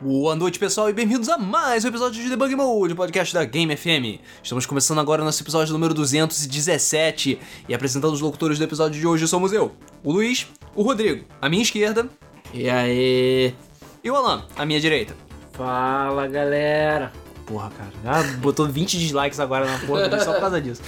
Boa noite, pessoal, e bem-vindos a mais um episódio de Debug Mode, o podcast da Game FM. Estamos começando agora o nosso episódio número 217 e apresentando os locutores do episódio de hoje somos eu, o Luiz, o Rodrigo, à minha esquerda, E aí? e o Alan, à minha direita. Fala galera! Porra, cara, já botou 20 dislikes agora na porra só por causa disso.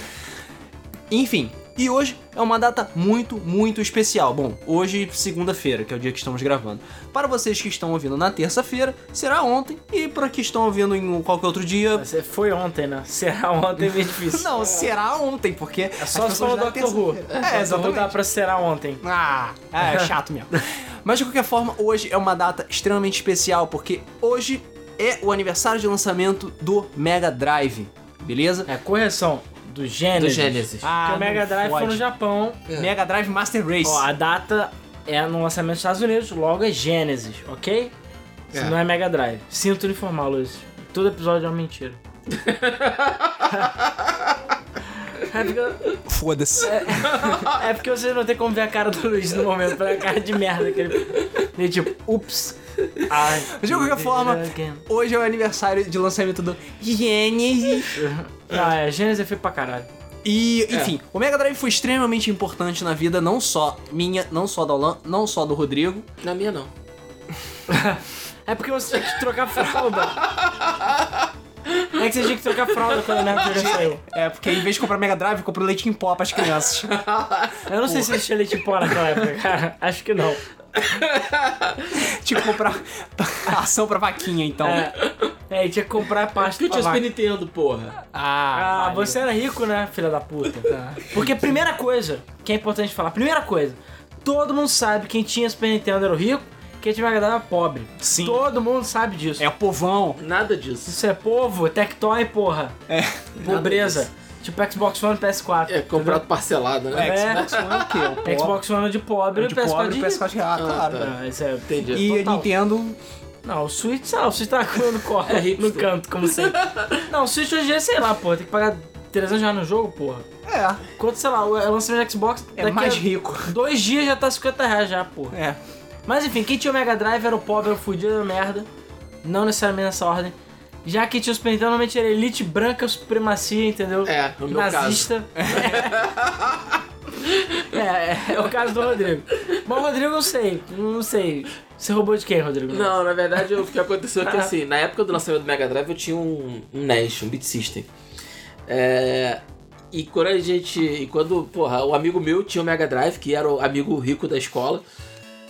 Enfim, e hoje é uma data muito, muito especial. Bom, hoje, segunda-feira, que é o dia que estamos gravando. Para vocês que estão ouvindo na terça-feira, será ontem. E para que estão ouvindo em qualquer outro dia. Você foi ontem, né? Será ontem é meio difícil. Não, será ontem, porque. É só se for o Dr. Who. É, exatamente. dá pra será ontem. Ah, é chato mesmo. Mas de qualquer forma, hoje é uma data extremamente especial, porque hoje é o aniversário de lançamento do Mega Drive, beleza? É, correção. Do Genesis. Do Genesis. Porque o Mega Drive foi no Japão. Mega Drive Master Race. Ó, a data é no lançamento dos Estados Unidos, logo é Genesis, ok? É. não é Mega Drive. Sinto lhe informar, Luiz. Todo episódio é uma mentira. é, porque, Foda-se. é porque vocês não tem como ver a cara do Luiz no momento, pela cara de merda que ele. ele tipo, ups. Ai, de qualquer forma, again. hoje é o aniversário de lançamento do Genesis. Ah, é, Genesis é feio pra caralho. E, enfim, o Mega Drive foi extremamente importante na vida, não só minha, não só do Alan, não só do Rodrigo. Na minha não. É porque você tinha que trocar fralda. É que você tinha que trocar fralda quando a Mega Drive saiu. É, porque em vez de comprar Mega Drive, comprou leite em pó pras crianças. Eu não sei se existia leite em pó naquela época, cara. Acho que não. Tinha que comprar ação pra vaquinha, então. É, é e tinha que comprar pasta Porque eu pra tinha vaca. Nintendo, porra. Ah, Ah, você era rico, né, filha da puta? Porque primeira coisa, que é importante falar, primeira coisa, todo mundo sabe que quem tinha Super Nintendo era o rico, quem tinha Mega Drive era pobre. Sim. Todo mundo sabe disso. É o povão. Nada disso. Isso é povo, Tectoy, porra. É. Pobreza. Tipo Xbox One e PS4. É, comprado parcelado, né? É. Xbox One é o quê? O pobre- Xbox One de pobre e de PS4 pobre de e PS4 de ah, claro. tá. Ah, isso é Entendi. E a Total. Nintendo Não, o Switch, sei lá, o Switch tá comendo corda É no canto, como sempre. Não, o Switch hoje em dia, sei lá, porra, tem que pagar 300 reais no jogo, porra. é, Enquanto, sei lá, o lançamento do Xbox é daqui mais a rico. dois dias já tá 50 reais já, porra. É. Mas enfim, quem tinha o Mega Drive era o pobre, era o fudido, era o merda. Não necessariamente nessa ordem. Já quem tinha o Super Nintendo, normalmente era elite branca, supremacia, entendeu? É, no meu Nazista. é, é, é o caso do Rodrigo. O Rodrigo eu não sei, não sei. Você roubou de quem, Rodrigo? Não, na verdade o que aconteceu é que assim, na época do lançamento do Mega Drive eu tinha um, um NES, um Beat System. É, e quando a gente. E quando, porra, o amigo meu tinha o Mega Drive, que era o amigo rico da escola.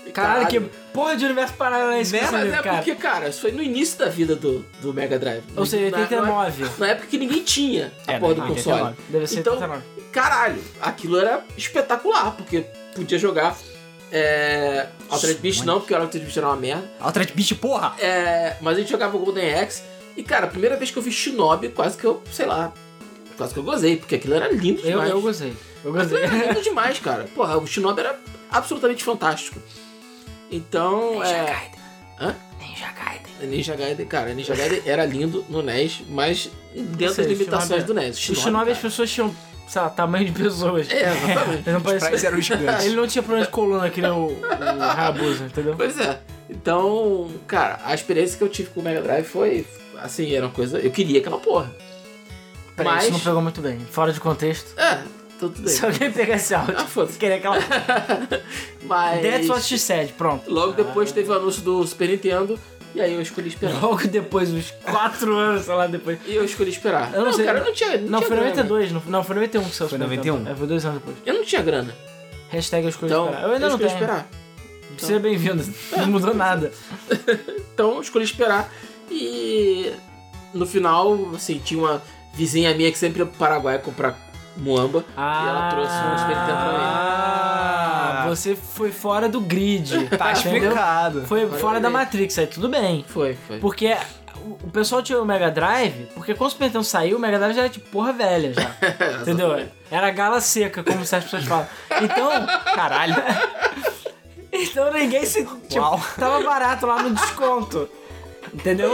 E, Caralho, que porra de universo paralelo é esse Né? que Mas é cara? porque, cara, isso foi no início da vida do, do Mega Drive. Ou seja, Na- na- 89. Na época que ninguém tinha a É, porra do 89. console. Deve ser Então, 89. caralho, aquilo era espetacular, porque podia jogar. É. Altered Beast não, porque o Altered Beast era uma merda. Altered Beast, porra! É, mas a gente jogava o Golden Axe. E, cara, a primeira vez que eu vi Shinobi, quase que eu, sei lá, quase que eu gozei, porque aquilo era lindo Eu, demais. eu gostei. Eu Aquilo gostei. era lindo demais, cara. Porra, o Shinobi era absolutamente fantástico. Então, é. Hã? Ninja Gaiden. Ninja Gaiden, cara, Ninja Gaiden era lindo no NES, mas dentro sei, das limitações Shinobi- do NES. O Shinobi as pessoas tinham, sei lá, tamanho de pessoas. É, exatamente. Ele não parecia... Ele não tinha problema de coluna que nem o, o Hayabusa, entendeu? Pois é. Então, cara, a experiência que eu tive com o Mega Drive foi, assim, era uma coisa... Eu queria aquela porra. Peraí, Mas- isso não pegou muito bem. Fora de contexto. É, tudo bem. Se alguém pegar esse áudio, Ah, foda-se. você queria aquela... Mas... That's what she said, pronto. Logo depois teve o anúncio do Super Nintendo, e aí eu escolhi esperar. Logo depois, uns 4 anos, sei lá, depois. E eu escolhi esperar. Eu não sei. cara, eu não tinha. Não, Não, tinha foi grana. 92, não, não foi 91 que saiu Foi o Super Nintendo. 91? É, foi dois anos depois. Eu não tinha grana. Hashtag eu escolhi Então, esperar. Eu ainda não escolhi tenho. esperar. Seja bem-vindo. Não mudou nada. Então eu escolhi esperar. E no final, assim, tinha uma vizinha minha que sempre ia pro Paraguai comprar muamba. Ah, E ela trouxe um Nintendo pra mim. Ah, você foi fora do grid. Tá explicado. Foi fora eu da. Matrix, aí tudo bem. Foi, foi. Porque o o pessoal tinha o Mega Drive, porque quando o Super Nintendo saiu, o Mega Drive já era tipo porra velha já. entendeu? Era gala seca, como certas pessoas falam. Então, Caralho. então ninguém se. Tipo, Uau. tava barato lá no desconto. Entendeu?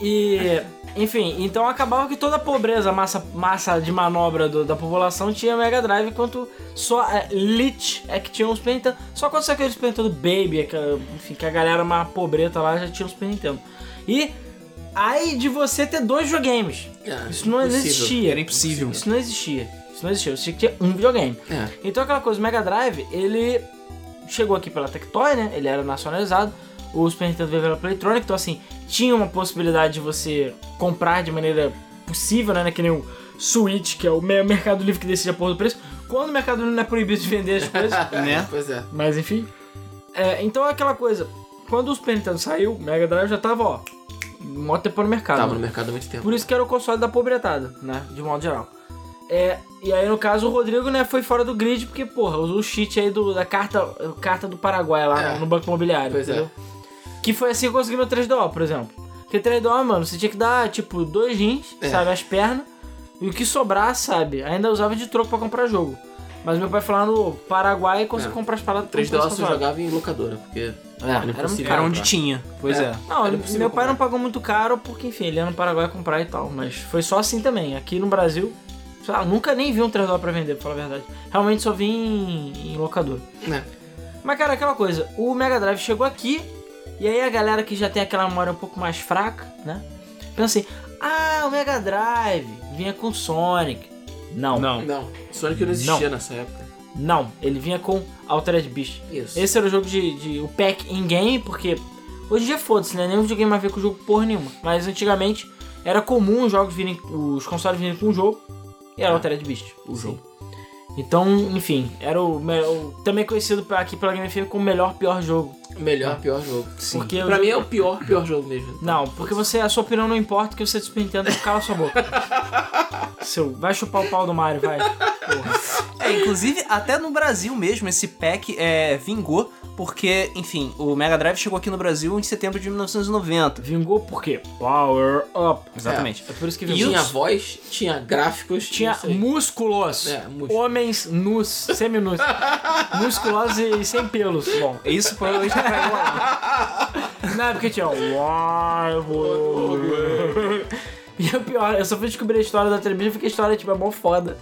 E Enfim, então acabava que toda a pobreza, massa, massa de manobra do- da população tinha Mega Drive, enquanto só a Elite é que tinha um Super Nintendo. Só quando saiu aquele Super Nintendo Baby, é que, enfim, que a galera mais pobreta lá já tinha um Super Nintendo. E aí de você ter dois videogames. É, Isso não existia. Era impossível. Isso não existia. Isso não existia. Você tinha que ter um videogame. É. Então aquela coisa, o Mega Drive, ele chegou aqui pela Tectoy, né? Ele era nacionalizado. O Super Nintendo veio pela Playtronic, então assim, tinha uma possibilidade de você comprar de maneira possível, né? Que nem o Switch, que é o me- Mercado Livre que decide a porra do preço. Quando o Mercado Livre não é proibido de vender as coisas, Né? Pois é. mas enfim. É, então é aquela coisa, quando o Super Nintendo saiu, o Mega Drive já tava, ó, mó tempo no mercado. Tava né? no mercado há muito tempo. Por isso que era o console da pobretada, né? De modo geral. É, e aí, no caso, o Rodrigo, né, foi fora do grid, porque, porra, usou o cheat aí do, da carta, carta do Paraguai lá É. no, no Banco Imobiliário, Pois é. Que foi assim que eu consegui meu 3DO, por exemplo. Porque 3DO, mano, você tinha que dar, tipo, dois rins, É. sabe, as pernas, e o que sobrar, sabe, ainda usava de troco pra comprar jogo. Mas meu pai lá no Paraguai e conseguiu É. comprar as paradas 3 por um DO preço você jogava em locadora, porque É, era muito Era onde comprar. tinha. Pois é. Não, ele- impossível meu pai comprar. não pagou muito caro porque, enfim, ele ia no Paraguai comprar e tal. Mas foi só assim também. Aqui no Brasil, sei lá, nunca nem vi um 3 pra vender, pra falar a verdade. Realmente só vi em, em locador. É. Mas, cara, aquela coisa, o Mega Drive chegou aqui, e aí a galera que já tem aquela memória um pouco mais fraca, né? Pensa assim, ah, o Mega Drive vinha com Sonic. Não, não, Não. Não, Sonic não existia nessa época. ele vinha com Altered Beast. Isso. Esse era o jogo de, de- o pack in-game, porque hoje em dia foda-se, né? Nenhum videogame vai ver com o jogo porra nenhuma. Mas antigamente era comum os jogos virem, os consoles virem com o jogo, e era o Altered Beast, o Sim. jogo. Então, enfim, era o, o- também conhecido aqui pela Game FM como o melhor pior jogo. Melhor, pior jogo. Porque o Pra jogo- mim é o pior, pior jogo mesmo. Não, porque você, a sua opinião não importa, que você é Super Nintendo, cala sua boca. Seu, vai chupar o pau do Mario, vai. Porra. É, inclusive, até no Brasil mesmo, esse pack é, vingou, porque, enfim, o Mega Drive chegou aqui no Brasil em setembro de 1990. Vingou por quê? Power up. Exatamente. É por isso que E vingou. tinha voz, tinha gráficos, Tinha músculos. É, músculos. Homens nus, seminus. Musculosos e sem pelos. Bom, Isso provavelmente é pra igualar. na época tinha. E o pior, eu só fui descobrir a história da televisão porque a história tipo, é mó foda.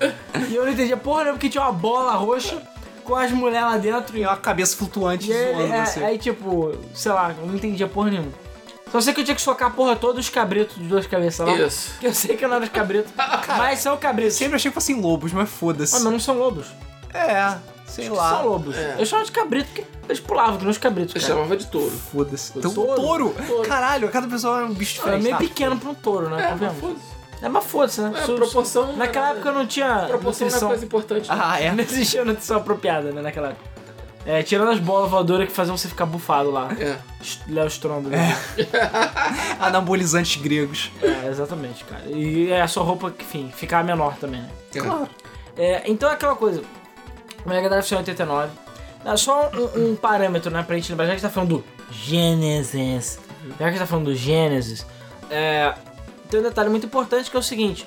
E eu não entendia porra não, porque tinha uma bola roxa com as mulheres lá dentro E e uma cabeça flutuante E aí, zoando é, você. aí, tipo, sei lá, eu não entendia porra nenhuma. Só sei que eu tinha que socar a porra toda os cabritos de duas cabeças lá. Isso. Que eu sei que não eram os cabritos, mas são cabritos. Sempre achei que fossem lobos, mas foda-se. Ah, mas não são lobos. É, sei São lá. lobos. É. Eu chamava de cabrito porque eles pulavam, que nem os cabritos, Eu cara. chamava de touro. Foda-se. Então, Touro? touro. Touro. Caralho, cada pessoa é um bicho É diferente. meio tá? pequeno pra um touro, né? É, foda-se. É, mas foda-se, né? É, Su- proporção. Naquela época não tinha Proporção não é nutrição. coisa importante. né? Ah, é. Não existia nutrição apropriada, né, naquela época. É, tirando as bolas voadoras que faziam você ficar bufado lá. É. Léo Stronda. Né? Anabolizantes gregos. É, exatamente, cara. E é a sua roupa, enfim, ficar menor também, né? Claro. É, então é aquela coisa. O Mega Drive saiu em 89. É só um, um parâmetro, né, pra gente lembrar. Já que a gente tá falando do Genesis. Já que a gente tá falando do Genesis. É, tem um detalhe muito importante que é o seguinte.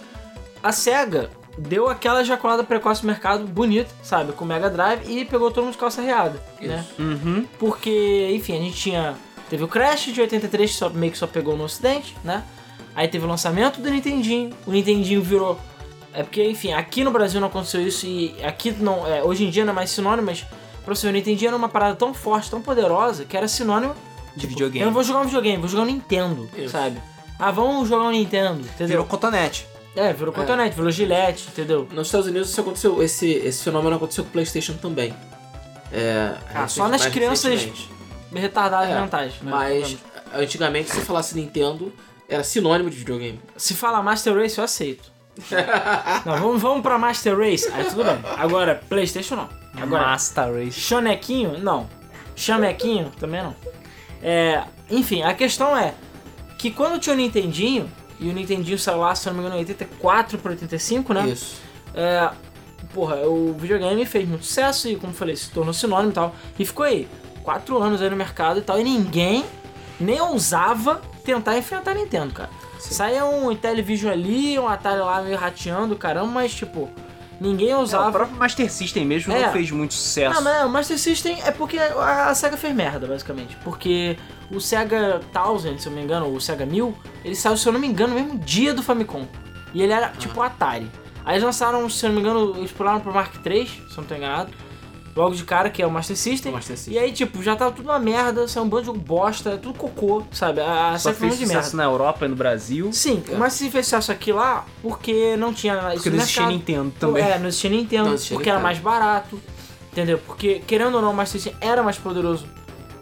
A SEGA deu aquela ejaculada precoce no mercado bonita, sabe? Com o Mega Drive e pegou todo mundo de calça reada, né? Isso. Uhum. Porque, enfim, a gente tinha. Teve o Crash de 83, que só, meio que só pegou no ocidente, né? Aí teve o lançamento do Nintendinho. O Nintendinho virou. É porque, enfim, aqui no Brasil não aconteceu isso e aqui não. É, hoje em dia não é mais sinônimo, mas pra você ver, o Nintendinho era uma parada tão forte, tão poderosa, que era sinônimo. De Eu videogame. não vou jogar um videogame, vou jogar um Nintendo, Isso. sabe? Ah, vamos jogar um Nintendo, entendeu? Virou cotonete. É, virou cotonete, virou gilete, entendeu? Nos Estados Unidos isso aconteceu, esse, esse fenômeno aconteceu com o Playstation também. É, Ah, só nas crianças retardadas É, mentais, né? Mas antigamente se falasse Nintendo era sinônimo de videogame. Se falar Master Race, eu aceito. não, vamos, vamos pra Master Race. Aí tudo bem. Agora, Playstation não. Agora, Master Race. Chonequinho, não. Chamequinho, também não. É, enfim, a questão é que quando tinha o Nintendinho, e o Nintendinho saiu lá, se não me engano, em 84 para 85, né? Isso. É, porra, o videogame fez muito sucesso e, como eu falei, se tornou sinônimo e tal. E ficou aí, quatro anos aí no mercado e tal, e ninguém nem ousava tentar enfrentar a Nintendo, cara. Saía um Intellivision ali, um Atari lá meio rateando, caramba, mas tipo, ninguém É, o próprio Master System mesmo É. não fez muito sucesso. Ah, mas o Master System é porque a a SEGA fez merda, basicamente. Porque o Sega 1000, se eu não me engano, ou o Sega 1000, ele saiu, se eu não me engano, no mesmo dia do Famicom. E ele era tipo Atari. Aí eles lançaram, se eu não me engano, eles pularam pro Mark III, se eu não tô enganado. Logo de cara, que é o Master System. O Master System. E aí, tipo, já tava tudo uma merda, saiu um bando de jogo bosta, tudo cocô, sabe? A, a Só fez de merda. na Europa e no Brasil. Sim, É. Master System fez sucesso aqui lá porque não tinha isso Porque não existia. Nintendo também. É, não existia Nintendo, Não existia porque era mais barato, entendeu? Porque, querendo ou não, o Master System era mais poderoso,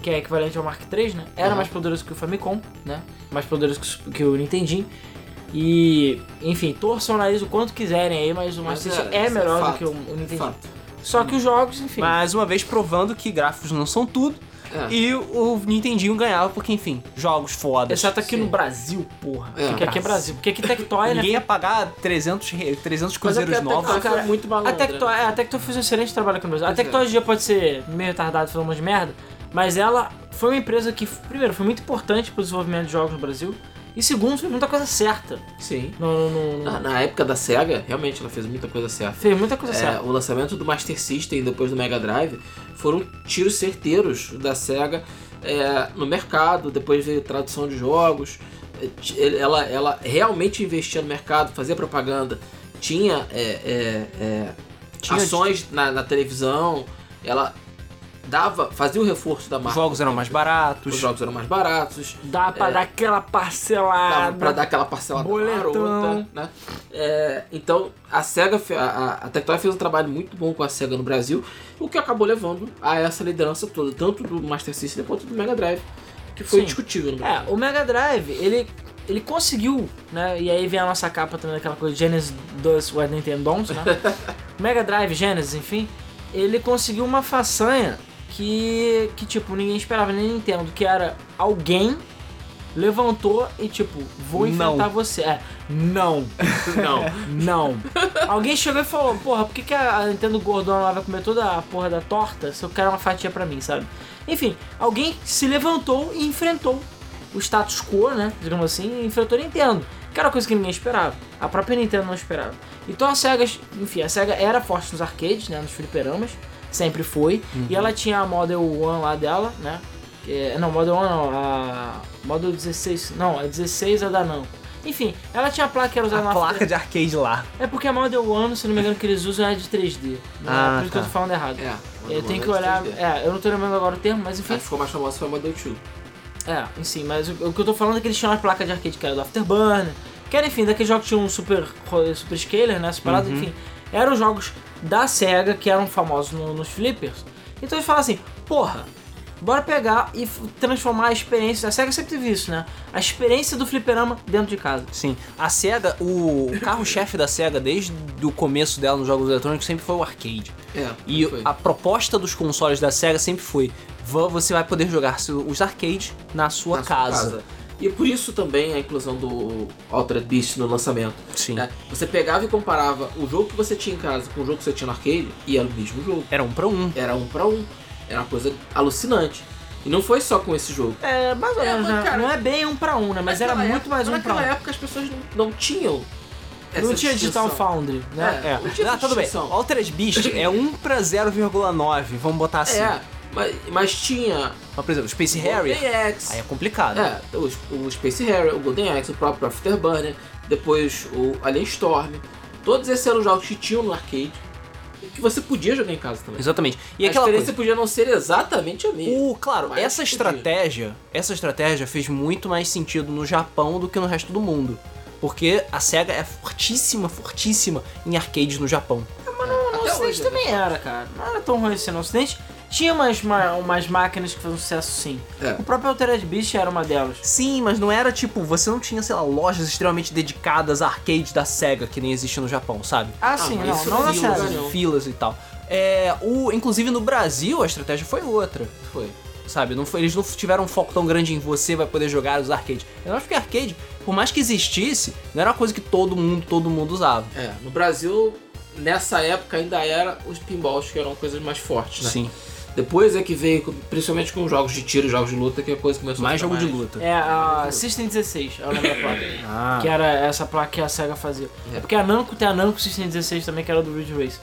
que é equivalente ao Mark III, né? Era Uhum. mais poderoso que o Famicom, né? Mais poderoso que o, que o Nintendinho. E, enfim, torçam o nariz o quanto quiserem aí, mas o Mas Master é, System é, é melhor do fato. que o, o Nintendinho. Fato. Só que os jogos, enfim. Mais uma vez provando que gráficos não são tudo. É. E o Nintendinho ganhava porque, enfim, jogos fodas. Exceto aqui sim. no Brasil, porra. É. Porque aqui é Brasil. Porque aqui Tectoy, né? Ninguém ia pagar 300, re- 300 Mas é cruzeiros a novos. Tectoy cara, foi muito A malandra. Tectoy, é, a Tectoy fez um excelente trabalho aqui no Brasil. A é. Tectoy hoje dia pode ser meio retardada falando um monte de merda, mas ela foi uma empresa que, primeiro, foi muito importante pro desenvolvimento de jogos no Brasil, e segundo, fez muita coisa certa. Sim. No, no- no- Na, na época da SEGA, realmente ela fez muita coisa certa. Fez muita coisa É, certa. o lançamento do Master System depois do Mega Drive foram tiros certeiros da SEGA é, no mercado, depois veio tradução de jogos. É, Ela, ela realmente investia no mercado, fazia propaganda, tinha, é, é, é, Tinha ações na, na televisão, ela dava, fazia o reforço da Os marca. jogos eram mais baratos. Os jogos eram mais baratos, Dá pra é. dar aquela dava parcelada. pra dar aquela parcela Boletão. marota, né? É, então a SEGA, a, a, Tectoy fez um trabalho muito bom com a SEGA no Brasil, o que acabou levando a essa liderança toda, tanto do Master System quanto do Mega Drive, que foi Sim. discutível no É, Brasil. o Mega Drive, ele, ele conseguiu, né? E aí vem a nossa capa também daquela coisa Genesis dos What Nintendo Dons, né? Mega Drive, Genesis, enfim. Ele conseguiu uma façanha que, que tipo, ninguém esperava, nem Nintendo, que era alguém levantou e tipo, vou Não. enfrentar você. É, não, Não. não. alguém chegou e falou, porra, por que, que a Nintendo gordona lá vai comer toda a porra da torta se eu quero uma fatia pra mim, sabe? Enfim, alguém se levantou e enfrentou o status quo, né? Digamos assim, e enfrentou a Nintendo. Que era uma coisa que ninguém esperava. A própria Nintendo não esperava. Então a SEGA, enfim, a SEGA era forte nos arcades, né? Nos fliperamas. Sempre foi. E ela tinha a Model One lá dela, né? Que é- não, Model One não. A Model 16. Não, a 16 é da não. Enfim, ela tinha a placa que era usada A na placa de arcade lá. É porque a Model One, se não me engano, que eles usam é de 3D. Não Ah, é por isso que eu tá. tô falando errado. É, Eu tenho que Model olhar. 3D. É, eu não tô lembrando agora o termo, mas enfim. A que ficou mais famosa foi a Model 2. É, sim, mas o, o que eu tô falando é que eles tinham uma placa de arcade que era do Afterburner, que era, enfim, daqueles jogos que tinham um super, super scaler, né, separado, Uhum. enfim. Eram jogos da SEGA que eram famosos no- nos flippers. Então eles falam assim, porra, bora pegar e transformar a experiência, a SEGA sempre teve isso, né, a experiência do fliperama dentro de casa. Sim. A SEGA, o carro-chefe da SEGA, desde o começo dela nos jogos eletrônicos, sempre foi o arcade. É, E foi. a proposta dos consoles da SEGA sempre foi: "Vã- você vai poder jogar os arcades na sua, na sua casa. E por isso também a inclusão do Altered Beast no lançamento. Sim. né? Você pegava e comparava o jogo que você tinha em casa com o jogo que você tinha no arcade e era o mesmo jogo. Era um pra um. Era um pra um. Era uma coisa alucinante. E não foi só com esse jogo. É, mais ou É, menos, mas, né? cara, não é bem um pra um, né, mas era Naquela muito época- mais um pra Naquela um. época as pessoas não, não tinham. essa Não tinha Digital. Foundry, né? É. É. Não tinha Ah, tudo bem. Altered Beast é 1 pra 0,9, vamos botar assim. É, mas, mas tinha. Mas, por exemplo, Space o Harrier, Golden Axe. aí é complicado. É, o, o Space Harrier, o Golden Axe, o próprio Afterburner, depois o Alien Storm. Todos esses eram jogos que tinham no arcade e que você podia jogar em casa também. Exatamente. E a aquela experiência coisa. podia não ser exatamente a mesma. O, claro, Mas essa podia. estratégia, essa estratégia fez muito mais sentido no Japão do que no resto do mundo. Porque a SEGA é fortíssima, fortíssima em arcades no Japão. No Até Ocidente hoje, né? também era, cara. Não era tão ruim assim no Ocidente. Tinha umas, ma- umas máquinas que faziam sucesso sim. É. O próprio Altered Beast era uma delas. Sim, mas não era tipo, você não tinha, sei lá, lojas extremamente dedicadas a arcades da SEGA, que nem existe no Japão, sabe? Ah, sim, mas não, isso não na não filas, SEGA. não. filas e tal. É, o, inclusive no Brasil a estratégia foi outra. Foi. Sabe, não foi, eles não tiveram um foco tão grande em você vai poder jogar os arcades. Eu acho que arcade, por mais que existisse, não era uma coisa que todo mundo, todo mundo usava. É, no Brasil, nessa época ainda era os pinballs que eram coisas mais fortes, né? Sim. Depois é que veio, principalmente com jogos de tiro, jogos de luta, que a coisa começou Mais a jogo ficar de mais... luta. É a System 16, é o nome da placa. Ah. Que era essa placa que a SEGA fazia. É, É. porque a Namco tem a Namco System 16 também, que era do Ridge Race.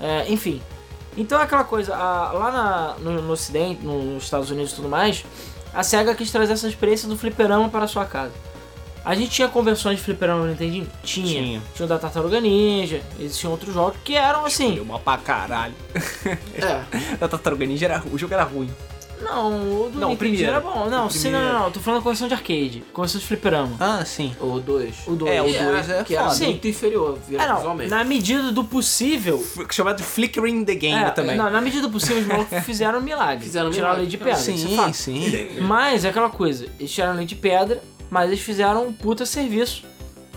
É, enfim. Então é aquela coisa, a- lá na- no, no ocidente, no- nos Estados Unidos e tudo mais, a SEGA quis trazer essa experiência do fliperama para a sua casa. A gente tinha conversões de fliperama no Nintendinho? Tinha. Tinha. Tinha o da Tartaruga Ninja, existiam outros jogos que eram assim. Deu uma pra caralho. É. A Tartaruga Ninja era, o jogo era ruim. Não, o do Não, o Nintendinho primeiro. era bom. Não, O sim, não, não, não, tô falando da conversão de arcade, conversão de fliperama. Ah, sim. O 2. O 2. É, o Que era- dois é Que era foda. Muito inferior É, não, visualmente. na medida do possível. F- Chamado de Flickering the Game é, também. Não, na medida do possível, os malucos fizeram um milagre. Fizeram um tiraram a lei milagre. de pedra. é sim, fato. sim. Mas é aquela coisa, eles tiraram a lei de pedra, mas eles fizeram um puta serviço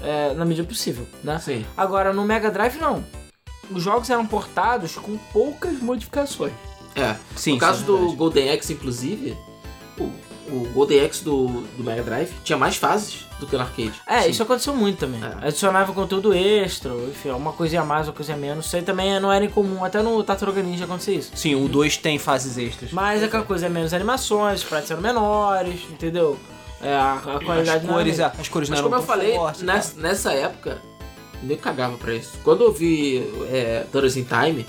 é, na medida possível, né? Sim. Agora, no Mega Drive, não. Os jogos eram portados com poucas modificações. É. Sim, no caso sim, é do verdade. Golden Axe, inclusive, o, o Golden Axe do, do Mega Drive tinha mais fases do que no arcade. É, Sim. isso aconteceu muito também. É. Adicionava conteúdo extra, enfim, uma coisinha a mais, uma coisinha a menos. Isso aí também não era incomum, até no Tartaruga Ninja acontecia isso. Sim, o 2 tem fases extras. Mas aquela coisa é menos animações, os sprites eram menores, entendeu? É, a, a qualidade As não cores, é, as cores Mas não como eu falei, fortes e nessa, nessa época, eu cagava pra isso. Quando eu vi é, Turtles in Time,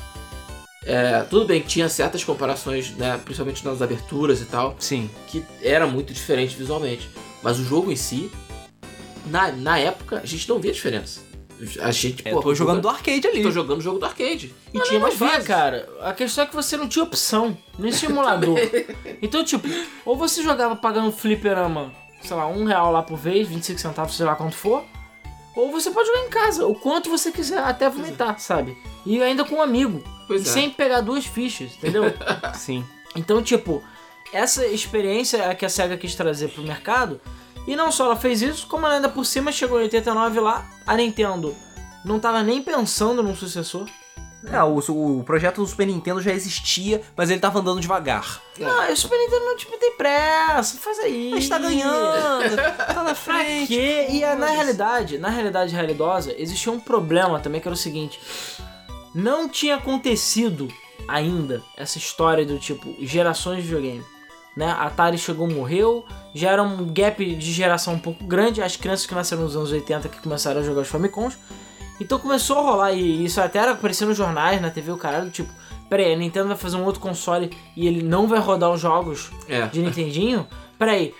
é, tudo bem que tinha certas comparações, né, principalmente nas aberturas e tal. Sim. que era muito diferente visualmente. Mas o jogo em si, na, na época, a gente não via diferença. A gente, É, pô, tô jogando do arcade ali. tô jogando o jogo do arcade. E Não, tinha não mais via, cara. A questão é que você não tinha opção, nem simulador. então, tipo, ou você jogava pagando fliperama, sei lá, um real lá por vez, 25 centavos, sei lá quanto for, ou você pode jogar em casa, o quanto você quiser, até vomitar, sabe? E ainda com um amigo. Pois e é. sem pegar duas fichas, entendeu? Sim. Então, tipo, essa experiência é que a SEGA quis trazer pro mercado. E não só ela fez isso, como ela ainda por cima chegou em 89 lá, a Nintendo não tava nem pensando num sucessor. É, o, o projeto do Super Nintendo já existia, mas ele tava andando devagar. Não, o Super Nintendo não tipo, tem pressa, faz aí. Mas tá ganhando, tá na frente. E a- na realidade, na realidade realidosa, existia um problema também que era o seguinte: não tinha acontecido ainda essa história do tipo gerações de videogame. Né? A Atari chegou, morreu, já era um gap de geração um pouco grande, as crianças que nasceram nos anos 80 que começaram a jogar os Famicoms. Então começou a rolar, e isso até era aparecendo nos jornais, na TV, o caralho, tipo, peraí, a Nintendo vai fazer um outro console e ele não vai rodar os jogos É. de Nintendinho, peraí,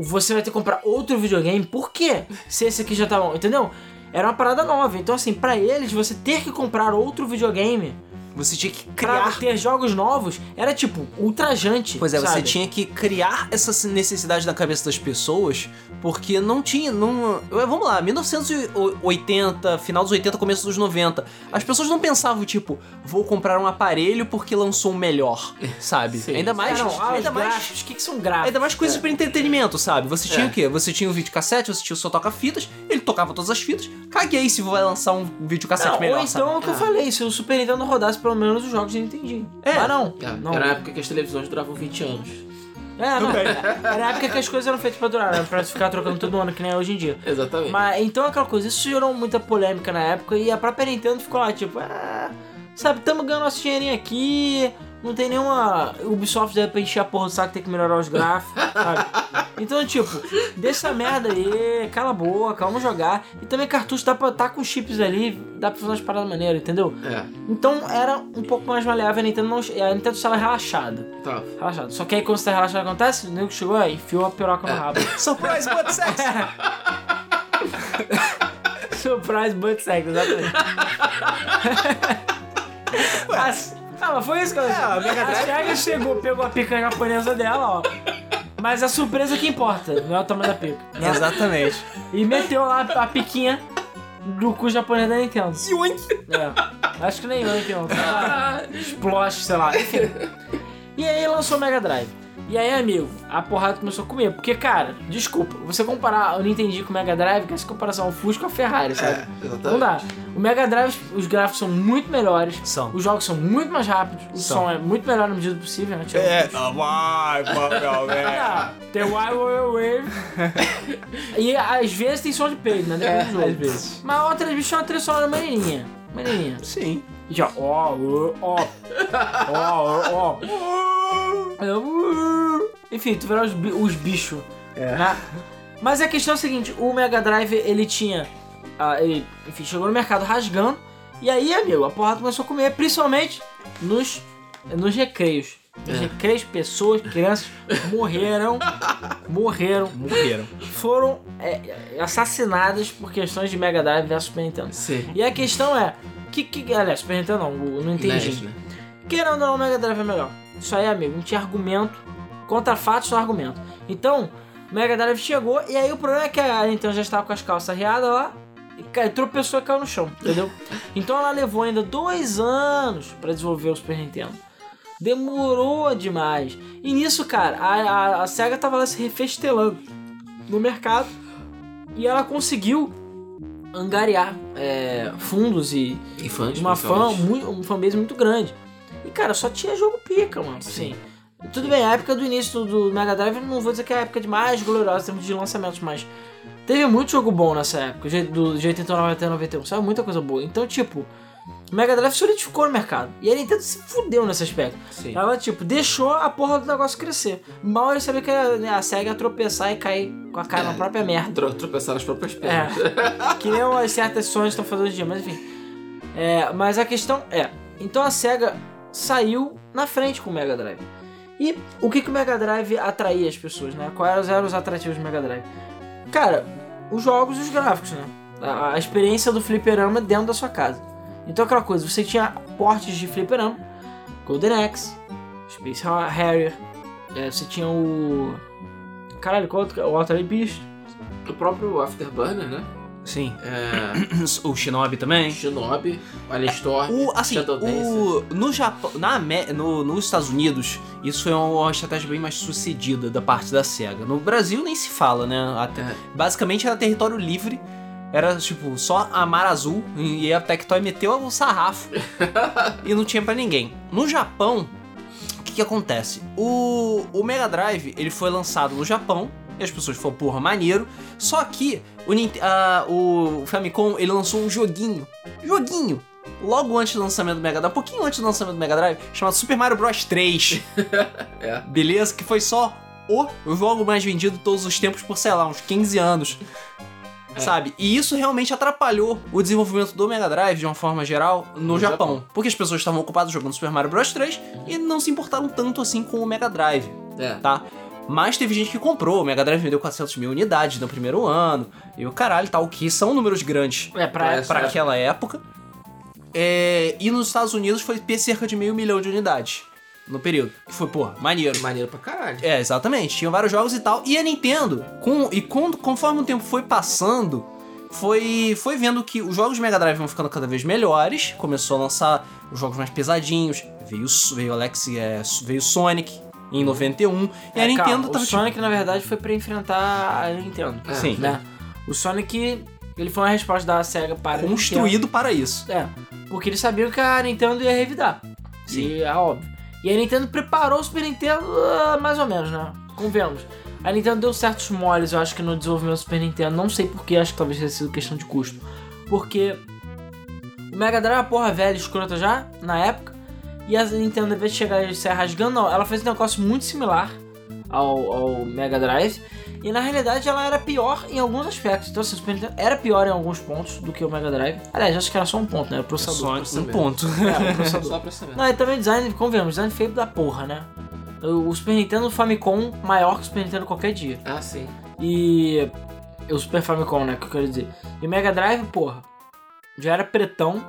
você vai ter que comprar outro videogame, por quê? Se esse aqui já tá bom, entendeu? Era uma parada nova, então assim, pra eles, você ter que comprar outro videogame Você tinha que pra criar. ter jogos novos, era tipo, ultrajante, Pois é, você sabe? tinha que criar essa necessidade na cabeça das pessoas, porque não tinha. Não, vamos lá, 1980, final dos 80, começo dos 90. As pessoas não pensavam, tipo, vou comprar um aparelho porque lançou um melhor, sabe? Sim. ainda mais. É, não, ah, ainda mais gráficos, o que, que são gráficos? Ainda mais coisas para entretenimento, sabe? Você tinha É. o quê? Você tinha o videocassete, você tinha o seu toca-fitas, ele tocava todas as fitas. Caguei se vai lançar um videocassete Não, melhor, ou então sabe? é o que eu Ah. falei, se o Super Nintendo rodasse pelo menos os jogos de Nintendinho. É. Mas não, É, não. Era a época que as televisões duravam 20 anos. É, não. Era a época que as coisas eram feitas pra durar, né? pra ficar trocando todo ano, que nem é hoje em dia. Exatamente. Mas então aquela coisa, isso gerou muita polêmica na época e a própria Nintendo ficou lá, tipo, ah, sabe, tamo ganhando nosso dinheirinho aqui, não tem nenhuma. Ubisoft deve pra encher a porra do saco, tem que melhorar os gráficos, sabe? Então, tipo, deixa essa merda aí, cala a boca, vamos jogar. E também cartucho dá pra tá com chips ali, dá pra fazer umas paradas maneiras, entendeu? É, Então era um pouco mais maleável a Nintendo não. A Nintendo estava relaxada. tá. Relaxada. Só que aí quando você tá relaxado, acontece? O nego chegou aí, enfiou a piroca no rabo. Surprise, what sex? Surprise butt sex, exatamente. mas, ah, mas foi isso que ela É, a Mega Drive- SEGA chegou, pegou a pica japonesa dela, ó. Mas a surpresa que importa, não é o tamanho da pica. né? Exatamente. E meteu lá a piquinha do cu japonês da Nintendo. Yoink. É, acho que nem eu, então. Splosh, sei lá, enfim. E aí lançou o Mega Drive. E aí, amigo, a porrada começou a comer. Porque, cara, desculpa, você comparar o Nintendo com o Mega Drive, que é essa comparação ao Fusca com a Ferrari, sabe? É, exatamente. Não dá. O Mega Drive, os gráficos são muito melhores. São. Os jogos são muito mais rápidos. O São. som é muito melhor na medida do possível, né? É, os- vai, papel, Ah, tem o Wild Wild Wave. e às vezes tem som de peido, né? Depende do jogo. É, às vezes. Mas outras bichas é uma trilha sonora maneirinha. Maneirinha. Sim. E já, ó, ó, ó, ó, ó. Enfim, tu verá os, bi- os bichos. É. né? Mas a questão é a seguinte, o Mega Drive, ele tinha... ah, ele, enfim, chegou no mercado rasgando. E aí, amigo, a porrada começou a comer, principalmente nos, nos recreios. Três pessoas, crianças, morreram. morreram. Morreram. Foram é, assassinadas por questões de Mega Drive versus Super Nintendo. Sim. E a questão é. Que, que, aliás, Super Nintendo não, o- não entendi. NES, né? Querendo ou não, o Mega Drive é melhor. Isso aí, amigo, não tinha argumento. Contra fatos, só argumento. Então, o Mega Drive chegou, e aí o problema é que a Nintendo já estava com as calças riadas lá, e tropeçou e caiu no chão, entendeu? então ela levou ainda dois anos pra desenvolver o Super Nintendo. Demorou demais. E nisso, cara, a, a, a SEGA tava lá se refestelando no mercado, e ela conseguiu angariar é, fundos e, E fãs, uma fã, muito, um fanbase muito grande. E cara, só tinha jogo pica, mano. Assim, tudo bem, a época do início do, Mega Drive, não vou dizer que é a época de mais gloriosa em termos de lançamentos, mas teve muito jogo bom nessa época, do, de 89 até 91, saiu muita coisa boa. Então, tipo, o Mega Drive solidificou no mercado. E a Nintendo se fudeu nesse aspecto. Sim. Ela, tipo, deixou a porra do negócio crescer. Mal ele sabia que a, né, a SEGA ia tropeçar e cair com a cara na própria merda. Tro tropeçar nas próprias É, pernas. que nem umas certas sonhos estão fazendo hoje em dia, mas enfim. É, mas a questão é, então a SEGA saiu na frente com o Mega Drive. E o que, que o Mega Drive atraía as pessoas, né? Quais eram os atrativos do Mega Drive? Cara, os jogos e os gráficos, né? A, a experiência do fliperama dentro da sua casa. Então aquela coisa, você tinha portes de fliperama, Golden Axe, Space Harrier, é, você tinha o... Caralho, qual outro? O Altered Beast. O próprio Afterburner, né? Sim. É, O Shinobi também. Shinobi, Alien Storm, O, assim, Shadow o, no Japão, na, no, nos Estados Unidos, isso foi uma estratégia bem mais sucedida da parte da SEGA. No Brasil nem se fala, né? Até- É. Basicamente era território livre, era tipo só a Mar Azul e a Tectoy meteu o sarrafo e não tinha pra ninguém. No Japão, o que, que acontece? O, o Mega Drive ele foi lançado no Japão. E as pessoas falaram, porra, maneiro. Só que o, ah, o Famicom ele lançou um joguinho. Joguinho! Logo antes do lançamento do Mega Drive, um pouquinho antes do lançamento do Mega Drive, chamado Super Mario Bros 3. É. Beleza? Que foi só o jogo mais vendido todos os tempos por, sei lá, uns 15 anos. É. Sabe? E isso realmente atrapalhou o desenvolvimento do Mega Drive de uma forma geral no, No Japão. Japão. Porque as pessoas estavam ocupadas jogando Super Mario Bros 3 e não se importaram tanto assim com o Mega Drive É. tá? Mas teve gente que comprou, o Mega Drive vendeu 400 mil unidades no primeiro ano, e o caralho tal, que são números grandes É, pra essa pra aquela época. É, e nos Estados Unidos foi cerca de meio milhão de unidades no período. Que foi, pô, maneiro. Maneiro pra caralho. É, exatamente. Tinham vários jogos e tal. E a Nintendo, com, e com, conforme o tempo foi passando, foi, foi vendo que os jogos de Mega Drive vão ficando cada vez melhores. Começou a lançar os jogos mais pesadinhos. Veio, veio Alex, é, veio Sonic em 91. E a É, Nintendo calma, tava O Sonic, na verdade, foi pra enfrentar a Nintendo. É, Sim. Né? O Sonic, ele foi uma resposta da SEGA para a tipo, construído para isso. É, porque eles sabiam que a Nintendo ia revidar. Sim. E é óbvio. E a Nintendo preparou o Super Nintendo ah, mais ou menos, né? Convenhamos. A Nintendo deu certos moles, eu acho que no desenvolvimento do Super Nintendo. Não sei porquê, acho que talvez tenha sido questão de custo. Porque o Mega Drive é uma porra velha, escrota já, na época. E a Nintendo, ao invés de chegar e sair rasgando, não. Ela fez um negócio muito similar ao, ao Mega Drive. E na realidade ela era pior em alguns aspectos. Então, assim, o Super Nintendo era pior em alguns pontos do que o Mega Drive. Aliás, acho que era só um ponto, né? O processador. Só um ponto. É, o processador. Só. Não, e também design, convenhamos, design feio da porra, né? O o Super Nintendo Famicom maior que o Super Nintendo qualquer dia. Ah, sim. E. O Super Famicom, né? Que eu quero dizer. E o Mega Drive, porra, já era pretão.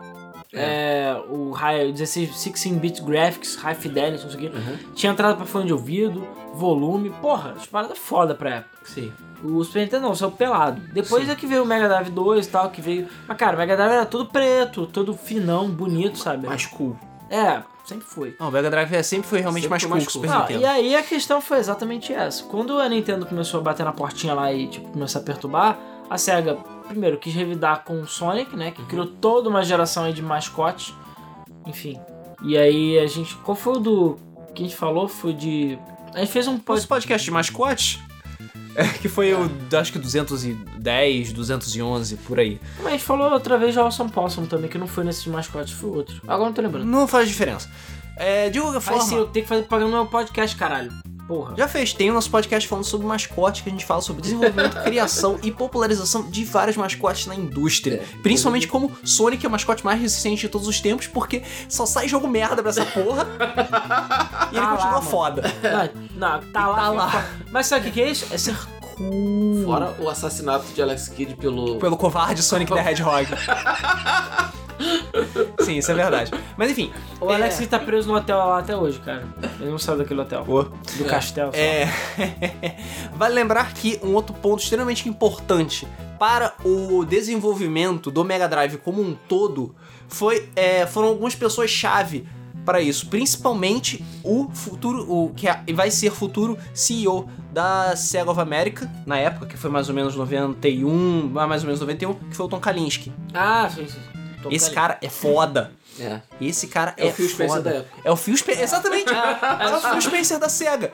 É. o high, 16, 16-bit graphics, high fidelity, não sei o quê. Uhum. Tinha entrada pra fone de ouvido, volume, porra, as paradas foda pra época. Sim. O Super Nintendo não, saiu pelado. Depois Sim. é que veio o Mega Drive 2 e tal, que veio. Mas cara, o Mega Drive era todo preto, todo finão, bonito, sabe? Mais cool. É, sempre foi. Não, o Mega Drive é- sempre foi realmente Sempre mais foi cool mais que o Super cool. Nintendo. e aí a questão foi exatamente essa. Quando a Nintendo começou a bater na portinha lá e tipo, começou a perturbar, a SEGA, primeiro, quis revidar com o Sonic, né? Que criou toda uma geração aí de mascotes. Enfim. E aí a gente. Qual foi o do. que a gente falou? Foi de. A gente fez um podcast de mascotes, é, que foi o, acho que 210, 211, por aí. Mas a gente falou outra vez de Awesome Possum também, que não foi nesses mascotes, foi outro. Agora não tô lembrando. Não faz diferença. É, de qualquer Faz sim, eu forma, tenho que fazer pagando meu podcast, caralho. Porra. Já fez, tem o nosso podcast falando sobre mascotes, que a gente fala sobre desenvolvimento, criação e popularização de vários mascotes na indústria. É. Principalmente como Sonic é o mascote mais resistente de todos os tempos, porque só sai jogo merda pra essa porra. e ele Tá lá, continua mano. foda. Não, não, tá lá. Tá lá. Mas sabe o que que é isso? É ser cool. Fora o assassinato de Alex Kidd pelo. Pelo covarde Sonic the Hedgehog. Sim, isso é verdade. Mas enfim. O é- Alex ele tá preso no hotel lá até hoje, cara. Ele não saiu daquele hotel. Do castelo. só. É. vale lembrar que um outro ponto extremamente importante para o desenvolvimento do Mega Drive como um todo foi, é, foram algumas pessoas-chave para isso, principalmente o futuro, o que é- vai ser futuro CEO da Sega of America, na época, que foi mais ou menos 91, mais ou menos 91, que foi o Tom Kalinske. Ah, sim, sim. Tô Esse cara é foda. É. Esse cara É é, o Phil Spencer foda. da época. É o Phil Spencer. Exatamente. É o Phil Spencer da SEGA.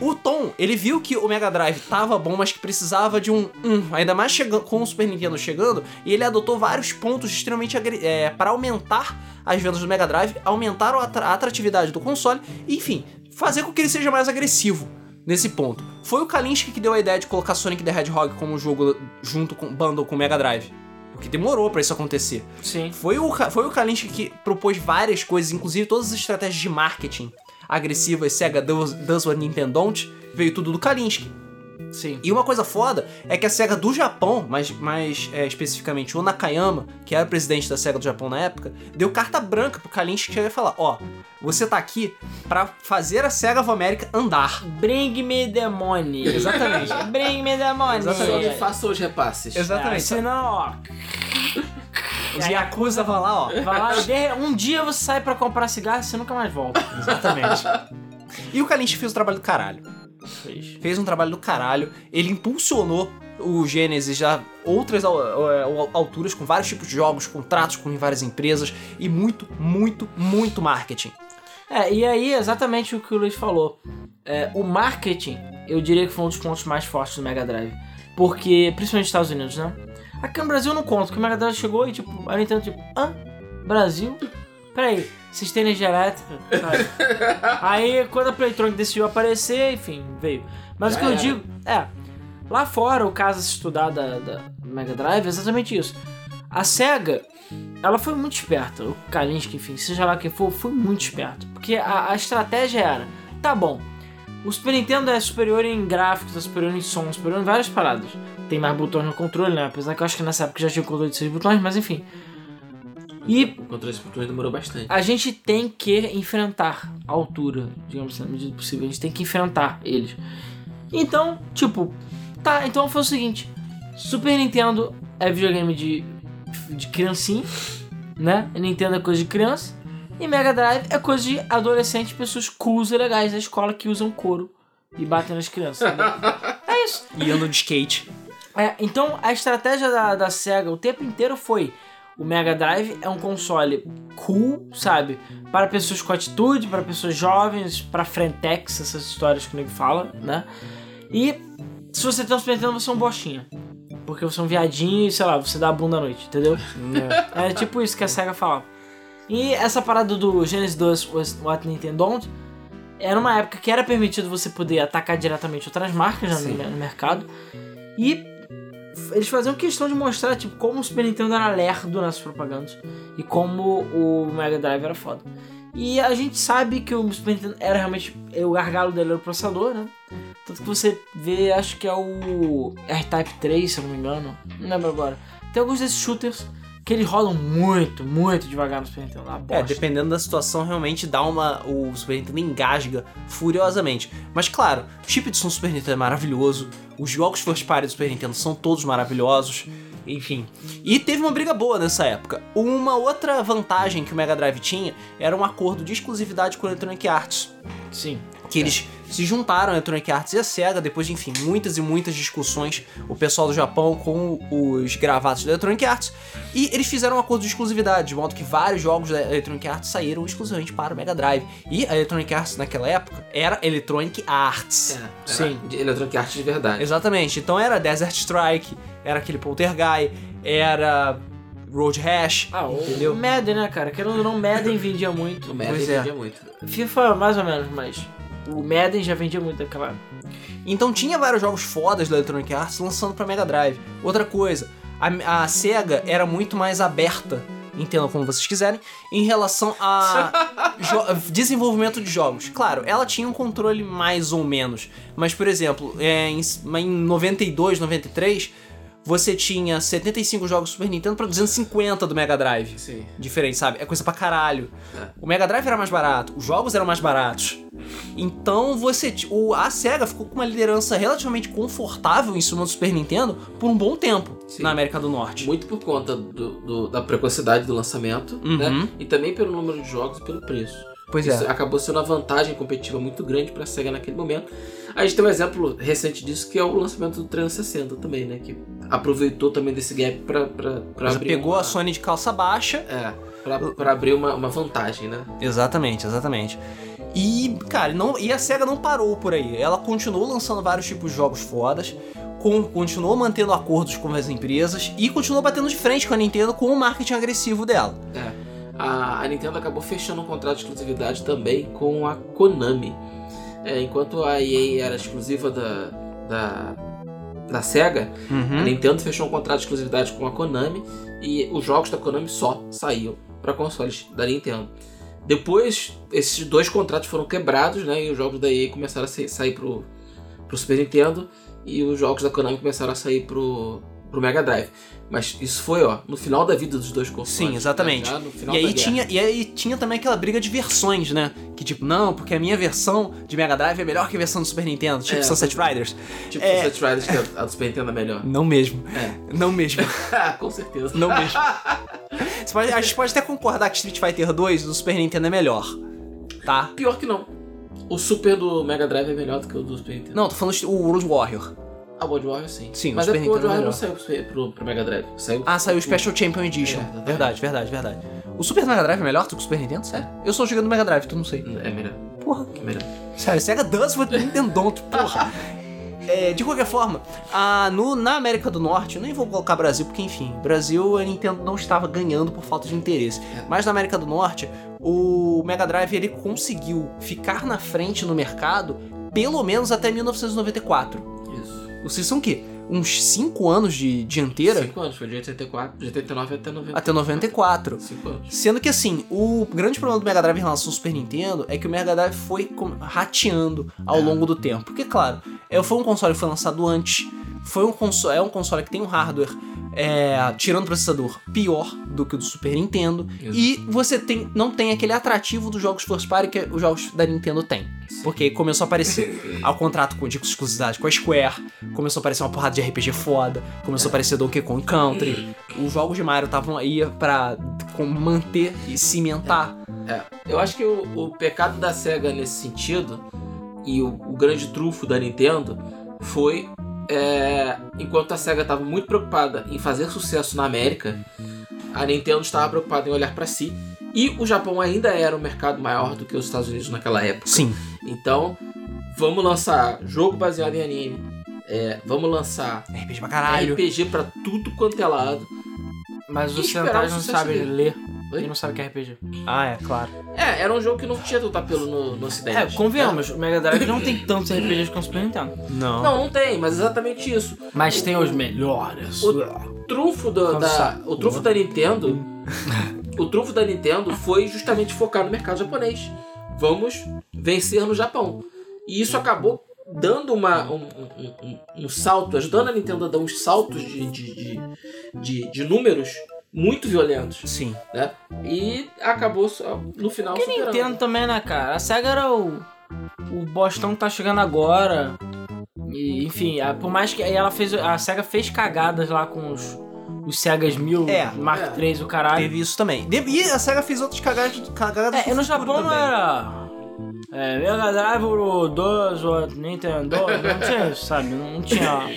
O Tom, ele viu que o Mega Drive tava bom, mas que precisava de um. um ainda mais chegando, com o Super Nintendo chegando, e ele adotou vários pontos extremamente é, para aumentar as vendas do Mega Drive, aumentar a atra- a atratividade do console, e, enfim, fazer com que ele seja mais agressivo nesse ponto. Foi o Kalinske que deu a ideia de colocar Sonic the Hedgehog como jogo junto com bundle com o Mega Drive. O que demorou pra isso acontecer. Sim. Foi o, foi o Kalinske que propôs várias coisas, inclusive todas as estratégias de marketing agressivas, Sega does, does what Nintendo don't, veio tudo do Kalinske. Sim. E uma coisa foda é que a SEGA do Japão, mais, mais é, especificamente o Nakayama, que era o presidente da SEGA do Japão na época, deu carta branca pro Kalinske que ia falar, ó, você tá aqui pra fazer a SEGA of America andar. Bring me the money. Exatamente. Bring me the money. Exatamente. E faça os repasses. Exatamente. Ah, senão, ó. Os Yakuza vão lá, ó. Vai lá, um dia você sai pra comprar cigarro e você nunca mais volta. Exatamente. E o Kalinske fez o trabalho do caralho. Fez. fez um trabalho do caralho. Ele impulsionou o Genesis a outras al- alturas, com vários tipos de jogos, contratos com várias empresas e muito, muito, muito marketing. É, e aí, exatamente o que o Luiz falou. É, o marketing, eu diria que foi um dos pontos mais fortes do Mega Drive. Porque, principalmente nos Estados Unidos, né? Aqui no Brasil eu não conto, que o Mega Drive chegou e, tipo, a Nintendo, tipo, hã? Brasil? Peraí, vocês têm energia elétrica? Aí, quando a Playtronic decidiu aparecer, enfim, veio. Mas Já o que eu era. digo, é, lá fora, o caso a se estudar da, da Mega Drive é exatamente isso. A SEGA, ela foi muito esperta, o Kalinske, enfim, seja lá quem for, foi muito esperto. Porque a, a estratégia era, tá bom, o Super Nintendo é superior em gráficos, é superior em som, superior em várias paradas. Tem mais botões no controle, né? Apesar que eu acho que nessa época já tinha o controle de 6 botões, mas enfim. E O controle de controle demorou bastante. a gente tem que enfrentar a altura, digamos assim, na medida possível. A gente tem que enfrentar eles. Então, tipo, tá, então foi o seguinte: Super Nintendo é videogame de, de criancinha, né? Nintendo é coisa de criança. E Mega Drive é coisa de adolescentes, pessoas cools e legais da escola que usam couro e batem nas crianças. entendeu? é isso. E andam de skate. É, então a estratégia da, da SEGA o tempo inteiro foi: o Mega Drive é um console cool, sabe? Para pessoas com atitude, para pessoas jovens, para frentex, essas histórias que o nego fala, né? E se você tem um Super Nintendo, você é um bostinha. Porque você é um viadinho e, sei lá, você dá a bunda à noite, entendeu? É tipo isso que a SEGA fala. E essa parada do Genesis 2 was What Nintendo Don't era uma época que era permitido você poder atacar diretamente outras marcas já no, mercado. E eles faziam questão de mostrar tipo, como o Super Nintendo era lerdo nas propagandas e como o Mega Drive era foda. E a gente sabe que o Super Nintendo era realmente. O gargalo dele era o processador, né? Tanto que você vê, acho que é o R-Type 3, se eu não me engano. Não lembro agora. Tem alguns desses shooters eles rodam muito, muito devagar no Super Nintendo. É, bosta. dependendo da situação, realmente dá uma. O Super Nintendo engasga furiosamente. Mas claro, o chip de som do Super Nintendo é maravilhoso. Os jogos first party do Super Nintendo são todos maravilhosos. Enfim. E teve uma briga boa nessa época. Uma outra vantagem que o Mega Drive tinha era um acordo de exclusividade com a Electronic Arts. Sim. que eles se juntaram a Electronic Arts e a SEGA depois de, enfim, muitas e muitas discussões, o pessoal do Japão com os gravatos da Electronic Arts, e eles fizeram um acordo de exclusividade, de modo que vários jogos da Electronic Arts saíram exclusivamente para o Mega Drive. E a Electronic Arts naquela época era Electronic Arts. É, era Sim. Electronic Arts de verdade. Exatamente. Então era Desert Strike, era aquele Poltergeist, era Road Rash, Ah, o entendeu? Madden, né, cara? Querendo ou não, Madden vendia muito. O Madden Pois é. vendia muito. FIFA, mais ou menos, mas. O Madden já vendia muito daquela. Então tinha vários jogos fodas da Electronic Arts lançando pra Mega Drive. Outra coisa, a, a SEGA era muito mais aberta, entendam como vocês quiserem, em relação a desenvolvimento de jogos. Claro, ela tinha um controle mais ou menos, mas por exemplo, é, em, em 92, 93, você tinha 75 jogos do Super Nintendo pra 250 do Mega Drive. Sim. Diferente, sabe? É coisa pra caralho. É. O Mega Drive era mais barato, os jogos eram mais baratos. Então você. O, a SEGA ficou com uma liderança relativamente confortável em cima do Super Nintendo por um bom tempo Sim. na América do Norte. Muito por conta do, do- da precocidade do lançamento, Uhum. né? E também pelo número de jogos e pelo preço. Pois Isso é. acabou sendo uma vantagem competitiva muito grande pra SEGA naquele momento. A gente tem um exemplo recente disso que é o lançamento do 360 também, né? Que aproveitou também desse gap pra, pra, pra Mas abrir. pegou uma, a Sony de calça baixa. É, pra, pra abrir uma, uma vantagem, né? Exatamente, exatamente. E, cara, não, e a SEGA não parou por aí. Ela continuou lançando vários tipos de jogos fodas, com- continuou mantendo acordos com as empresas e continuou batendo de frente com a Nintendo com o marketing agressivo dela. É. A, a Nintendo acabou fechando um contrato de exclusividade também com a Konami. É, enquanto a EA era exclusiva da, da, da SEGA, a Uhum. Nintendo fechou um contrato de exclusividade com a Konami e os jogos da Konami só saíam para consoles da Nintendo. Depois, esses dois contratos foram quebrados, né? E os jogos da EA começaram a sa- sair pro, pro Super Nintendo e os jogos da Konami começaram a sair pro, pro Mega Drive. Mas isso foi, ó, no final da vida dos dois consoles. Sim, né? exatamente. Final E aí, guerra. tinha, e aí tinha também aquela briga de versões, né? Que tipo, não, porque a minha versão de Mega Drive é melhor que a versão do Super Nintendo, tipo É, Sunset Riders. Tipo, É. Sunset Riders, que a, a do Super Nintendo é melhor. Não mesmo. É. Não mesmo. Com certeza. Não mesmo. Pode- a gente pode até concordar que Street Fighter 2 do Super Nintendo é melhor. Tá? Pior que não. O Super do Mega Drive é melhor do que o do Super Nintendo. Não, tô falando o World Warrior. A World Warrior sim. Sim, o Mas é Super porque o World é Warrior não saiu pro, pro, Mega Drive. Saiu Ah, saiu o Special Champion Edition. É, verdade, verdade, verdade. O Super Mega Drive é melhor do que o Super Nintendo? Sério? Eu sou jogando Mega Drive, tu não sei. É melhor. Porra. É melhor. Sério, Sega does what Nintendo don't, porra. É, de qualquer forma, a, no, na América do Norte, eu nem vou colocar Brasil, porque enfim, Brasil a Nintendo não estava ganhando por falta de interesse. Mas na América do Norte, o Mega Drive ele conseguiu ficar na frente no mercado pelo menos até 1994. Vocês são o quê? Uns 5 anos de dianteira 5 anos. Foi de 84, de 89 até 90. até 94. 5 anos. Sendo que assim, o grande problema do Mega Drive em relação ao Super Nintendo é que o Mega Drive foi rateando ao longo do tempo. Porque, claro, é, foi um console que foi lançado antes, foi um console, é um console que tem um hardware, é, tirando o processador, pior do que o do Super Nintendo. Isso. E você tem, não tem aquele atrativo dos jogos first party que os jogos da Nintendo têm. Porque começou a aparecer ao contrato com de exclusividade com a Square, começou a aparecer uma porrada de RPG foda, começou a aparecer Donkey Kong Country, os jogos de Mario estavam aí pra manter e cimentar. É, eu acho que o, o pecado da SEGA nesse sentido, e o, o grande trunfo da Nintendo, foi é, enquanto a SEGA estava muito preocupada em fazer sucesso na América, a Nintendo estava preocupada em olhar para si. E o Japão ainda era um mercado maior do que os Estados Unidos naquela época. Sim, Então, vamos lançar jogo baseado em anime. é, vamos lançar RPG pra caralho. RPG pra tudo quanto é lado. Mas os o não sabem dele. ler Oi? não sabem o que é RPG. Ah, é, claro. É, era um jogo que não tinha tanto apelo no, no É, ocidente. convenhamos, o Mega Drive não tem tantos RPGs como o Super Nintendo. Não. Não, não tem, mas exatamente isso. Mas tem os melhores. O trunfo, do- da, o trunfo da Nintendo. o trunfo da Nintendo foi justamente focar no mercado japonês. Vamos vencer no Japão. E isso acabou dando uma, um, um- um- um salto, ajudando a Nintendo a dar uns saltos de, de, de, de- de números muito violentos, Sim. né? E acabou só- no final Que superando. Nintendo também, né, cara? A SEGA era o. O Bostão que tá chegando agora. E, enfim, a- por mais que. Ela fez. A SEGA fez cagadas lá com os. Os Segas 1000, É, Mark é. III, o caralho. Teve isso também. E a SEGA fez outras cagadas, cagadas É, no Japão não também. era. É, Mega Drive, o 2, o Nintendo, não tinha isso, sabe? Não tinha.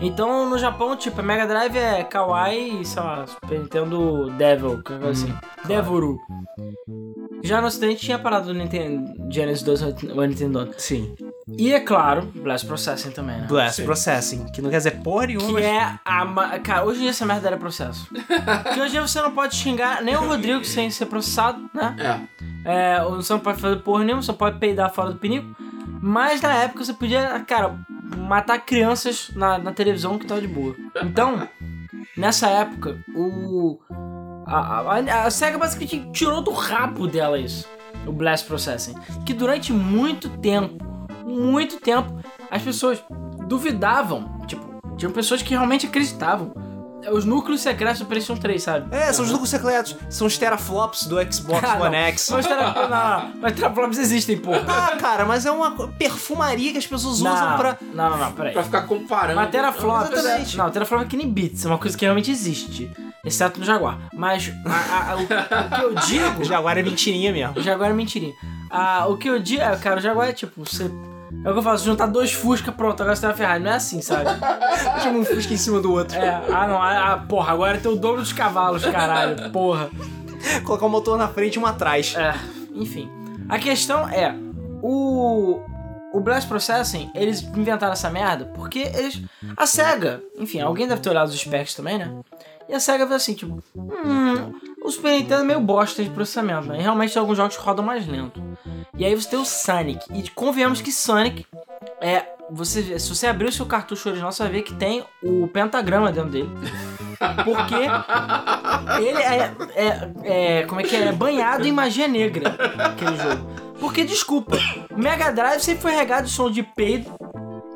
Então no Japão, tipo, Mega Drive é Kawaii e, sei lá, Super Nintendo Devil, qualquer coisa assim. Devuru. Já no ocidente tinha a parada do Nintendo Genesis 2 o Nintendo. Sim. E é claro, Blast Processing também, né? Blast Sim. Processing, que não quer dizer porra nenhuma. Que mas- é a. ma- Cara, hoje em dia essa merda era processo. Porque hoje em dia você não pode xingar nem o Rodrigo sem ser processado, né? É. É, você não pode fazer porra nenhuma, só pode peidar fora do pinico. Mas na época você podia, cara, matar crianças na, na televisão que tava de boa. Então, nessa época, o. A, a, a SEGA basicamente tirou do rabo dela isso. O Blast Processing. Que durante muito tempo, muito tempo, as pessoas duvidavam. Tipo, tinham pessoas que realmente acreditavam. Os núcleos secretos do PlayStation 3, sabe? É, são os núcleos secretos. São os teraflops do Xbox Ah, One não. X. Mas, tera... não, não, mas teraflops existem, porra. Ah, cara, mas é uma perfumaria que as pessoas usam Não, pra. não, não, não, peraí. Pra ficar comparando. Mas teraflops, Exatamente. não, teraflop é que nem bits, é uma coisa que realmente existe, exceto no Jaguar. Mas a- a- o, o que eu digo, O Jaguar é mentirinha mesmo. o Jaguar é mentirinha. Ah, o que eu digo, é, cara, o Jaguar é tipo, você é o que eu faço, juntar dois Fusca, pronto, agora você tem uma Ferrari, não é assim, sabe? Tinha um Fusca em cima do outro. É, ah não, ah, ah, porra, agora tem o dobro dos cavalos, caralho, porra. Colocar um motor na frente e um atrás. É, enfim. A questão é, o o Blast Processing, eles inventaram essa merda porque eles a SEGA, enfim, alguém deve ter olhado os specs também, né? E a SEGA viu assim, tipo, hum, o Super Nintendo é meio bosta de processamento, né? E realmente alguns jogos rodam mais lento. E aí você tem o Sonic, e convenhamos que Sonic é você, se você abrir o seu cartucho original, você vai ver que tem o pentagrama dentro dele. Porque ele é, é, é- Como é que é? É banhado em magia negra, aquele jogo. Porque, desculpa, o Mega Drive sempre foi regado de som de peido.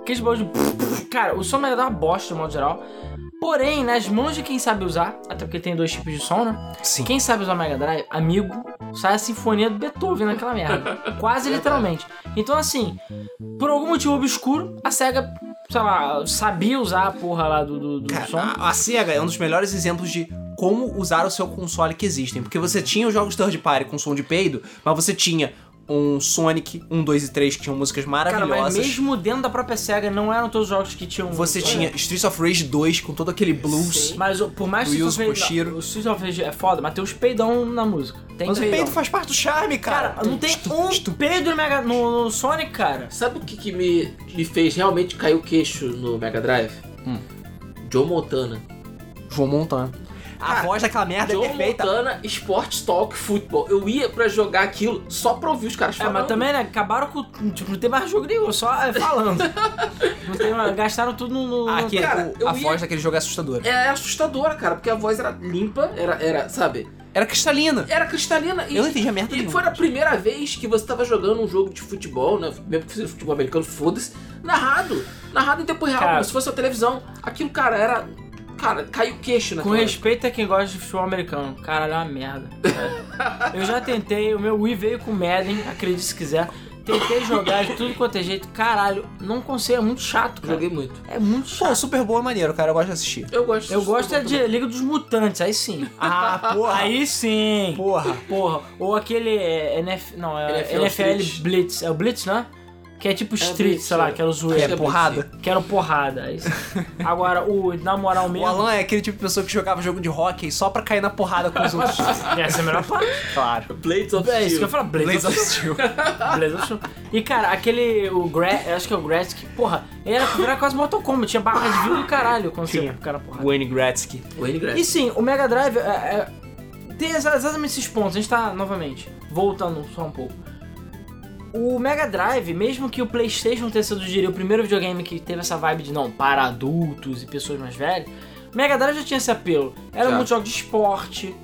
Aqueles barulhos de. Cara, o som do Mega Drive é uma bosta, de modo geral. Porém, nas mãos de quem sabe usar, até porque tem dois tipos de som, né? Sim. Quem sabe usar Mega Drive, amigo, sai a sinfonia do Beethoven naquela merda. Quase literalmente. Então, assim, por algum motivo obscuro, a SEGA, sei lá, sabia usar a porra lá do, do, do Cara, som. a, a SEGA é um dos melhores exemplos de como usar o seu console que existem. Porque você tinha os jogos third party com som de peido, mas você tinha um Sonic 1, 2 e 3 que tinham músicas Cara, maravilhosas. mas mesmo dentro da própria SEGA, não eram todos os jogos que tinham. Você tinha Streets of Rage 2 com todo aquele blues. Mas o- por mais que Yuzo Koshiro. não, o Streets of Rage é foda, mas tem os peidão na música. Tem Mas o peidão. peido faz parte do charme, cara. Cara, não tem um peido no, Mega, no, no Sonic, cara. Sabe o que, que me, me fez realmente cair o queixo no Mega Drive? Hum. Joe Montana. João Montana. A Cara, voz daquela merda é Joe perfeita. Montana Sports Talk Football. Eu ia pra jogar aquilo só pra ouvir os caras É, falando. mas também, né, acabaram com. Tipo, não tem mais jogo nenhum, só é, falando. não tem, mais- gastaram tudo no. no- Ah, aqui, Cara, o- a ia- voz daquele jogo é assustadora. É assustadora, cara, porque a voz era limpa, era, era sabe? Era cristalina. Era cristalina e. Eu não entendi a merda E nenhuma. foi a primeira vez que você tava jogando um jogo de futebol, né? Mesmo que seja futebol americano, foda-se. Narrado. Narrado em tempo real, Cara. como se fosse a televisão. Aquilo, cara, era. Cara, caiu o queixo Com naquela respeito a quem gosta de futebol americano. Caralho, é uma merda. Eu já tentei, o meu Wii veio com Madden, acredite se quiser. Tentei jogar de tudo quanto é jeito. Caralho, não consigo, é muito chato, cara. Joguei muito. É muito Pô, chato. Super Bowl é maneiro, cara. Eu gosto de assistir. Eu gosto Eu gosto é de Liga dos Mutantes, aí sim. Ah, porra. Aí sim. Porra. Porra. Ou aquele é, NF, não, é NFL NFL, Blitz. Blitz. É o Blitz, né? Que é tipo Street, Blitz, sei lá, é. que era o Que zoeiro. é porrada. Que era o porrada. Aí sim. Agora, o, na moral O mesmo. Alan é aquele tipo de pessoa que jogava jogo de hockey só pra cair na porrada com os outros. Essa é a melhor parte. claro. Blades of É isso que eu Steel. ia falar, Blaze Blaze of Steel. Blaze of Steel. E cara, aquele. O Gra eu acho que é o Gretzky, porra, ele era, era quase Mortal Kombat, tinha barra de vida do caralho quando você Tinha. o cara porra. Wayne Gretzky. Wayne Gretzky. E sim, o Mega Drive é, é- tem exa- exatamente esses pontos. A gente tá, novamente, voltando só um pouco. O Mega Drive, mesmo que o PlayStation tenha sido, diria, o primeiro videogame que teve essa vibe de não, para adultos e pessoas mais velhas, o Mega Drive já tinha esse apelo. Eram Já. muitos jogos de esporte,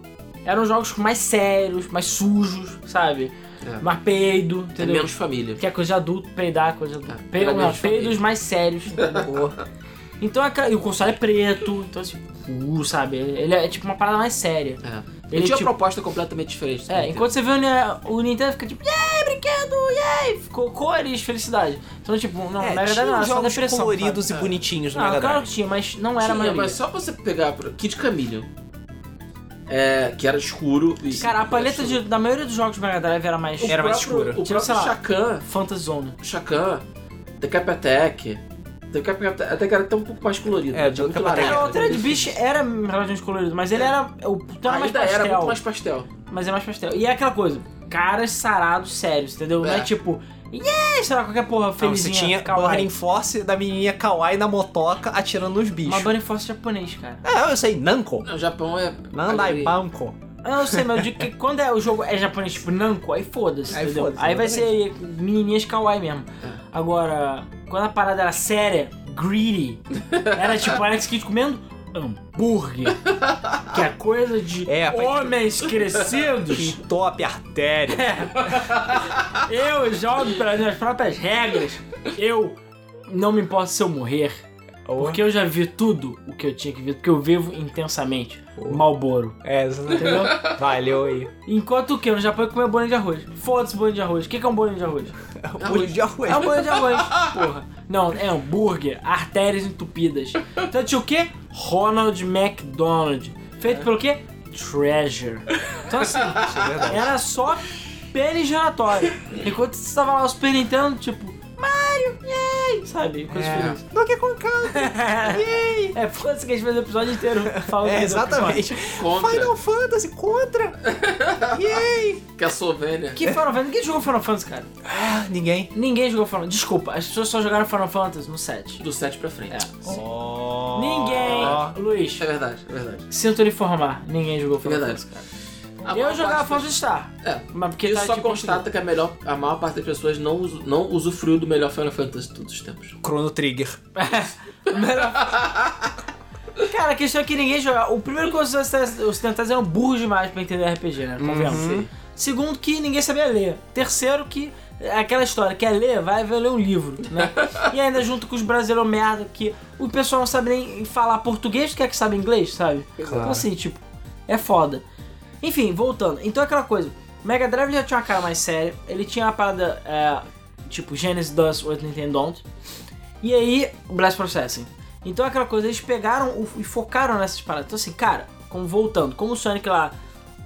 eram jogos mais sérios, mais sujos, sabe? É. Mais peido, É entendeu? menos família. Que é coisa de adulto, peidar, coisa de adulto. É, Peido, era não, peidos família. mais sérios. entendeu? então, é e o console é preto, então assim, uh, sabe? Ele é tipo uma parada mais séria. É. Ele, Ele tinha tipo- uma proposta completamente diferente. É, enquanto você vê o, o Nintendo fica tipo, yay, brinquedo, yay, ficou cores, felicidade. Então, tipo, não, É, na verdade não, era só jogos depressão. coloridos sabe? e bonitinhos no Não, Mega claro que tinha, mas não era Tinha, mas só você pegar Kid Chameleon. É, que era escuro. E, Cara, a paleta de- da maioria dos jogos do Mega Drive era mais O Era mais próprio- escura. O Tipo, sei próprio lá. Shakan, Fantasy Zone. o Shakan, The Cap Attack. The Cap Attack até que era até um pouco mais colorido. É, né? Tinha muito laranja. É, o Thread Beast era relativamente colorido, mas ele era. O então era mais pastel. era muito mais pastel. Mas é mais pastel. E é aquela coisa, caras sarados sérios, entendeu? Não é É. tipo, yeah, sei lá, qualquer porra Não, você felizinha. tinha kawaii. Burning Force da menininha kawaii na motoca atirando nos bichos. Uma Bunny Force japonês, cara. É, eu sei, Namco. O Japão é. Nandai Banco. Eu não sei, mas eu digo que quando é, o jogo é japonês, tipo Namco, aí foda-se, Aí entendeu? foda-se, aí vai ser menininhas kawaii mesmo. É. Agora, quando a parada era séria, greedy, era tipo Alex Kidd comendo hambúrguer, que é coisa de É, homens crescidos. Que top artéria. Eu jogo pelas minhas próprias regras. Eu não me importo se eu morrer. Porque eu já vi tudo o que eu tinha que ver, porque eu vivo intensamente. Malboro. É, entendeu? Valeu aí. Enquanto o que? No Japão é comer bolinho de arroz. Foda-se bolinho de arroz. O que que é um bolinho de arroz? Bolinho de arroz. É um bolinho de arroz, porra. Não, é hambúrguer, artérias entupidas. Então tinha o quê? Ronald McDonald. Feito pelo quê? Treasure. Então assim, verdade. era só pênis giratório. Enquanto você tava lá o Super Nintendo, tipo, Mario, yay! Sabe? Coisa É. feliz. Donkey Kong Country. Yay. É, foda-se que a gente fez o episódio inteiro falando É, exatamente. Contra. Final Fantasy contra. Yay. Castlevania. Que Final Fantasy? Ninguém jogou Final Fantasy, cara. Ah, ninguém. Ninguém jogou Final Desculpa, as pessoas só jogaram Final Fantasy no 7. Do 7 pra frente. É. Oh. Ninguém. Luiz, É verdade, é verdade. sinto lhe informar. Ninguém jogou Final Verdade. Fantasy, cara. A Eu jogava das- Phantasy Star. É. Mas porque Isso tá, só tipo, constata que a, melhor, a maior parte das pessoas não, usu- não usufruiu do melhor Final Fantasy de todos os tempos. Chrono Trigger. Melhor- Cara, a questão é que ninguém joga. O primeiro que os ocidentais- eram burros demais pra entender RPG, né? Convenhamos. Sim. Segundo, que ninguém sabia ler. Terceiro, que é aquela história, quer ler, vai ler um livro, né? e ainda junto com os brasileiros merda, que o pessoal não sabe nem falar português, quer que sabe inglês, sabe? Então assim, tipo, é foda. Enfim, voltando. Então é aquela coisa, Mega Drive já tinha uma cara mais séria, ele tinha uma parada, é, tipo, Genesis does what Nintendo don't. E aí, o Blast Processing. Então é aquela coisa, eles pegaram o- e focaram nessas paradas. Então assim, cara, como voltando, como o Sonic lá,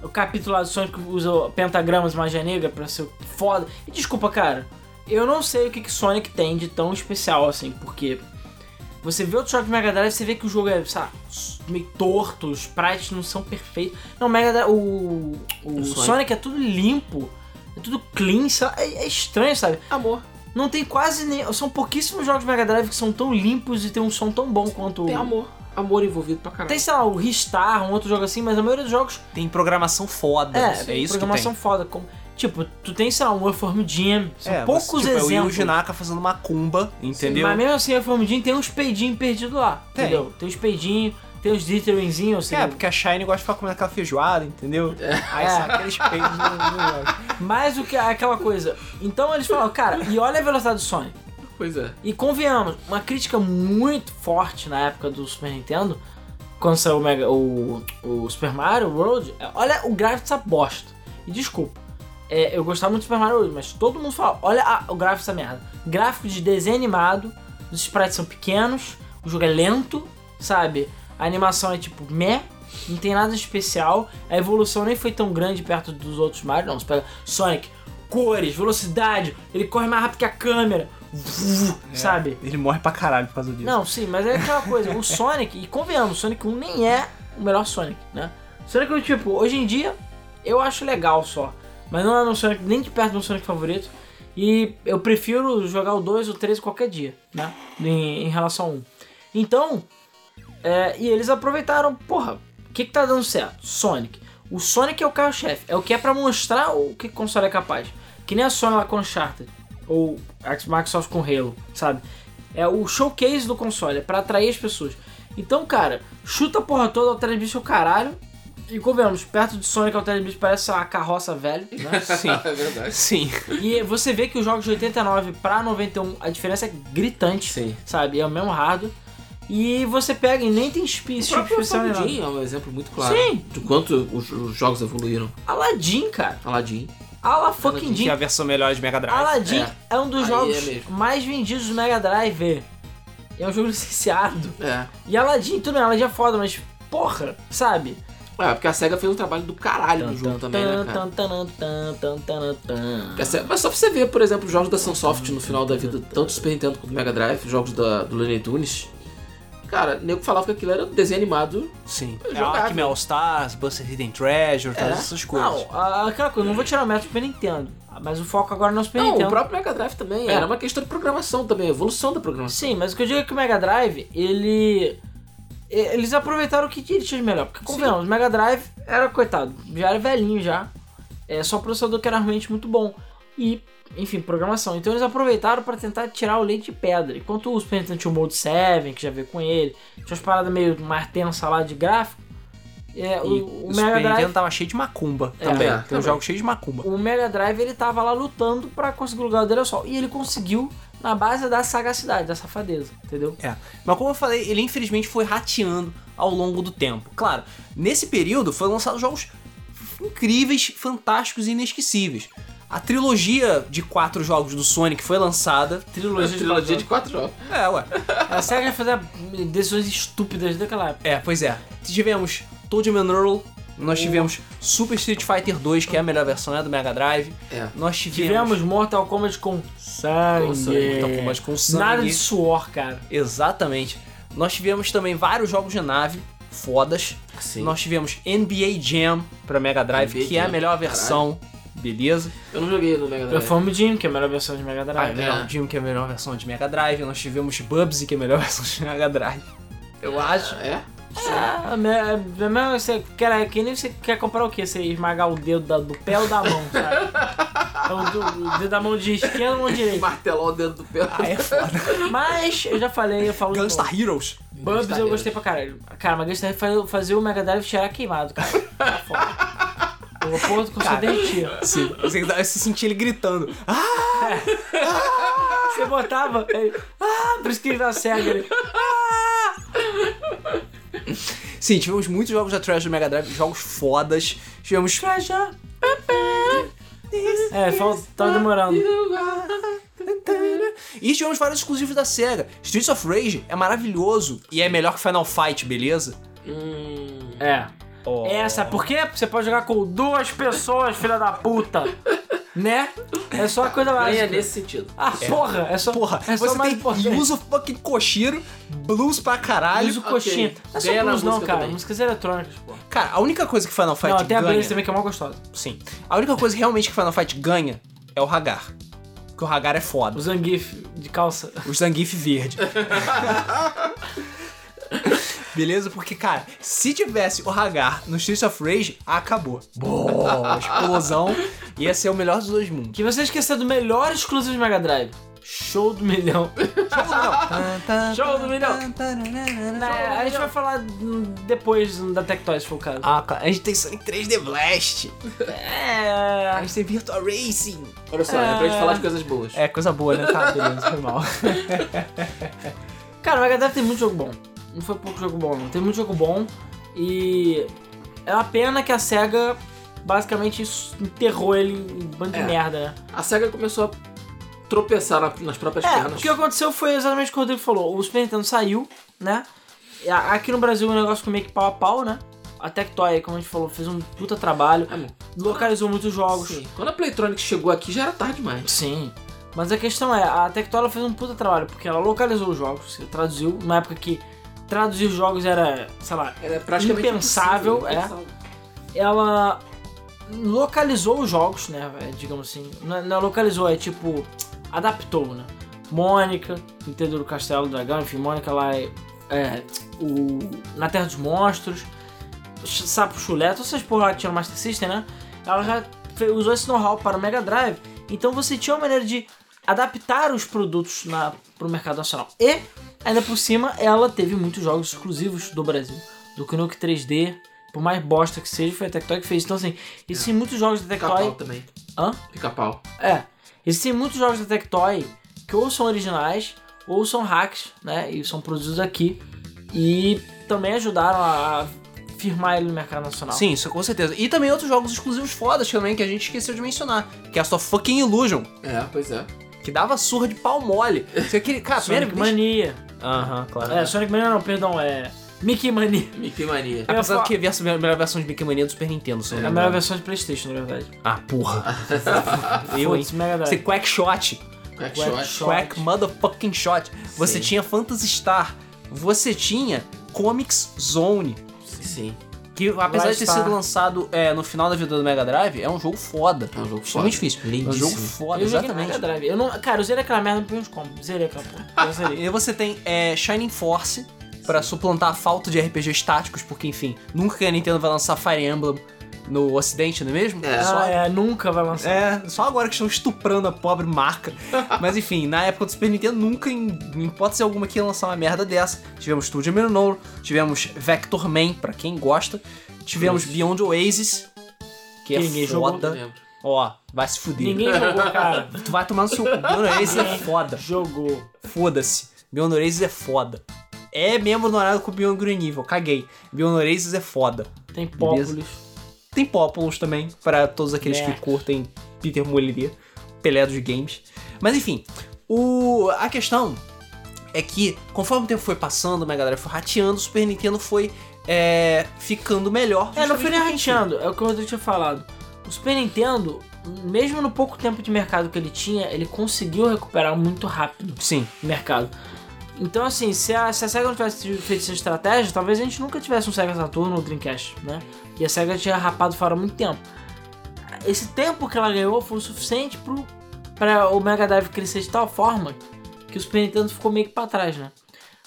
o capítulo lá do Sonic usa pentagramas magia negra pra ser foda. E desculpa, cara, eu não sei o que, que Sonic tem de tão especial assim, porque você vê outro Sonic Mega Drive, você vê que o jogo é, sei lá, meio torto, os sprites não são perfeitos. Não, o Mega Drive, o, o, O Sonic. Sonic. é tudo limpo, é tudo clean, é, é estranho, sabe? Amor. Não tem quase nem. São pouquíssimos jogos Mega Drive que são tão limpos e tem um som tão bom quanto. Tem amor. Amor envolvido pra caralho. Tem, sei lá, o Ristar, um outro jogo assim, mas a maioria dos jogos Tem programação foda. é, É, isso programação que foda. Como, tipo, tu tem, sei lá, um Earthworm Jim, são. É, poucos você, tipo, É o exemplos. Yuji Naka fazendo macumba, entendeu? Mas mesmo assim, Earthworm Jim tem uns peidinhos perdidos lá, Tem. entendeu? Tem uns peidinhos, tem uns Ditteringzinhos, assim. É, porque a Shine gosta de ficar comendo aquela feijoada, entendeu? Aí É. sai aqueles peitos no, no jogo. Mais do que aquela coisa. Então eles falam, cara, e olha a velocidade do Sonic. Pois é. E convenhamos, uma crítica muito forte na época do Super Nintendo, quando saiu o, Mega, o, o Super Mario World, é, olha o gráfico dessa bosta. E desculpa, é, eu gostava muito do Super Mario World, mas todo mundo fala, olha a- o gráfico dessa merda. Gráfico de desenho animado, os sprites são pequenos, o jogo é lento, sabe? A animação é tipo meh, não tem nada especial, a evolução nem foi tão grande perto dos outros Mario, não. Você pega Sonic, cores, velocidade, ele corre mais rápido que a câmera, sabe? Ele morre pra caralho por causa disso. Não, sim, mas é aquela coisa, o Sonic, e convenhamos, o Sonic 1 nem é o melhor Sonic, né? Sonic 1, tipo, hoje em dia, eu acho legal só, mas não é meu Sonic, nem de perto do meu Sonic favorito, e eu prefiro jogar o 2 ou o 3 qualquer dia, né? Em, em relação ao 1. Então, é, e eles aproveitaram, porra, o que que tá dando certo? Sonic. O Sonic é o carro-chefe, é o que é pra mostrar o que o console é capaz. Que nem a Sony lá com Uncharted, ou a Microsoft com Halo, sabe? É o showcase do console, é pra atrair as pessoas. Então, cara, chuta a porra toda, Altered Beast é o caralho. E convenhamos, perto de Sonic, Altered Beast parece uma carroça velha, né? Sim. é verdade. Sim. E você vê que os jogos de 89 pra 91, a diferença é gritante, Sim. sabe? É o mesmo hardware. E você pega e nem tem chip especial nem nada. Aladdin é um exemplo muito claro Sim. de quanto os, os jogos evoluíram. Aladdin, cara. Aladdin. Ala fucking Aladdin, Que é a Din. versão melhor de Mega Drive. Aladdin É. é. um dos Aí jogos é mesmo. mais vendidos do Mega Drive. É um jogo licenciado. É. E Aladdin, tudo bem, Aladdin é foda, mas porra, sabe? É, porque a SEGA fez um trabalho do caralho no jogo também, né, cara? Porque a SEGA- Mas só pra você ver, por exemplo, os jogos da Sunsoft no final da vida, tanto do Super Nintendo quanto do Mega Drive, jogos da, do Looney Tunes. Cara, o nego falava que aquilo era um desenho animado. Sim. É Jogável. Acme All Stars, Buster Hidden Treasure, todas É. essas coisas. Não, aquela coisa, não vou tirar o mérito do Super Nintendo. Mas o foco agora não é o Super Não, Nintendo. o próprio Mega Drive também. É. Era uma questão de programação também, evolução da programação. Sim, mas o que eu digo é que o Mega Drive, ele. Eles aproveitaram o que eles tinham de melhor. Porque, convenhamos, o Mega Drive era, coitado, já era velhinho já. É só processador que era realmente muito bom. E, enfim, programação. Então eles aproveitaram pra tentar tirar o leite de pedra. Enquanto o Super Nintendo tinha o Mode 7, que já veio com ele, tinha umas paradas meio mais tensas lá de gráfico. É, o, o o Super Mega Drive Nintendo tava cheio de macumba É, também. é, Tem também. um jogo cheio de macumba. o Mega Drive ele tava lá lutando pra conseguir o lugar dele ao sol. E ele conseguiu na base da sagacidade, da safadeza, entendeu? É. Mas como eu falei, ele infelizmente foi rateando ao longo do tempo. Claro, nesse período foram lançados jogos incríveis, fantásticos e inesquecíveis. A trilogia de quatro jogos do Sonic foi lançada. Trilogia, Trilogia de de quatro jogos. É, ué. A SEGA ia fazer decisões estúpidas daquela época. É, pois é. Tivemos Toadman Earl, nós tivemos Super Street Fighter 2, que é a melhor versão, é do Mega Drive. É. Nós tivemos, Tivemos Mortal Kombat com sangue. Com sangue, Mortal Kombat com sangue. Nada de suor, cara. Exatamente. Nós tivemos também vários jogos de nave fodas. Sim. Nós tivemos NBA Jam pra Mega Drive, NBA que é a Jam, melhor versão. Beleza. Eu não joguei no Mega Drive. Perform Jim, que é a melhor versão de Mega Ah, Drive. legal. é. Jam, que é a melhor versão de Mega Drive. Nós tivemos Bubsy, que é a melhor versão de Mega Drive. Eu acho. É? É, é, mesmo você quer, é que nem você quer comprar o quê? Você esmagar o dedo da- do pé ou da mão, sabe? Então, do- o dedo da mão de esquerda ou mão direita. Martelar o dedo do pé. Ah, é foda. Mas, eu já falei, eu falo. Gunstar Heroes. Bubs Gunstar eu Heroes. gostei pra caralho. Cara, mas Gunstar faz- fazia o Mega Drive cheirar queimado, cara. Tá foda. O ponto com você Cara. derretia. Sim, você, você sentia ele gritando. Ah, Você botava. Ele, ah, por isso que ele dá cega. Ele, Sim, tivemos muitos jogos da Trash do Mega Drive, jogos fodas. Tivemos. Traja. É, falta, tava demorando. E tivemos vários exclusivos da SEGA. Streets of Rage é maravilhoso e é melhor que Final Fight, beleza? Hum. É. Oh. É, sabe por quê? Você pode jogar com duas pessoas, filha da puta. Né? É só a coisa básica. é nesse sentido. Ah, porra, é só. Porra, é só você mais tem importante. Yuzo fucking Koshiro, blues pra caralho. Uso ok. coxinha. Não é só Ganha blues, não, cara. também. Músicas eletrônicas, pô. Cara, a única coisa que Final Fight Não, tem a ganha... Blaze também que é mó gostosa. Sim. A única coisa que realmente que Final Fight ganha é o Hagar. Porque o Hagar é foda. O Zangief de calça. O Zangief verde. Beleza? Porque, cara, se tivesse o Hagar no Streets of Rage, acabou. Boa, explosão. Ia ser o melhor dos dois mundos. Que você esqueceu do melhor exclusivo de Mega Drive. Show do milhão. Show do milhão. É, a gente vai falar depois da Tectoys, se for o caso. Ah, cara, a gente tem Sonic 3D Blast. A É. gente tem Virtua Racing. Olha só, é pra gente falar de coisas boas. É, coisa boa, né? Tá, beleza, foi mal. Cara, o Mega Drive tem muito jogo bom. Não foi pouco jogo bom, não. Tem muito jogo bom. E. É uma pena que a SEGA basicamente enterrou ele em um bando de É. merda, né? A SEGA começou a tropeçar na- nas próprias É, pernas. o que aconteceu foi exatamente o que o Rodrigo falou. O Super Nintendo saiu, né? Aqui no Brasil o negócio ficou meio que pau a pau, né? A Tectoy, como a gente falou, fez um puta trabalho. É. Localizou muitos jogos. Sim. Quando a Playtronics chegou aqui já era tarde demais. Sim. Mas a questão é, a Tectoy ela fez um puta trabalho, porque ela localizou os jogos, traduziu, numa época que traduzir jogos era, sei lá, Era praticamente Impensável, é. ela localizou os jogos, né, digamos assim. Não, é- não é localizou, é tipo, adaptou, né. Mônica, Nintendo do Castelo do Dragão, enfim, Mônica lá é, é, o, na Terra dos Monstros, Sapo Chulé, todas essas porra lá que tinha no Master System, né, ela já usou esse know-how para o Mega Drive, então você tinha uma maneira de adaptar os produtos na, pro mercado nacional. E, ainda por cima, ela teve muitos jogos exclusivos do Brasil. Do Nuke 3D, por mais bosta que seja, foi a Tectoy que fez. Então, assim, existem muitos jogos da Pica-pau Tectoy... também. Hã? Pica-pau. É. Existem muitos jogos da Tectoy que ou são originais, ou são hacks, né? E são produzidos aqui. E também ajudaram a firmar ele no mercado nacional. Sim, isso com certeza. E também outros jogos exclusivos fodas também que a gente esqueceu de mencionar. Que é a sua fucking Illusion. É, pois é. Que dava surra de pau mole. Você aquele. Cara, Sonic primeiro. Mania. Aham, claro. É, Sonic Mania não, perdão, é... Mickey Mania. Mickey Mania. eu ia Apesar falar- que a melhor versão de Mickey Mania é do Super Nintendo, se eu É a me melhor versão de Playstation, na verdade. Ah, porra. Eu, hein? Drive. Você Quack Shot. Quack Quack Shot. Shot. Quack motherfucking shot. Você Sim. tinha Phantasy Star. Você tinha Comics Zone. Sim. Que apesar de ter Star. sido lançado é, no final da vida do Mega Drive, é um jogo foda. É um jogo Extremamente foda. difícil. É um Lindíssimo. jogo foda, eu joguei no exatamente. Mega Drive. Eu não, cara, eu zerei aquela merda no Pins como. Zerei aquela porra. Eu zerei. E aí você tem é, Shining Force. pra suplantar a falta de RPGs táticos, porque enfim, nunca que a Nintendo vai lançar Fire Emblem no ocidente, não é mesmo? É. Só é, nunca vai lançar. É, só agora que estão estuprando a pobre marca. Mas enfim, na época do Super Nintendo, nunca, em, em hipótese alguma, que ia lançar uma merda dessa. Tivemos Studio Minor, tivemos Vector Man, pra quem gosta. Tivemos Isso. Beyond Oasis, que é Que ninguém jogou. foda. Lembro. Ó, vai se fuder. Ninguém jogou, cara. Tu vai tomar no seu cu. Beyond Oasis é foda. Jogou. Foda-se. Beyond Oasis é foda. É membro honorário com o Beyond Green Evil, caguei. Beyond Oasis é foda. Tem Beleza. Tem Populous também, pra todos aqueles que É. curtem Peter Molyneux, Pelé dos games. Mas enfim, o... a questão é que, conforme o tempo foi passando, Mega Drive foi rateando, o Super Nintendo foi é, ficando melhor. É, não foi nem rateando, é o que o Rodrigo tinha falado. O Super Nintendo, mesmo no pouco tempo de mercado que ele tinha, ele conseguiu recuperar muito rápido Sim, o mercado. Então, assim, se a, se a SEGA não tivesse feito essa estratégia, talvez a gente nunca tivesse um Sega Saturn ou Dreamcast, né? E a SEGA tinha rapado fora há muito tempo. Esse tempo que ela ganhou foi o suficiente pro, pra o Mega Drive crescer de tal forma que o Super Nintendo ficou meio que pra trás, né?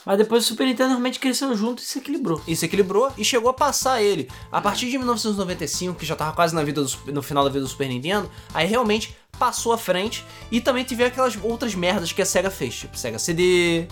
Mas depois o Super Nintendo realmente cresceu junto e se equilibrou. e se equilibrou e chegou a passar ele. A partir de 1995, que já tava quase na vida do no final da vida do Super Nintendo, aí realmente passou à frente e também teve aquelas outras merdas que a SEGA fez, tipo Sega CD,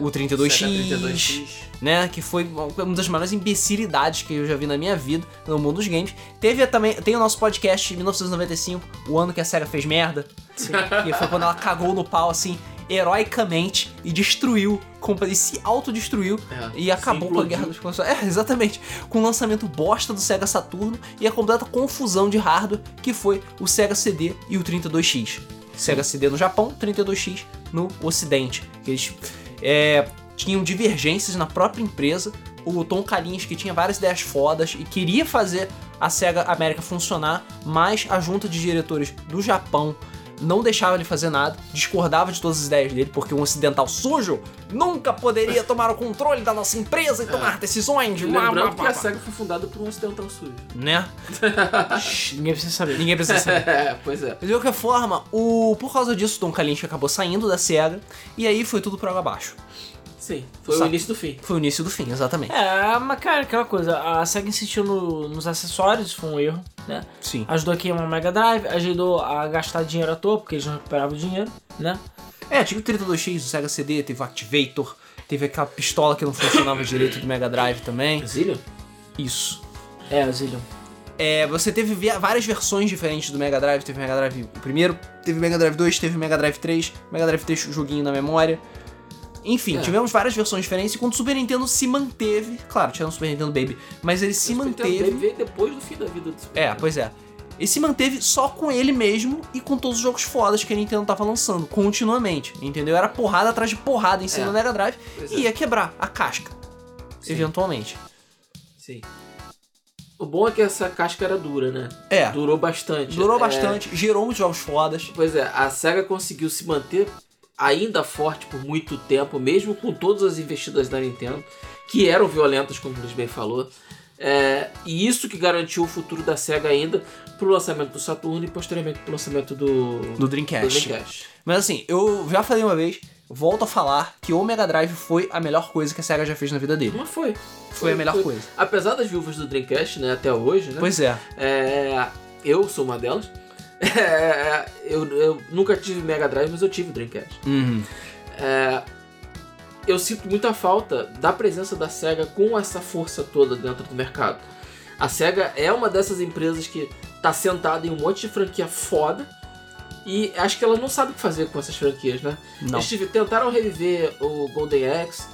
o 32X, Sega 32X. né, que foi uma das maiores imbecilidades que eu já vi na minha vida no mundo dos games. Teve também, tem o nosso podcast de 1995, o ano que a SEGA fez merda, que foi quando ela cagou no pau assim, heroicamente e destruiu, e se autodestruiu É, e acabou com a guerra dos consoles. É, exatamente. Com o lançamento bosta do Sega Saturno e a completa confusão de hardware que foi o Sega CD e o 32X. Sega CD no Japão, 32X no Ocidente. Que Eles é, tinham divergências na própria empresa. O Tom Kalins, que tinha várias ideias fodas e queria fazer a Sega América funcionar, mas a junta de diretores do Japão não deixava ele fazer nada, discordava de todas as ideias dele, porque um ocidental sujo nunca poderia tomar o controle da nossa empresa e tomar decisões. E blá, blá, Lembrando blá, que a. SEGA foi fundada por um ocidental sujo. Né? Ninguém precisa saber. Ninguém precisa saber. É, pois é. De qualquer forma, o... por causa disso, o Tom Kalinske acabou saindo da SEGA e aí foi tudo por água abaixo. Sim, foi o início do fim. Foi o início do fim, exatamente. É, mas cara, aquela coisa, a SEGA insistiu no- nos acessórios, foi um erro, né? Sim. Ajudou a queimar o Mega Drive, ajudou a gastar dinheiro à toa, porque eles não recuperavam dinheiro, né? É, tinha o 32X, o Sega CD, teve o Activator, teve aquela pistola que não funcionava direito do Mega Drive também. Zillion? Isso. É, Zillion. É, você teve várias versões diferentes do Mega Drive. Teve o Mega Drive o primeiro, teve o Mega Drive 2, teve o Mega Drive 3, Mega Drive 3 joguinho na memória. Enfim, É. tivemos várias versões diferentes e quando o Super Nintendo se manteve, claro, tinha o Super Nintendo Baby, mas ele se O Super Nintendo manteve. veio depois do fim da vida do Super É, Nintendo. pois é. Ele se manteve só com ele mesmo e com todos os jogos fodas que a Nintendo tava lançando, continuamente, entendeu? Era porrada atrás de porrada em cima É. do Mega Drive Pois e é. ia quebrar a casca, Sim. eventualmente. Sim. O bom é que essa casca era dura, né? É, Durou bastante. durou É, bastante, gerou muitos jogos fodas. Pois é, a SEGA conseguiu se manter ainda forte por muito tempo, mesmo com todas as investidas da Nintendo, que eram violentas, como o Luiz bem falou. É, e isso que garantiu o futuro da SEGA ainda pro lançamento do Saturno e posteriormente pro lançamento do, Do do Dreamcast. Dreamcast. Mas assim, eu já falei uma vez, volto a falar que o Mega Drive foi a melhor coisa que a SEGA já fez na vida dele. Mas foi. Foi a melhor coisa. Apesar das viúvas do Dreamcast, né, até hoje, né? Pois é. É, eu sou uma delas. É, eu, eu nunca tive Mega Drive, mas eu tive Dreamcast. Uhum. É, eu sinto muita falta da presença da SEGA com essa força toda dentro do mercado. A SEGA é uma dessas empresas que tá sentada em um monte de franquia foda e acho que ela não sabe o que fazer com essas franquias, né? Não. Eles tentaram reviver o Golden Axe,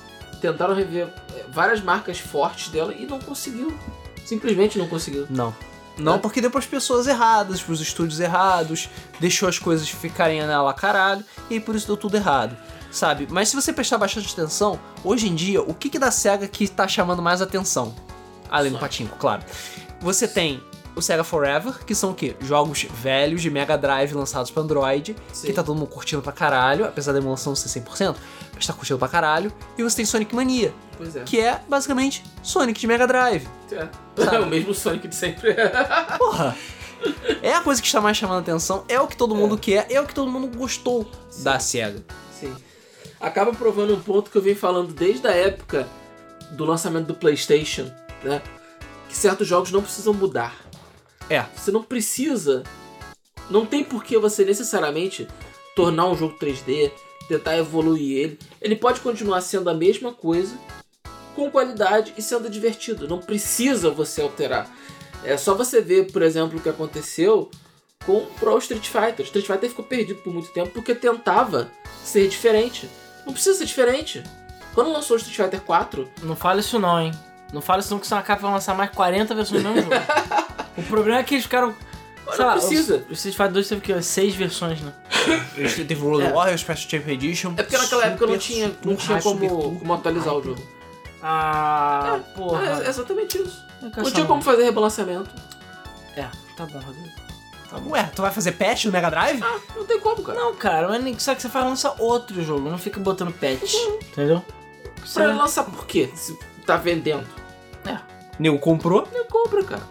tentaram reviver é, várias marcas fortes dela e não conseguiu. Simplesmente não conseguiu. Não. Não, É. porque deu pras pessoas erradas, pros estúdios errados, deixou as coisas ficarem nela caralho, e aí por isso deu tudo errado, sabe? Mas se você prestar bastante atenção, hoje em dia, o que que da SEGA que tá chamando mais atenção? Além do patinco, claro. Você tem o Sega Forever, que são o quê? Jogos velhos de Mega Drive lançados pra Android, Sim. que tá todo mundo curtindo pra caralho, apesar da emulação ser 100%, mas tá curtindo pra caralho. E você tem Sonic Mania, Pois é. que é basicamente Sonic de Mega Drive. É. Sabe? É o mesmo Sonic de sempre. Porra! É a coisa que está mais chamando a atenção, é o que todo mundo quer, é o que todo mundo gostou da SEGA. Sim. Acaba provando um ponto que eu venho falando desde a época do lançamento do PlayStation, né? Que certos jogos não precisam mudar. É. Você não precisa. Não tem por que você necessariamente tornar um jogo 3D, tentar evoluir ele. Ele pode continuar sendo a mesma coisa, com qualidade e sendo divertido. Não precisa você alterar. É só você ver, por exemplo, o que aconteceu com o Pro Street Fighter. O Street Fighter ficou perdido por muito tempo porque tentava ser diferente. Não precisa ser diferente. Quando lançou o Street Fighter 4, Não fala isso não, hein? Não fala isso não, que senão a Capcom vai lançar mais 40 versões do mesmo jogo. o problema é que eles ficaram... Sei não lá, precisa. O, o Street Fighter 2 teve que seis versões, né? Teve Road É. Warrior, Special Champion Edition. é porque naquela época não tinha, não tinha como, como atualizar o jogo. Ah, porra. É exatamente isso. É Não tinha como fazer rebalanceamento. É, tá bom, Rodrigo. Tá bom. Ué, tu vai fazer patch no Mega Drive? Ah, não tem como, cara. Não, cara, mas nem- só que você faz lança outro jogo, não fica botando patch, entendeu? Você- Pra lançar por quê? Se tá vendendo. É. Nego comprou. Não compra, cara.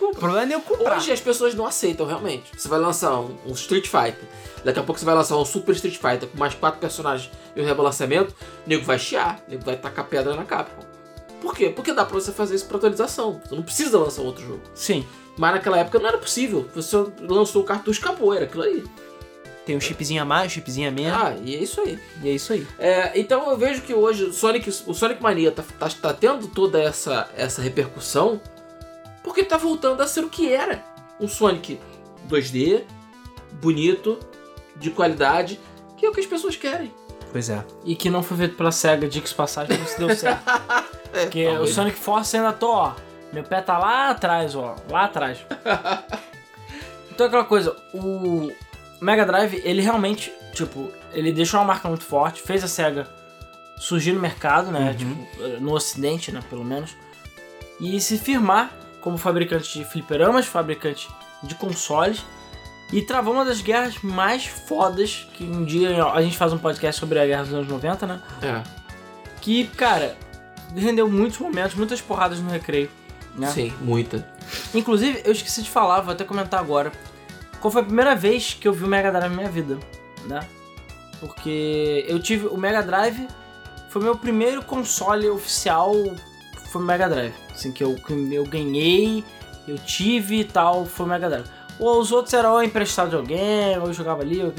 Não O compra. problema é nego comprar. Hoje as pessoas não aceitam realmente. Você vai lançar um, um Street Fighter, daqui a pouco você vai lançar um Super Street Fighter com mais quatro personagens e um rebalanceamento, o nego vai chiar, o nego vai tacar pedra na Capcom. Por quê? Porque dá pra você fazer isso por atualização. Você não precisa lançar um outro jogo. Sim. Mas naquela época não era possível. Você lançou o cartucho, acabou, era aquilo aí. Tem um chipzinho a mais, um chipzinho a menos. Ah, e é isso aí. E é isso aí. É, então eu vejo que hoje o Sonic, o Sonic Mania tá, tá, tá tendo toda essa, essa repercussão porque tá voltando a ser o que era. Um Sonic 2D, bonito, de qualidade, que é o que as pessoas querem. Pois é. E que não foi feito pela SEGA, diga de passagem, não se deu certo. Porque o talvez. Sonic Force ainda tô, ó. Meu pé tá lá atrás, ó. Lá atrás. então aquela coisa, o Mega Drive, ele realmente, tipo, ele deixou uma marca muito forte, fez a SEGA surgir no mercado, né? Tipo, no ocidente, né, pelo menos. E se firmar como fabricante de fliperamas, fabricante de consoles. E travou uma das guerras mais fodas, que um dia a gente faz um podcast sobre a guerra dos anos 90, né? É, que, cara, rendeu muitos momentos, muitas porradas no recreio. Né? sim, muita. Inclusive, eu esqueci de falar, vou até comentar agora. Qual foi a primeira vez que eu vi o Mega Drive na minha vida, né? Porque eu tive o Mega Drive, foi meu primeiro console oficial, foi o Mega Drive. Assim, que eu, que eu ganhei, eu tive e tal, foi o Mega Drive. Ou os outros eram ou emprestado de alguém, ou eu jogava ali. O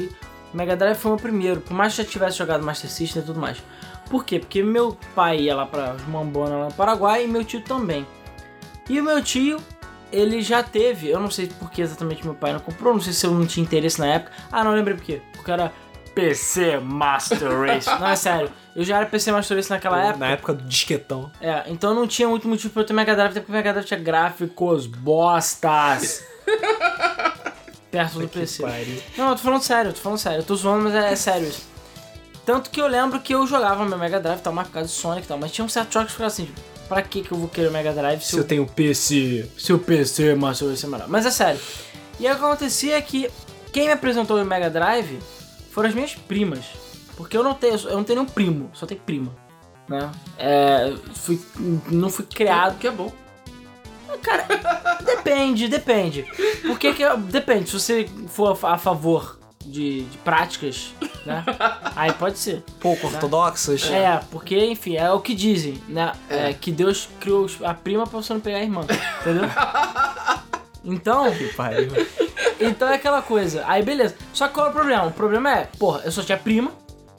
Mega Drive foi o meu primeiro, por mais que eu já tivesse jogado Master System e tudo mais. Por quê? Porque meu pai ia lá pra Mambona, lá no Paraguai, e meu tio também. E o meu tio, ele já teve, eu não sei por que exatamente meu pai não comprou, não sei se eu não tinha interesse na época. Ah, não lembrei por quê. Porque era PC Master Race. não, é sério. Eu já era PC Master Race naquela época. Na época do disquetão. É, então não tinha muito motivo pra eu ter Mega Drive, até porque o Mega Drive tinha gráficos bostas. Perto do PC. pariu. Não, eu tô falando sério, eu tô falando sério. Eu tô zoando, mas é, é sério isso. Tanto que eu lembro que eu jogava meu Mega Drive, tal, mais por causa do Sonic e tal, mas tinha um certo jogos que ficava assim, tipo, pra que que eu vou querer o Mega Drive se, Se eu eu, tenho PC. se o PC Master Race é melhor? Mas é sério. E aí o que acontecia é que quem me apresentou o Mega Drive foram as minhas primas. Porque eu não tenho, eu não tenho nenhum primo, só tenho prima. Né? É, fui, não fui criado Que é bom. Cara, depende, depende. Porque que, depende, se você for a favor de, de práticas, né? Aí pode ser. Pouco ortodoxas. É, porque, enfim, é o que dizem, né? É, que Deus criou a prima pra você não pegar a irmã, entendeu? Então, Que pariu. então é aquela coisa. Aí beleza. Só que qual é o problema? O problema é, porra, eu só tinha prima,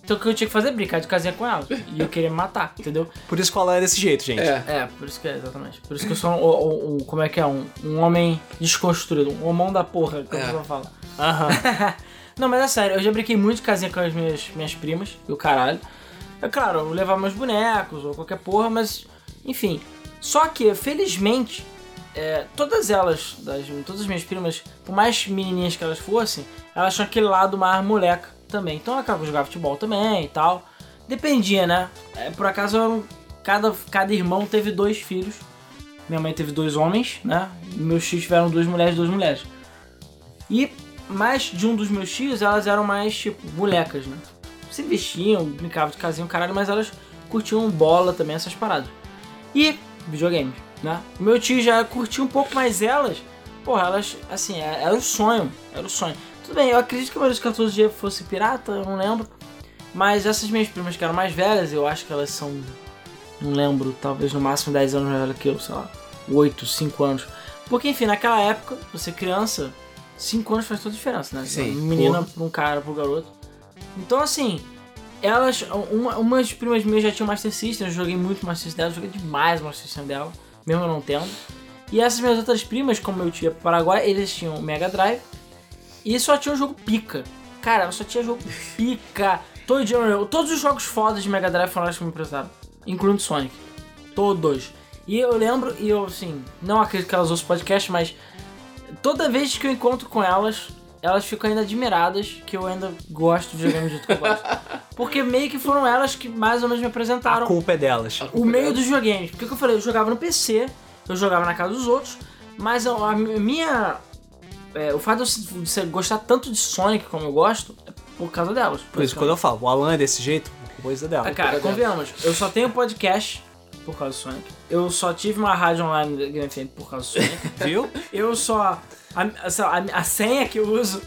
então o que eu tinha que fazer é brincar de casinha com ela. E eu queria me matar, entendeu? Por isso que Alan é desse jeito, gente. É. É, por isso que é, exatamente. Por isso que eu sou um, um- um- como é que é? Um, um homem desconstruído, um homão da porra, como É. a pessoa fala. Aham. Não, mas é sério, eu já brinquei muito de casinha com as minhas, minhas primas e o caralho. É claro, eu levava meus bonecos ou qualquer porra, mas enfim. Só que, felizmente, é, todas elas, das, todas as minhas primas, por mais menininhas que elas fossem, elas tinham aquele lado mais moleca também. Então acabava de jogar futebol também e tal. Dependia, né? É, por acaso, eu- cada, cada irmão teve dois filhos. Minha mãe teve dois homens, né? Meus tios tiveram duas mulheres e duas mulheres. E mais de um dos meus tios, elas eram mais, tipo, molecas, né? Se vestiam, brincavam de casinha, caralho, mas elas curtiam bola também, essas paradas. E videogames, né? Meu tio já curtia um pouco mais elas. Porra, elas, assim, é- era o sonho, era o sonho. Tudo bem, eu acredito que a maioria dos 14 dias fosse pirata, eu não lembro. Mas essas minhas primas que eram mais velhas, eu acho que elas são não lembro, talvez no máximo 10 anos mais velho que eu, sei lá, 8, 5 anos. Porque, enfim, naquela época, você criança, 5 anos faz toda a diferença, né? Sim, Uma menina porra. pra um cara, pro garoto. Então, assim, elas, uma, umas primas minhas já tinham Master System, eu joguei muito Master System dela, joguei demais o Master System dela, mesmo eu não tendo. E essas minhas outras primas, como eu tinha pro Paraguai, eles tinham o Mega Drive e só tinha o jogo pica. Cara, só tinha jogo pica. Todo dia, todos os jogos fodas de Mega Drive foram que me emprestaram, incluindo Sonic. Todos. E eu lembro, e eu, assim, não acredito que elas ouçam podcast, mas toda vez que eu encontro com elas, elas ficam ainda admiradas que eu ainda gosto de jogar do jeito que eu gosto. Porque meio que foram elas que mais ou menos me A apresentaram culpa é delas. o meio dos videogames. Porque o que eu falei, eu jogava no PC, eu jogava na casa dos outros, mas a, a minha. É, o fato de ser- gostar tanto de Sonic como eu gosto é por causa delas. Por isso, quando eu falo, o Alan é desse jeito, coisa dela. Ah, cara, convenhamos, eu só tenho podcast por causa do Sonic. Eu só tive uma rádio online da Game FM por causa do Sonic. Viu? Eu só. A, a- a senha que eu uso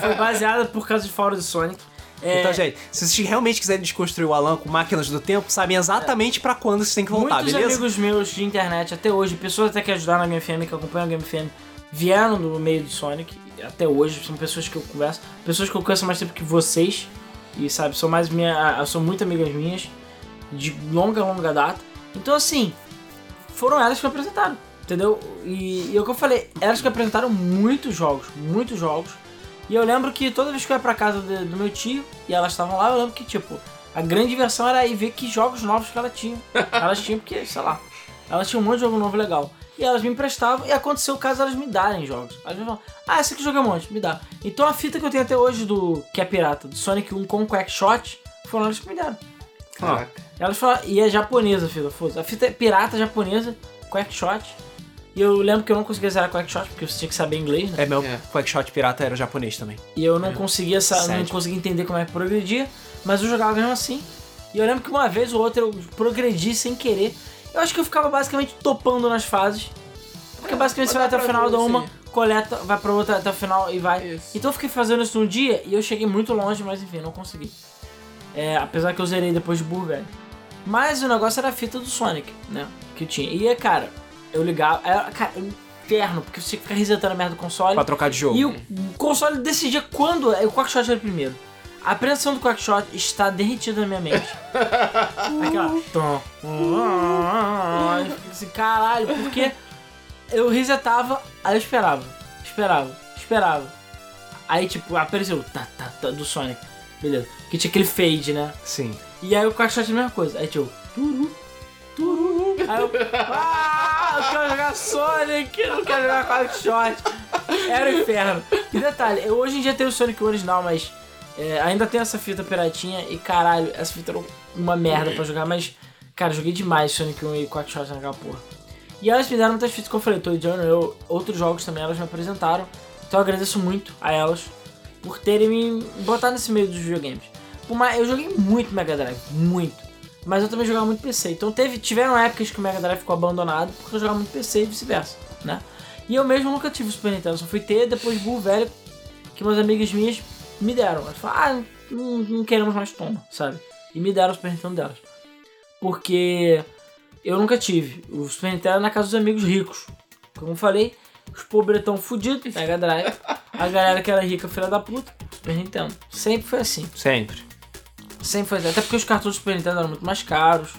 foi baseada por causa de fora do Sonic. É, Então, gente, se vocês realmente quiserem desconstruir o Alan com máquinas do tempo, sabem exatamente pra quando vocês têm que voltar, Muitos beleza? amigos meus de internet até hoje, pessoas até que ajudaram na Game FM, que acompanham a Game FM, vieram do meio do Sonic, até hoje, são pessoas que eu converso, pessoas que eu conheço mais tempo que vocês, e sabe, são mais minha, são muito amigas minhas, de longa, longa data. Então assim, foram elas que me apresentaram, entendeu? E, e é o que eu falei, elas que apresentaram muitos jogos, muitos jogos. E eu lembro que toda vez que eu ia pra casa de- do meu tio e elas estavam lá, eu lembro que, tipo, a grande diversão era ir ver que jogos novos que elas tinham. Elas tinham porque, sei lá, elas tinham um monte de jogo novo legal. E elas me emprestavam e aconteceu o caso elas me darem jogos. Elas me falavam, ah, esse aqui joga um monte, me dá. Então a fita que eu tenho até hoje do que é pirata, do Sonic 1 com Quackshot, foram elas que me deram. Caraca. Elas falaram, e é japonesa a fita, foda A fita é pirata japonesa, Quackshot. E eu lembro que eu não conseguia zerar Quackshot porque você tinha que saber inglês, né? É, meu É. Quackshot pirata era japonês também. E eu não conseguia, sa- não conseguia entender como é que progredia, mas eu jogava mesmo assim. E eu lembro que uma vez ou outra eu progredi sem querer. Eu acho que eu ficava basicamente topando nas fases. Porque É, basicamente você vai até o final da uma, sim. coleta, vai pra outra até o final e vai. Isso. Então eu fiquei fazendo isso num dia e eu cheguei muito longe, mas enfim, não consegui. É, apesar que eu zerei depois de burro, velho. Mas o negócio era a fita do Sonic, né? Que tinha. E, cara, eu ligava. Era, cara, inferno, porque você tinha que ficar resetando a merda do console. Pra trocar de jogo. E o console decidia quando o Quackshot era o primeiro. A apreensão do Quackshot está derretida na minha mente. Aquela. tom, assim, caralho, porque eu resetava, aí eu esperava, esperava, esperava. Aí, tipo, apareceu tá, tá, tá, do Sonic. Beleza. Que tinha aquele fade, né? Sim. E aí o Quackshot é a mesma coisa. Aí tipo, turu, turu. Aí eu, ah, eu quero jogar Sonic, eu não quero jogar Quackshot. Era o inferno. E detalhe, eu hoje em dia tenho o Sonic original, mas é, ainda tenho essa fita piratinha e caralho, essa fita era uma merda pra jogar, mas, cara, joguei demais Sonic 1 e Quackshot naquela porra. E elas me deram muitas fitas que eu falei, Toy Journey, eu, outros jogos também elas me apresentaram. Então eu agradeço muito a elas por terem me botado nesse meio dos videogames. Eu joguei muito Mega Drive, muito. Mas eu também jogava muito PC. Então teve, tiveram épocas que o Mega Drive ficou abandonado porque eu jogava muito PC e vice-versa, né? E eu mesmo nunca tive o Super Nintendo, só fui ter depois de burro velho que meus amigos minhas me deram. Eles falaram, ah, não, não queremos mais toma, sabe? E me deram o Super Nintendo delas. Porque eu nunca tive. O Super Nintendo era na casa dos amigos ricos. Como eu falei, os pobretão fudidos, Mega Drive. A galera que era rica, filha da puta, Super Nintendo. Sempre foi assim. Sempre. Sempre foi assim. Até porque os cartuchos do Super Nintendo eram muito mais caros.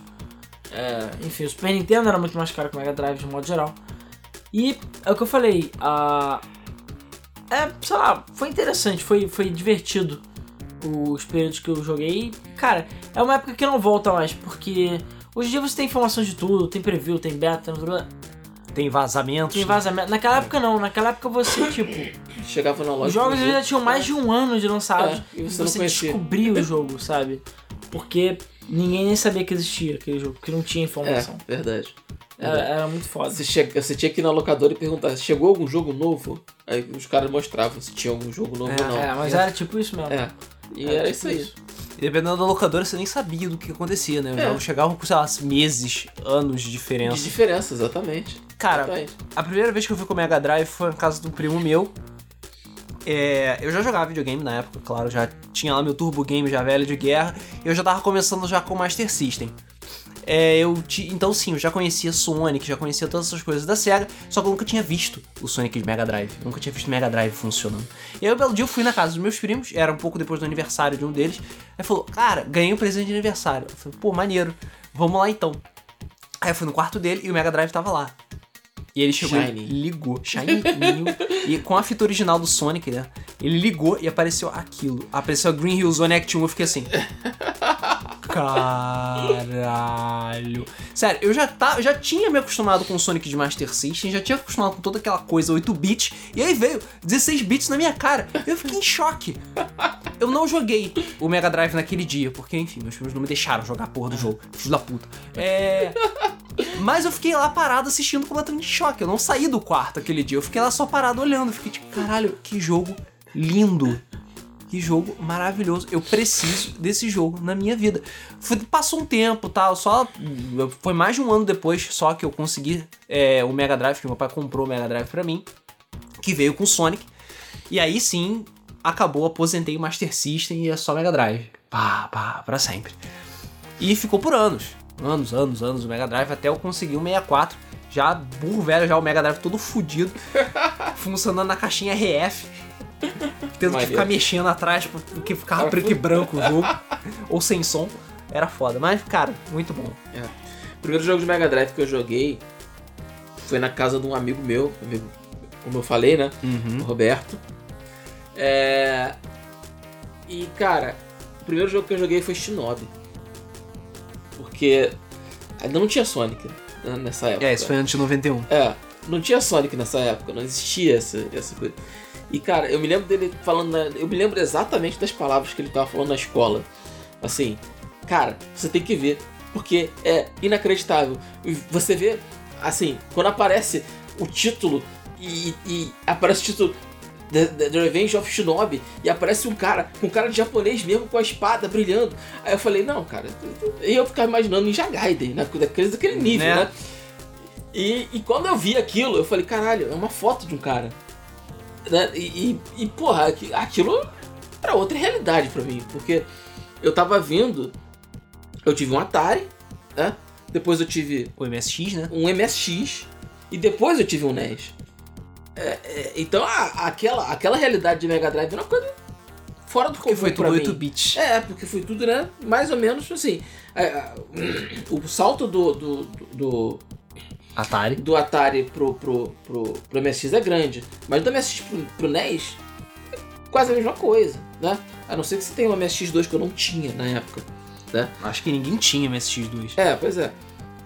É, enfim, o Super Nintendo era muito mais caro que o Mega Drive de modo geral. E é o que eu falei, a. É, sei lá, foi interessante, foi, foi divertido os períodos que eu joguei. Cara, é uma época que não volta mais, porque hoje em dia você tem informação de tudo, tem preview, tem beta, tem Tem vazamentos. tem vazamento. Naquela época não, naquela época você, tipo, Chegava na loja. os jogos já tinham mais de um ano de lançados. É, e e você você, não conhecia. descobria o jogo, sabe? Porque ninguém nem sabia que existia aquele jogo, que não tinha informação. É, verdade. Era, era muito foda. Você, chega, você tinha que ir na locadora e perguntar: chegou algum jogo novo? Aí os caras mostravam se tinha algum jogo novo ou não. É, mas era tipo isso mesmo. É. E Era era, tipo isso aí. isso. E dependendo da locadora, você nem sabia do que acontecia, né? Os É. jogos chegavam com, sei lá, meses, anos de De diferença. diferença, exatamente. Cara, Exatamente. a primeira vez que eu fui com o Mega Drive foi na casa de um primo meu. É, eu já jogava videogame na época, claro, já tinha lá meu Turbo Game já velho de guerra, e eu já tava começando já com o Master System. É, eu ti- então sim, eu já conhecia Sonic, já conhecia todas essas coisas da SEGA, só que eu nunca tinha visto o Sonic de Mega Drive. Nunca tinha visto Mega Drive funcionando. E aí, um belo dia, eu fui na casa dos meus primos, era um pouco depois do aniversário de um deles. Aí falou, cara, ganhei um presente de aniversário. Eu falei, pô, maneiro, vamos lá então. Aí eu fui no quarto dele e o Mega Drive tava lá. E ele chegou e Shiny. ligou, shininho, e com a fita original do Sonic, né? Ele ligou e apareceu aquilo. Apareceu a Green Hill Zone Act 1, eu fiquei assim. Caralho. Sério, eu já, tá, já tinha me acostumado com o Sonic de Master System, já tinha acostumado com toda aquela coisa 8 bits, e aí veio 16 bits na minha cara. Eu fiquei em choque. Eu não joguei o Mega Drive naquele dia, porque, enfim, meus filhos não me deixaram jogar a porra do jogo. Filhos da puta. É. Mas eu fiquei lá parado assistindo completamente em choque. Eu não saí do quarto aquele dia. Eu fiquei lá só parado olhando. Fiquei tipo, caralho, que jogo lindo. Que jogo maravilhoso. Eu preciso desse jogo na minha vida. Foi- passou um tempo, tal, só. Foi mais de um ano depois só que eu consegui é, o Mega Drive, que meu pai comprou o Mega Drive pra mim, que veio com Sonic. E aí sim, acabou, aposentei o Master System e é só Mega Drive. Pá, pá, pra sempre. E ficou por anos. Anos, anos, anos o Mega Drive até eu conseguir o 64. Já burro velho, já o Mega Drive todo fudido. funcionando na caixinha RF. Tendo que ficar mexendo atrás porque ficava preto e branco o jogo. ou sem som. Era foda. Mas, cara, muito bom. É. O primeiro jogo de Mega Drive que eu joguei foi na casa de um amigo meu, amigo, como eu falei, né? O Roberto. É... E, cara, o primeiro jogo que eu joguei foi Shinobi. Porque ainda não tinha Sonic né, nessa época. É, isso foi antes de 91. É, não tinha Sonic nessa época, não existia essa, essa coisa. E cara, eu me lembro dele falando, na- eu me lembro exatamente das palavras que ele tava falando na escola. Assim, cara, você tem que ver, porque é inacreditável. Você vê, assim, quando aparece o título e, e aparece o título The, The- The Revenge of Shinobi e aparece um cara, um cara de japonês mesmo com a espada brilhando. Aí eu falei, não, cara, e eu ficava imaginando Ninja Gaiden, né, daquele, daquele nível, Né? né? E, e quando eu vi aquilo, eu falei, caralho, é uma foto de um cara. Né? E, e, e, porra, aqui- aquilo era outra realidade pra mim, porque eu tava vindo, eu tive um Atari, né? Depois eu tive O MSX, né? um MSX e depois eu tive um NES. É, é, então a- aquela, aquela realidade de Mega Drive era uma coisa fora do Porque comum foi pra tudo mim. 8 bits. É, porque foi tudo, né? Mais ou menos assim. é, é, o salto do, do, do, Atari. do Atari pro, pro, pro, pro MSX é grande, mas do MSX pro, pro NES é quase a mesma coisa, né? A não ser que você tenha um MSX2 que eu não tinha na época, né? Acho que ninguém tinha MSX2. É, pois é.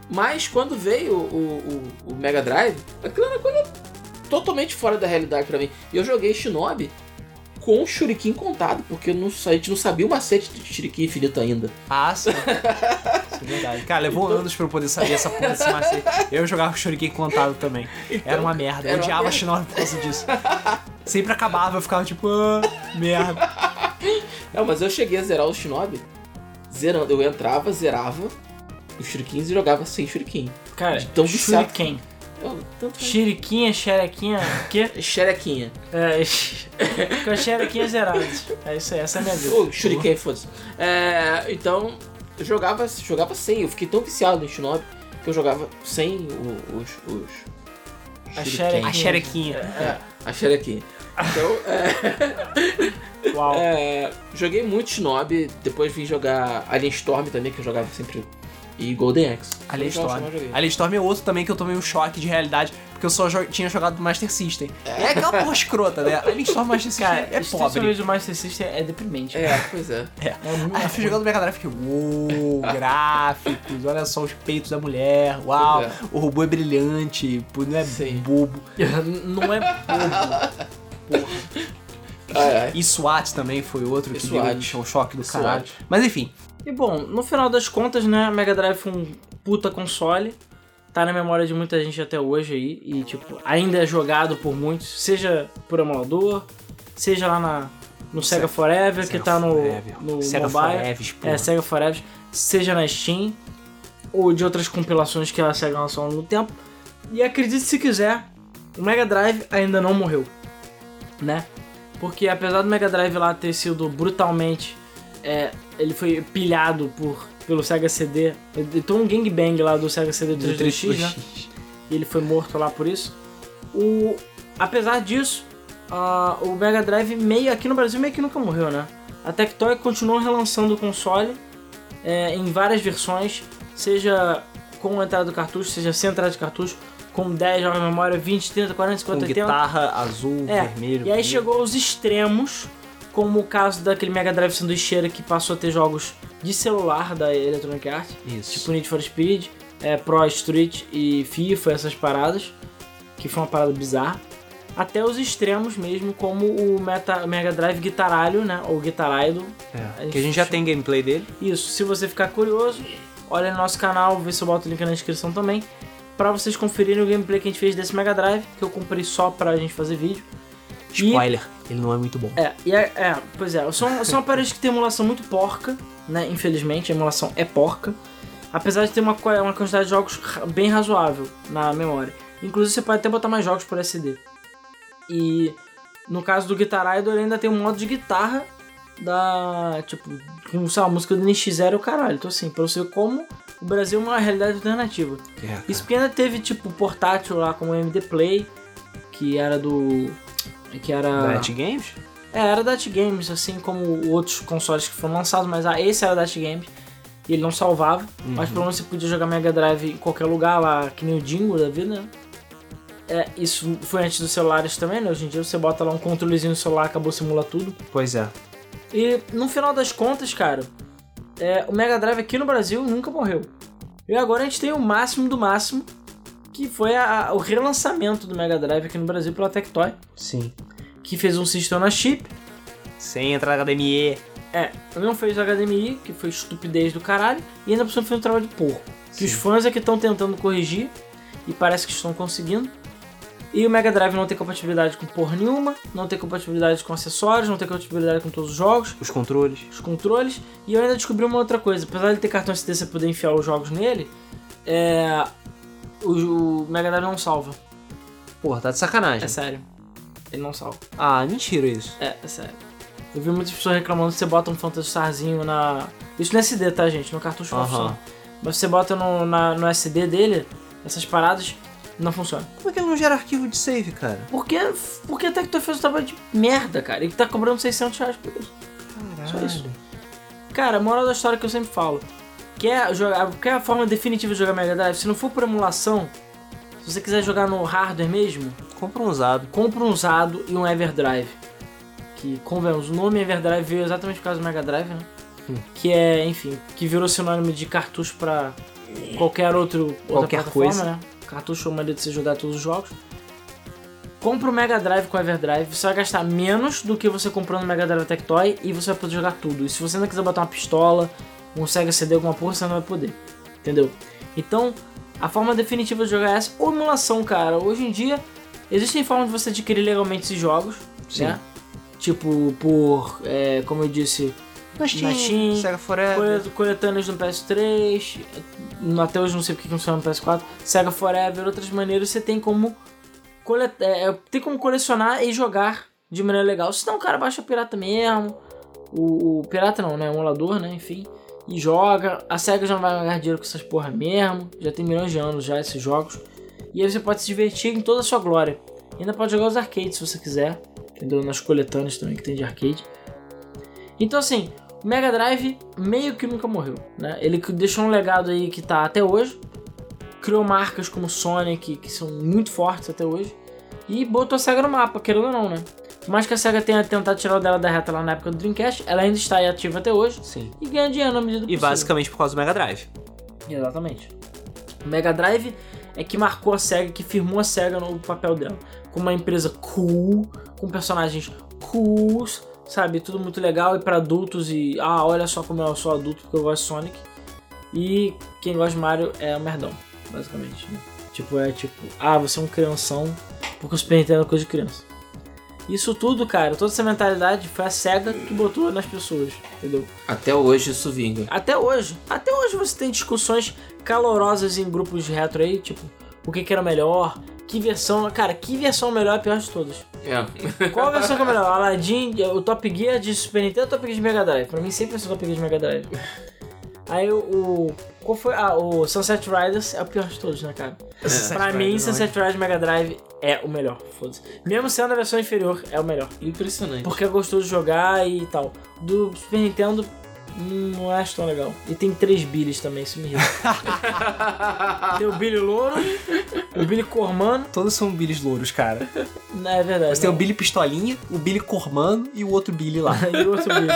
Mas quando veio o, o, o Mega Drive, aquilo era uma coisa totalmente fora da realidade pra mim. E eu joguei Shinobi com o Shuriken contado, porque eu não, a gente não sabia o macete de Shuriken infinito ainda. Ah, sim. Isso é verdade. Cara, levou Então- anos pra eu poder saber essa porra desse macete. Eu jogava com Shuriken contado também. Era uma merda. Eu Era uma odiava. Shinobi por causa disso. Sempre acabava, eu ficava tipo, ah, merda. Não, mas eu cheguei a zerar o Shinobi zerando. Eu entrava, zerava os Shurikens e jogava sem Shuriken. Cara, De tão. Shuriken. Eu, tanto Chiriquinha, xerequinha, o quê? Xerequinha. É, com as xerequinhas zeradas. É isso aí, essa é a minha vida. Ô, Shuriken, foda-se. É, então, eu jogava, jogava sem. Eu fiquei tão viciado em Shinobi que eu jogava sem os. os A Shuriken. xerequinha. A xerequinha. É, a Xerequinha. Então, é, Uau. é, joguei muito Shinobi, depois vim jogar Alien Storm também, que eu jogava sempre. E Golden Axe. Alien eu Storm. Alien Storm é outro também que eu tomei um choque de realidade, porque eu só jo- tinha jogado Master System. É, aquela porra escrota, né? Alien Storm Master System Cara, é pobre. extensões do Master System é deprimente. É, pois é. É. É Aí eu fui jogando Mega Drive e fiquei, uou, gráficos, olha só os peitos da mulher, uau, É. o robô é brilhante, pô, não é Sim. bobo. Não é bobo. Ai, ai. E SWAT também foi outro E que SWAT. deu deixou um choque do SWAT. caralho. Mas enfim, E bom, no final das contas, né, Mega Drive foi um puta console. Tá na memória de muita gente até hoje aí. E, tipo, ainda é jogado por muitos, seja por emulador, seja lá na, no Sega Forever, que Sega tá no, Forever. no Sega mobile. Forever, porra. É, Sega Forever, seja na Steam, ou de outras compilações que a Sega lançou ao longo do tempo. E acredite se quiser, o Mega Drive ainda não morreu, né? Porque apesar do Mega Drive lá ter sido brutalmente é, ele foi pilhado por, pelo Sega CD. Ele tem um gangbang lá do Sega CD 32X, né? E ele foi morto lá por isso. O, apesar disso, ah, o Mega Drive meio aqui no Brasil meio que nunca morreu, né? A Tectoy continuou relançando o console é, em várias versões, seja com entrada do cartucho, seja sem entrada de cartucho, com 10 jogos de memória, 20, 30, 40, 50, Com 80. guitarra azul, É, vermelho. E aí preto. chegou aos extremos, como o caso daquele Mega Drive sanduicheira que passou a ter jogos de celular da Electronic Arts, Isso. tipo Need for Speed, é, Pro Street e FIFA, essas paradas, que foi uma parada bizarra. Até os extremos mesmo, como o Meta, Mega Drive Guitaralho, né? Ou Guitar Idol. É, que a gente já tem gameplay dele. Isso, se você ficar curioso, olha no nosso canal, vê se eu boto o link na descrição também. Pra vocês conferirem o gameplay que a gente fez desse Mega Drive, que eu comprei só pra gente fazer vídeo. E- Spoiler, ele não é muito bom. É, e é, é, pois é, são, são aparelhos que tem emulação muito porca, né? Infelizmente, a emulação é porca. Apesar de ter uma, uma quantidade de jogos bem razoável na memória. Inclusive, você pode até botar mais jogos por SD. E no caso do Guitar Idol, ele ainda tem um modo de guitarra da. Tipo, com sei lá, a música do NX0 e o caralho. Então, assim, pra você ver como o Brasil é uma realidade alternativa. É. Isso porque ainda teve, tipo, portátil lá como o MD Play, que era do. Que era. Da Net Games? É, era da At Games, assim como outros consoles que foram lançados, mas ah, esse era da At Games. E ele não salvava, mas pelo menos você podia jogar Mega Drive em qualquer lugar lá, que nem o Dingo da vida, né? É, isso foi antes dos celulares também, né? Hoje em dia você bota lá um controlezinho no celular, acabou simula tudo. Pois é. E no final das contas, cara, é, o Mega Drive aqui no Brasil nunca morreu. E agora a gente tem o máximo do máximo, que foi a- o relançamento do Mega Drive aqui no Brasil pela Tectoy, Sim. que fez um System na Chip, Sem entrar na HDMI. É, não fez HDMI, que foi estupidez do caralho, e ainda por cima fez um trabalho de porco. Que os Sim. fãs é que estão tentando corrigir, e parece que estão conseguindo. E o Mega Drive não tem compatibilidade com porra nenhuma, não tem compatibilidade com acessórios, não tem compatibilidade com todos os jogos, Os controles. os controles. E eu ainda descobri uma outra coisa, apesar de ter cartão SD você poder enfiar os jogos nele, é... o, Mega Drive não salva. Porra, tá de sacanagem. É sério. Ele não salva. Ah, mentira isso. É, é sério. Eu vi muitas pessoas reclamando que você bota um Phantasy Starzinho na. Isso no SD, tá, gente? No cartucho não Aham. funciona. Mas você bota no, na- no SD dele, essas paradas, não funciona. Como é que ele não gera arquivo de save, cara? Porque, porque a Tectoy fez um trabalho de merda, cara. E tá cobrando 600 reais por isso. Só isso. Cara, a moral da história que eu sempre falo. Quer, jogar, quer a forma definitiva de jogar Mega Drive? Se não for por emulação, se você quiser jogar no hardware mesmo, Compra um usado. compra um usado e um Everdrive. Que, convenhamos, o nome Everdrive veio exatamente por causa do Mega Drive, né? Hum. Que é, enfim, que virou sinônimo de cartucho pra qualquer outro, Qualquer coisa. né? Cartucho é uma de você jogar todos os jogos. Compra o Mega Drive com o Everdrive, você vai gastar menos do que você comprando o Mega Drive Tectoy e você vai poder jogar tudo. E se você ainda quiser botar uma pistola, Sega CD, alguma porra, você não vai poder. Entendeu? Então, a forma definitiva de jogar é essa ou emulação, cara. Hoje em dia, existem formas de você adquirir legalmente esses jogos, Sim. né? Tipo, por, é, como eu disse, Na Steam, Na Steam, Sega Forever. colet- coletâneas no PS3, até hoje não sei porque que funciona no PS4, Sega Forever, outras maneiras você tem como colet- é, tem como colecionar e jogar de maneira legal. Senão o cara baixa pirata mesmo, o, o pirata não, né, o emulador, né, enfim, e joga. A Sega já não vai ganhar dinheiro com essas porra mesmo, já tem milhões de anos já esses jogos. E aí você pode se divertir em toda a sua glória. E ainda pode jogar os arcades se você quiser, entendeu? Nas coletâneas também que tem de arcade. Então assim, o Mega Drive meio que nunca morreu, né? Ele deixou um legado aí que tá até hoje, criou marcas como Sonic, que são muito fortes até hoje, e botou a SEGA no mapa, querendo ou não, né? Por mais que a SEGA tenha tentado tirar o dela da reta lá na época do Dreamcast, ela ainda está aí ativa até hoje Sim. e ganha dinheiro na medida do E possível. basicamente por causa do Mega Drive. Exatamente. O Mega Drive é que marcou a SEGA, que firmou a SEGA no papel dela. Como uma empresa cool, com personagens cools, sabe? Tudo muito legal e pra adultos e... Ah, olha só como eu sou adulto porque eu gosto de Sonic. E quem gosta de Mario é um merdão, basicamente. né? Tipo, é tipo... Ah, você é um crianção porque o Super Nintendo é coisa de criança. Isso tudo, cara, toda essa mentalidade foi a SEGA que botou nas pessoas, entendeu? Até hoje isso vinga. Até hoje. Até hoje você tem discussões calorosas em grupos de retro aí, tipo, o que, que era melhor, que versão. Cara, que versão melhor é a pior de todas. É. Qual a versão que é melhor? Aladdin, o Top Gear de Super Nintendo ou o Top Gear de Mega Drive? Pra mim sempre ser o Top Gear de Mega Drive. Aí o. Qual foi? Ah, o Sunset Riders é o pior de todos, né, cara? pra mim, Sunset Riders de Mega Drive é o melhor. Foda-se. Mesmo sendo a versão inferior, é o melhor. Impressionante. Porque é gostoso de jogar e tal. Do Super Nintendo, hum, não acho tão legal. E tem três Billys também, isso me irrita. tem o Billy Louro, o Billy Cormano. Todos são Billys louros, cara. Não, é verdade. Você tem o não. Billy Pistolinha, o Billy Cormano e o outro Billy lá. e o outro Billy.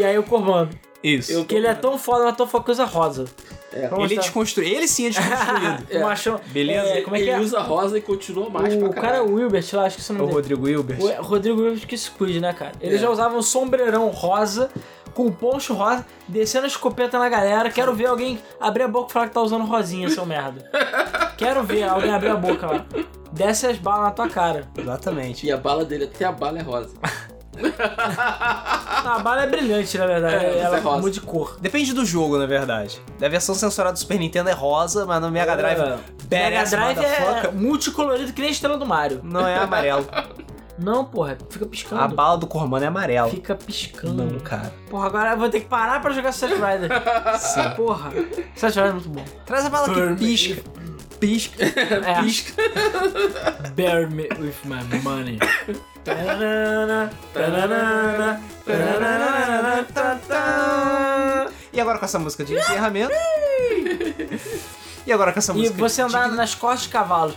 E aí o Cormano. Isso. Eu- Que ele é tão foda, mas tão foda usa rosa. É. Ele mostrar- desconstruiu. Ele sim é desconstruído. É. Machão. Beleza? É, como é que ele é? usa rosa e continua mais o pra cara é caralho. o Wilbert, lá, acho que isso o não é Rodrigo Wilbert. O Rodrigo Wilbert que se cuide, né, cara? Ele É. já usava um sombreirão rosa, com poncho rosa, descendo a escopeta na galera. Quero ver alguém abrir a boca e falar que tá usando rosinha, seu merda. Quero ver alguém abrir a boca lá. Desce as balas na tua cara. Exatamente. E a bala dele, até a bala é rosa. A bala é brilhante, na verdade. É, Ela é rosa. muda de cor. Depende do jogo, na verdade. Da versão censurada do Super Nintendo é rosa, mas no Mega Drive. É. Mega Drive é multicolorido que nem a estrela do Mario. Não é amarelo. Não, porra, fica piscando. A bala do Cormano é amarelo. Fica piscando. Não, cara. Porra, agora eu vou ter que parar pra jogar Sunset Rider. Sim. Porra. Sunset Rider é muito bom. Traz a bala que Burn. pisca. Pisca. É. Pisca. Bear me with my money. E agora com essa música de encerramento. E agora com essa E música. você andar de... nas costas de cavalos.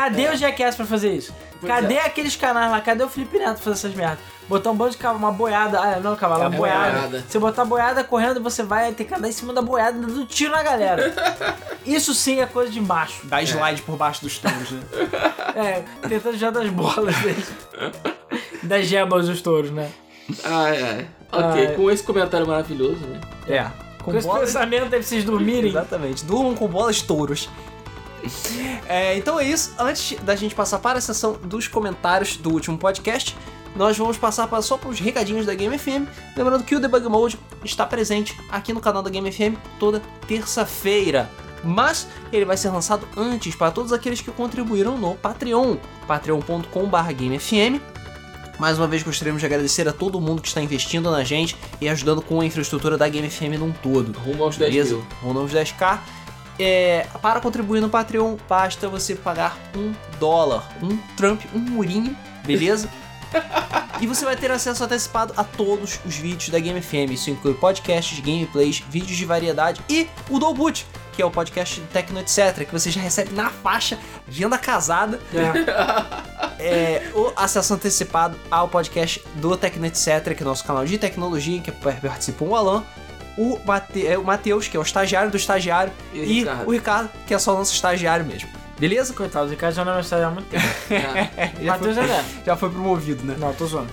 Cadê o Jackass pra fazer isso? Pois Cadê é. aqueles canais lá? Cadê o Felipe Neto pra fazer essas merdas? Botar um bando de cavalo, uma boiada. Ah, não, cavalo, É uma a boiada. boiada. Você botar a boiada correndo, você vai ter que andar em cima da boiada dando tiro na galera. Isso sim é coisa de macho. Dá slide por baixo dos touros, né? É, tentando já das bolas deles. Das gebas dos touros, né? Ai, ai. Ok, Ai. com esse comentário maravilhoso, né? É. Com Com esse bolas. pensamento aí pra vocês dormirem. Exatamente. Durmam com bolas touros. É, então é isso. Antes da gente passar para a sessão dos comentários do último podcast, nós vamos passar só para os recadinhos da Game FM. Lembrando que o Debug Mode está presente aqui no canal da Game FM toda terça-feira. Mas ele vai ser lançado antes para todos aqueles que contribuíram no Patreon, patreon.com.br GameFM. Mais uma vez gostaríamos de agradecer a todo mundo que está investindo na gente e ajudando com a infraestrutura da Game FM num todo. Rumo aos 10 Beleza? mil. Rumo aos 10k. É, para contribuir no Patreon, basta você pagar um dólar, um Trump, um murinho, beleza? e você vai ter acesso antecipado a todos os vídeos da Game FM. Isso inclui podcasts, gameplays, vídeos de variedade e o Dolboot, que é o podcast do Tecno Etc, que você já recebe na faixa, venda casada, É. é, o acesso antecipado ao podcast do Tecno Etc, que é o nosso canal de tecnologia, que participam o Alan, o, Mate, é, o Matheus, que é o estagiário do estagiário, E o e, Ricardo. o Ricardo, que é só nosso estagiário mesmo. Beleza? Coitado, o Ricardo já não é meu estagiário há muito tempo. É. já, Matheus foi, é né? já foi promovido, né? Não, tô zoando.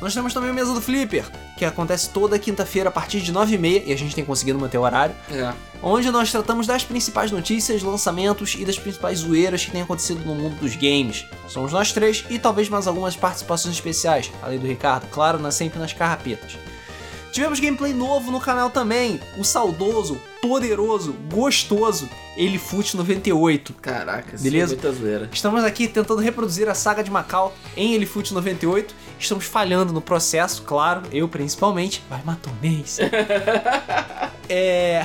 Nós temos também o Mesa do Flipper, que acontece toda quinta-feira a partir de 9h30, e a gente tem conseguido manter o horário, É. onde nós tratamos das principais notícias, lançamentos e das principais zoeiras que têm acontecido no mundo dos games. Somos nós três e talvez mais algumas participações especiais, além do Ricardo, claro, na- sempre nas carrapetas. Tivemos gameplay novo no canal também, o saudoso, poderoso, gostoso Elifute 98. Caraca, isso Beleza? é muita zoeira. Estamos aqui tentando reproduzir a saga de Macau em Elifute 98. Estamos falhando no processo, claro, eu principalmente. Vai, matonês. é.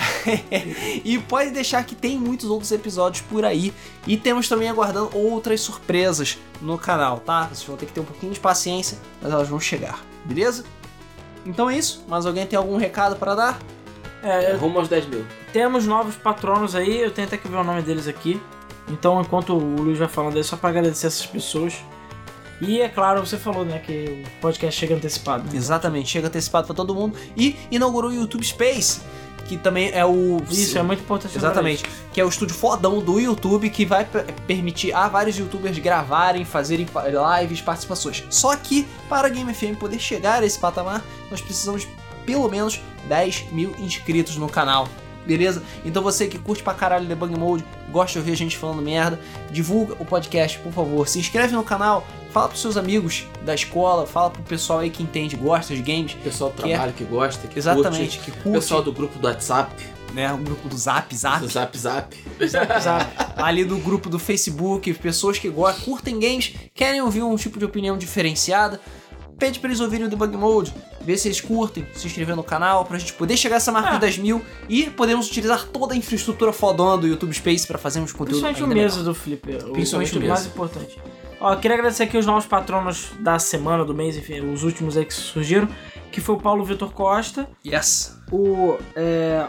e pode deixar que tem muitos outros episódios por aí. E temos também aguardando outras surpresas no canal, tá? Vocês vão ter que ter um pouquinho de paciência, mas elas vão chegar, beleza? Então é isso. Mais alguém tem algum recado para dar? É, Rumo aos 10 mil. temos novos patronos aí, eu tenho até que ver o nome deles aqui. Então, enquanto o Luiz vai falando aí, só pra agradecer essas pessoas. E é claro, você falou, né, que o podcast chega antecipado. né? Exatamente, chega antecipado para todo mundo. E inaugurou o YouTube Space, que também é o. Isso é muito importante. Exatamente. Que é o estúdio fodão do YouTube que vai per- permitir a vários youtubers gravarem, fazerem pa- lives, participações. Só que para a Game FM poder chegar a esse patamar, nós precisamos de pelo menos 10 mil inscritos no canal. Beleza? Então você que curte pra caralho Debug Mode, gosta de ouvir a gente falando merda, divulga o podcast, por favor. Se inscreve no canal, fala pros seus amigos da escola, fala pro pessoal aí que entende, gosta de games. Pessoal do Que é- trabalho que gosta, que Exatamente, curte. que curte. Pessoal do grupo do WhatsApp. né? O grupo do Zap, Zap. Do Zap Zap. Zap, zap. ali do grupo do Facebook, pessoas que gostam, curtem games, querem ouvir um tipo de opinião diferenciada. Pede pra eles ouvirem o Debug Mode, ver se eles curtem, se inscrever no canal, pra gente poder chegar a essa marca Ah. de 10 mil e podemos utilizar toda a infraestrutura fodona do YouTube Space pra fazermos conteúdo Principalmente o ainda mesa do Flipper. o- Principalmente o o mais importante. Ó, eu queria agradecer aqui os novos patronos da semana, do mês, enfim, os últimos aí que surgiram, que foi o Paulo Vitor Costa. Yes. o é,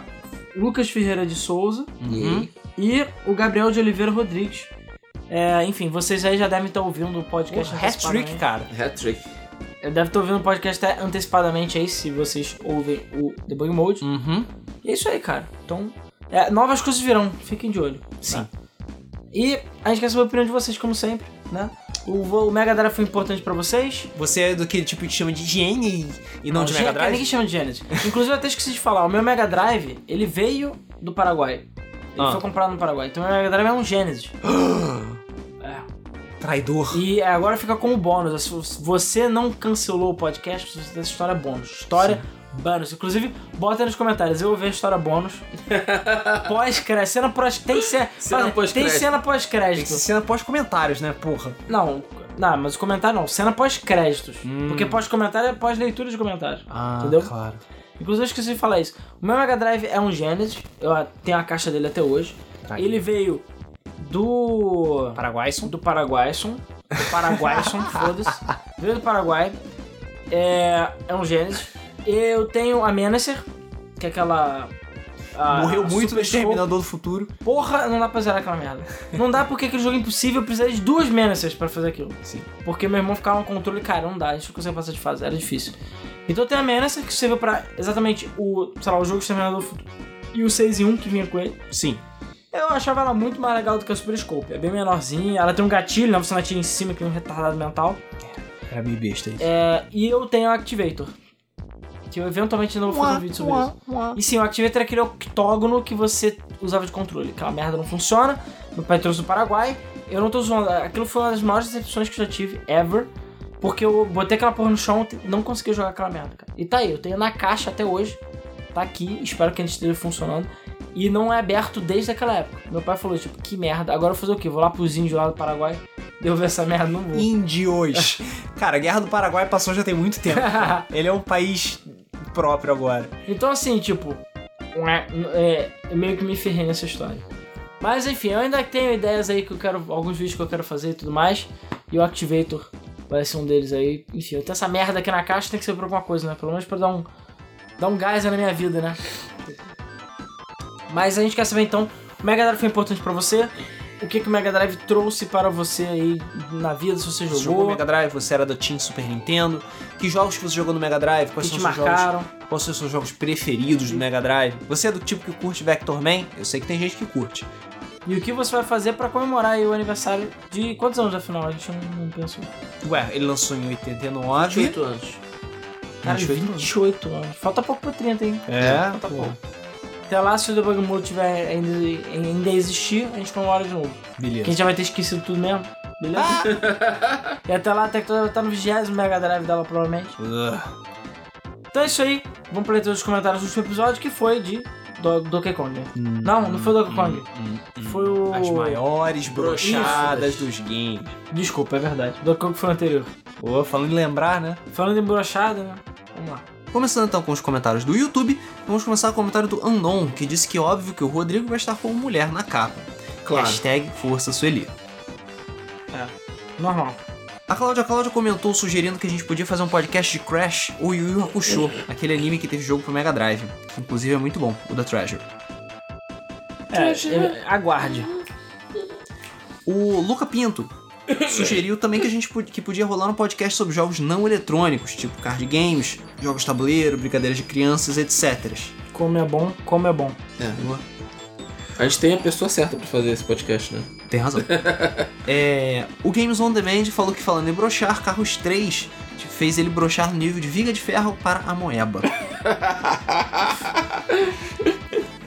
Lucas Ferreira de Souza Uhum. e o Gabriel de Oliveira Rodrigues. É, enfim, vocês aí já devem estar ouvindo o podcast Hat-trick, cara. Hat-trick. Deve estar ouvindo o podcast até antecipadamente aí, se vocês ouvem o Debug Mode. Uhum. E é isso aí, cara. Então, é, novas coisas virão, fiquem de olho. Sim. Tá? E a gente quer saber a opinião de vocês, como sempre, né? O, o Mega Drive foi importante pra vocês. Você é do que tipo que chama de higiene e, e não, de Mega Drive? Ninguém chama de Genesis. Inclusive, eu até esqueci de falar, o meu Mega Drive, ele veio do Paraguai. Ele Ah. foi comprado no Paraguai. Então, o meu Mega Drive é um Genesis. Traidor. E agora fica como bônus. Se você não cancelou o podcast, você tem essa história bônus. História bônus. Inclusive, bota aí nos comentários. Eu vou ver a história bônus. Pós-crédito. Cena pós Tem, ce... Cena Tem cena Tem que pós-crédito. ser cena pós-comentários, né, porra? Não, não, mas o comentário não. Cena pós-créditos. Hum. Porque pós-comentário é pós-leitura de comentários. Ah, Entendeu? claro. Inclusive, eu esqueci de falar isso. O meu Mega Drive é um Genesis. Eu tenho a caixa dele até hoje. Traidor. Ele veio do... Paraguaisson. do Paraguaisson. Do Paraguaisson, foda-se. Veio do Paraguai. É, é um Genesis. Eu tenho a Menacer, que é aquela. Morreu muito no. Exterminador do Futuro. Porra, não dá pra zerar aquela merda. Não dá porque aquele jogo é impossível, eu precisaria de duas Menacers pra fazer aquilo. Sim. Porque meu irmão ficava no controle, cara, não dá, a gente não consegue passar de fase, era difícil. Então tem a Menacer que serviu pra exatamente o, sei lá, o jogo Exterminador do Futuro. E o 6 em 1 que vinha com ele. Sim. Eu achava ela muito mais legal do que a Super Scope. É bem menorzinha, ela tem um gatilho, né? Você não atira em cima que é um retardado mental. Era meio besta isso. É, e eu tenho o Activator. Que eu eventualmente não vou fazer um vídeo sobre isso. E sim, o Activator é aquele octógono que você usava de controle. Aquela merda não funciona. Meu pai trouxe do Paraguai. Eu não tô zoando. Aquilo foi uma das maiores decepções que eu já tive, ever. Porque eu botei aquela porra no chão e não consegui jogar aquela merda, cara. E tá aí, eu tenho na caixa até hoje. Tá aqui, espero que a gente esteja funcionando. E não é aberto desde aquela época. Meu pai falou, tipo, que merda. Agora eu vou fazer o quê? Vou lá pros índios lá do Paraguai. Devolver essa merda, não vou. Índios. Cara, a Guerra do Paraguai passou já tem muito tempo. Ele é um país próprio agora. Então, assim, tipo, é, é, eu meio que me ferrei nessa história. Mas, enfim, eu ainda tenho ideias aí que eu quero, alguns vídeos que eu quero fazer e tudo mais. E o Activator vai ser um deles aí. Enfim, eu tenho essa merda aqui na caixa, tem que ser pra alguma coisa, né? Pelo menos pra dar um, dar um gás na minha vida, né? Mas a gente quer saber então, o Mega Drive foi importante pra você? O que, que o Mega Drive trouxe para você aí na vida, se você Você jogou jogou? Mega Drive, você era da Team Super Nintendo. Que jogos que você jogou no Mega Drive? Quais que são te os seus jogos? marcaram? Quais são os seus jogos preferidos do Mega Drive? Você é do tipo que curte Vector Man? Eu sei que tem gente que curte. E o que você vai fazer pra comemorar aí o aniversário de quantos anos afinal? A gente não, não pensou. Ué, ele lançou em 89. 28 anos. Cara, 28 anos. 28 anos. Falta pouco pra 30, hein? É, Falta pô. pouco. Até lá, se o Debug Mode tiver ainda, ainda existir, a gente comemora de novo. Que a Beleza. gente já vai ter esquecido tudo mesmo. Beleza? e até lá, até que vai estar no 20 Mega Drive dela, provavelmente. Ugh. Então é isso aí. Vamos leitura dos comentários do último episódio, que foi de do Donkey Kong. Hum, Não, não foi o Donkey Kong. hum, hum. Foi o... As maiores brochadas dos games. Desculpa, é verdade. Donkey Kong foi o anterior. Pô, falando em lembrar, né? Falando em brochada, né? Vamos lá. Começando então com os comentários do YouTube, vamos começar com o comentário do Unknown, que disse que é óbvio que o Rodrigo vai estar como mulher na capa. Claro. Hashtag Força Sueli. Normal. A Cláudia Cláudia comentou sugerindo que a gente podia fazer um podcast de Crash ou Yu Yu Hakusho, aquele anime que teve jogo pro Mega Drive, que inclusive é muito bom, o da Treasure. É, é, aguarde. O Luca Pinto sugeriu também que a gente que podia rolar um podcast sobre jogos não eletrônicos, tipo card games, jogos tabuleiro, brincadeiras de crianças, etc. Como é bom, como é bom. É. A gente tem a pessoa certa pra fazer esse podcast, né? Tem razão. É, o Games on Demand falou que falando em brochar, Carros 3 fez ele brochar no nível de viga de ferro para a moeba.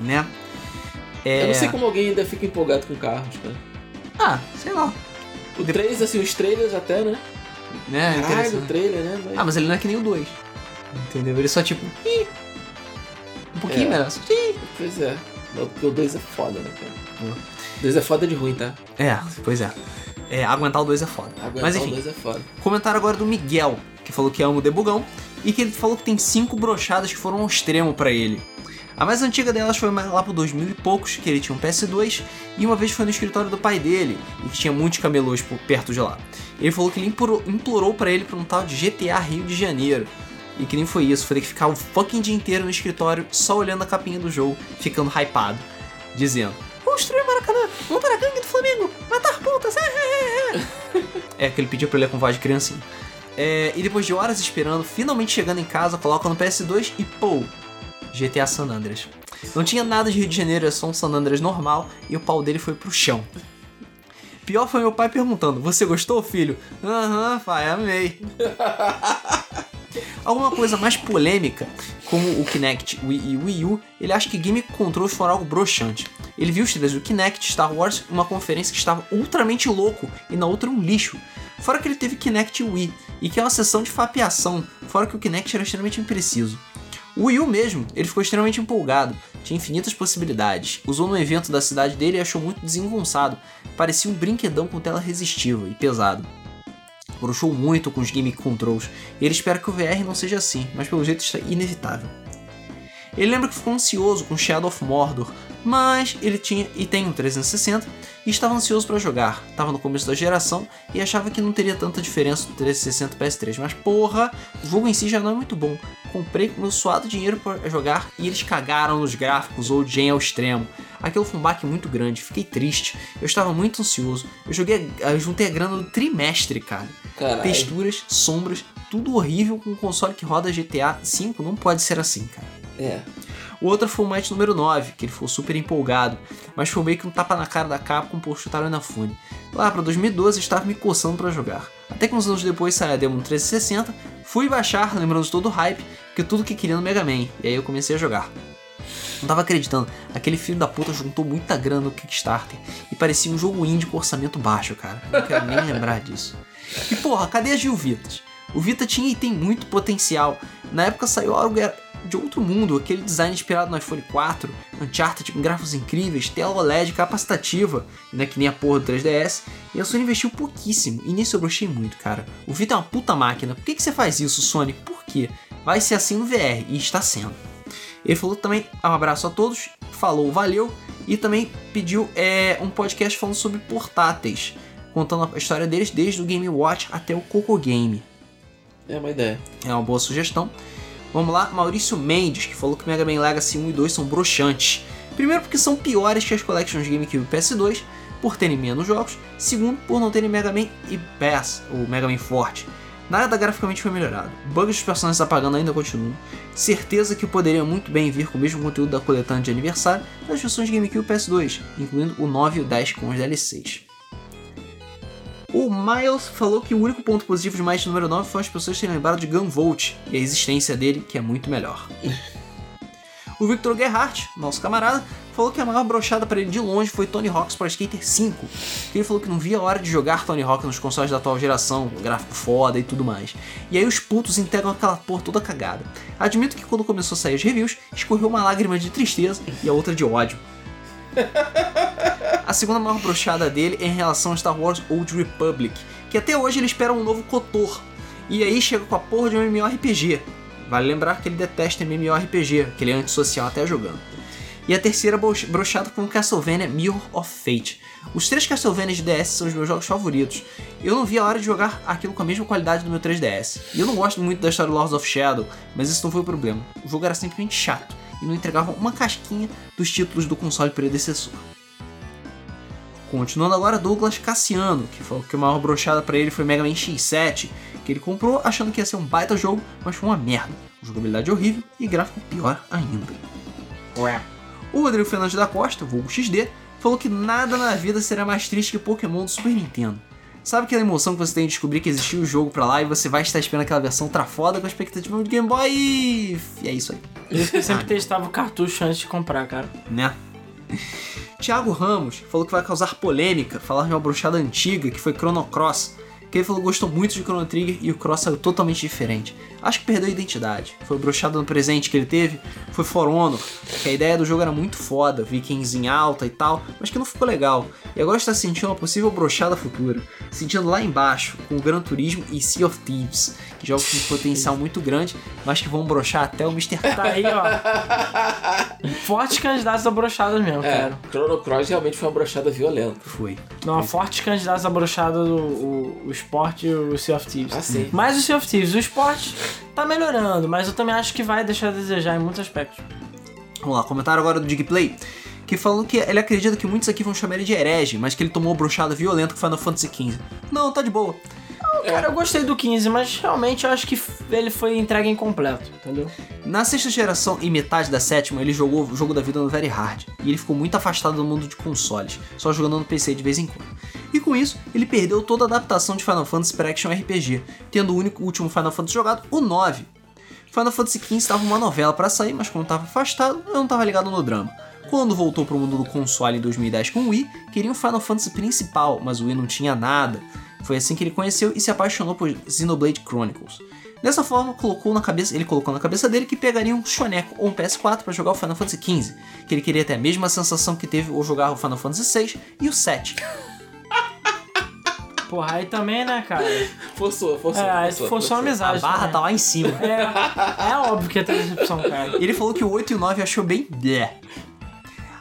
né? É... Eu não sei como alguém ainda fica empolgado com carros, cara. Ah, sei lá. O 3, assim, os trailers até, né? Né? Caralho, o interessante. trailer, né? Mas... Ah, mas ele não é que nem o 2. Entendeu? Ele só tipo. "Ih", Um pouquinho É. melhor. só, "Ih". Pois é. Porque o 2 é foda, né, cara? O 2 é foda de ruim, tá? É, pois é. É, aguentar o 2 é foda. Aguentar Mas o enfim, 2 é foda. comentário agora do Miguel, que falou que ama o debugão e que ele falou que tem cinco brochadas que foram ao extremo pra ele. A mais antiga delas foi lá pro 2000 e poucos, que ele tinha um PS2, e uma vez foi no escritório do pai dele, e que tinha muitos camelôs por perto de lá. Ele falou que ele implorou, implorou pra ele pra um tal de GTA Rio de Janeiro. E que nem foi isso, foi ter que ficar o fucking dia inteiro no escritório só olhando a capinha do jogo, ficando hypado, dizendo: Construir Maracanã, montar a gangue do Flamengo, matar putas, é, é, é. é, que ele pediu pra ele com voz de criancinha. É, e depois de horas esperando, finalmente chegando em casa, coloca no PS2 e pô, GTA San Andreas. Não tinha nada de Rio de Janeiro, era só um San Andreas normal e o pau dele foi pro chão. Pior foi meu pai perguntando: Você gostou, filho? Aham, pai, amei. Alguma coisa mais polêmica, como o Kinect Wii e Wii U, ele acha que Game Controls foram algo broxante. Ele viu os trailers do Kinect, Star Wars, uma conferência que estava ultramente louco e na outra um lixo. Fora que ele teve Kinect Wii, e que é uma sessão de fapeação, fora que o Kinect era extremamente impreciso. O Wii U mesmo, ele ficou extremamente empolgado, tinha infinitas possibilidades, usou no evento da cidade dele e achou muito desengonçado, parecia um brinquedão com tela resistiva e pesado. Broxou muito com os Game Controls, e ele espera que o VR não seja assim, mas pelo jeito é inevitável. Ele lembra que ficou ansioso com Shadow of Mordor, mas ele tinha e tem um 360 e estava ansioso para jogar. Estava no começo da geração e achava que não teria tanta diferença do 360 e PS3, mas porra, o jogo em si já não é muito bom. Comprei com meu suado dinheiro para jogar e eles cagaram nos gráficos ou Gen ao extremo. Aquilo foi um baque muito grande, fiquei triste. Eu estava muito ansioso. Eu joguei, eu juntei a grana do trimestre, cara. Caralho. Texturas, sombras, tudo horrível com um console que roda GTA V, não pode ser assim, cara. É. O outro foi o match número 9, que ele ficou super empolgado, mas foi meio que um tapa na cara da Capcom por chutar o Inafune. Lá pra 2012 estava me coçando para jogar. Até que uns anos depois saiu a demo no 360, fui baixar, lembrando de todo o hype, que tudo que queria no Mega Man, e aí eu comecei a jogar. Não tava acreditando, aquele filho da puta juntou muita grana no Kickstarter e parecia um jogo indie com orçamento baixo, cara. Não quero nem lembrar disso. E porra, cadê as Gil Vitas? O Vita tinha e tem muito potencial. Na época saiu algo de outro mundo, aquele design inspirado no iPhone 4, Uncharted com gráficos incríveis, tela OLED capacitativa, né, que nem a porra do 3DS, e a Sony investiu pouquíssimo, e nisso eu brochei muito, cara. O Vita é uma puta máquina, por que, que você faz isso, Sony? Por quê? Vai ser assim no VR, e está sendo. Ele falou também, um abraço a todos, falou, valeu, e também pediu é, um podcast falando sobre portáteis, contando a história deles desde o Game Watch até o Coco Game. É uma ideia. É uma boa sugestão. Vamos lá, Maurício Mendes, que falou que Mega Man Legacy 1 e 2 são broxantes. Primeiro porque são piores que as Collections GameCube e PS2, por terem menos jogos. Segundo, por não terem Mega Man e Bass, ou Mega Man Forte. Nada graficamente foi melhorado. Bugs dos personagens apagando ainda continuam. Certeza que poderia muito bem vir com o mesmo conteúdo da coletânea de aniversário das versões GameCube e PS2, incluindo o 9 e o 10 com os DLCs. O Miles falou que o único ponto positivo de Might número 9 foi as pessoas terem lembrado de Gunvolt e a existência dele, que é muito melhor. O Victor Gerhardt, nosso camarada, falou que a maior brochada para ele de longe foi Tony Hawk's Pro Skater 5, que ele falou que não via a hora de jogar Tony Hawk nos consoles da atual geração, gráfico foda e tudo mais. E aí os putos integram aquela porra toda cagada. Admito que quando começou a sair os reviews, escorreu uma lágrima de tristeza e a outra de ódio. A segunda maior brochada dele é em relação a Star Wars Old Republic, que até hoje ele espera um novo Kotor. E aí chega com a porra de um MMORPG. Vale lembrar que ele detesta MMORPG, que ele é antissocial até jogando. E a terceira brochada com Castlevania Mirror of Fate. Os três Castlevanias de DS são os meus jogos favoritos. Eu não vi a hora de jogar aquilo com a mesma qualidade do meu 3DS. E eu não gosto muito da história Lords of Shadow, mas isso não foi o problema. O jogo era simplesmente chato e não entregava uma casquinha dos títulos do console predecessor. Continuando agora, Douglas Cassiano, que falou que a maior brochada para ele foi Mega Man X7, que ele comprou achando que ia ser um baita jogo, mas foi uma merda. Jogabilidade horrível e gráfico pior ainda. Ué. O Rodrigo Fernandes da Costa, vulgo XD, falou que nada na vida será mais triste que Pokémon do Super Nintendo. Sabe aquela emoção que você tem de descobrir que existiu o jogo pra lá e você vai estar esperando aquela versão ultra foda com a expectativa de Game Boy e... é isso aí. Eu sempre testava o cartucho antes de comprar, cara. Né? Thiago Ramos falou que vai causar polêmica falar de uma bruxada antiga que foi Chrono Cross, que ele falou que gostou muito de Chrono Trigger e o Cross saiu totalmente diferente. Acho que perdeu a identidade. Foi brochado no presente que ele teve, foi For Honor, que a ideia do jogo era muito foda, vikings em alta e tal, mas que não ficou legal. E agora está sentindo uma possível brochada futura, sentindo lá embaixo, com o Gran Turismo e Sea of Thieves, que jogos com potencial muito grande, mas que vão brochar até o Mr. Tá aí, ó. Fortes candidatos a brochadas mesmo, É, cara. Chrono Cross realmente foi uma brochada violenta. Foi. Não, fortes candidatos a brochada do o, o esporte e o Sea of Thieves. Ah, sim. Mas o Sea of Thieves, o esporte tá melhorando, mas eu também acho que vai deixar a desejar em muitos aspectos. Vamos lá, comentário agora do Digplay, que falou que ele acredita que muitos aqui vão chamar ele de herege, mas que ele tomou brochada violenta com Final Fantasy XV. Não, tá de boa. Cara, eu gostei do 15, mas realmente eu acho que ele foi entregue incompleto, entendeu? Na sexta geração e metade da sétima, ele jogou o jogo da vida no Very Hard, e ele ficou muito afastado do mundo de consoles, só jogando no PC de vez em quando. E com isso, ele perdeu toda a adaptação de Final Fantasy para Action RPG, tendo o único último Final Fantasy jogado, o 9. Final Fantasy XV estava uma novela para sair, mas como estava afastado, eu não estava ligado no drama. Quando voltou para o mundo do console em 2010 com o Wii, queria um Final Fantasy principal, mas o Wii não tinha nada. Foi assim que ele conheceu e se apaixonou por Xenoblade Chronicles. Dessa forma, colocou na cabeça, ele colocou na cabeça dele que pegaria um Shoneco ou um PS4 para jogar o Final Fantasy XV, que ele queria ter a mesma sensação que teve ao jogar o Final Fantasy VI e o 7. Porra, aí também, né, cara? Forçou, forçou. É, aí forçou a A amizade. barra também. tá lá em cima. É, é óbvio que ia ter decepção, cara. E ele falou que o 8 e o 9 achou bem blé.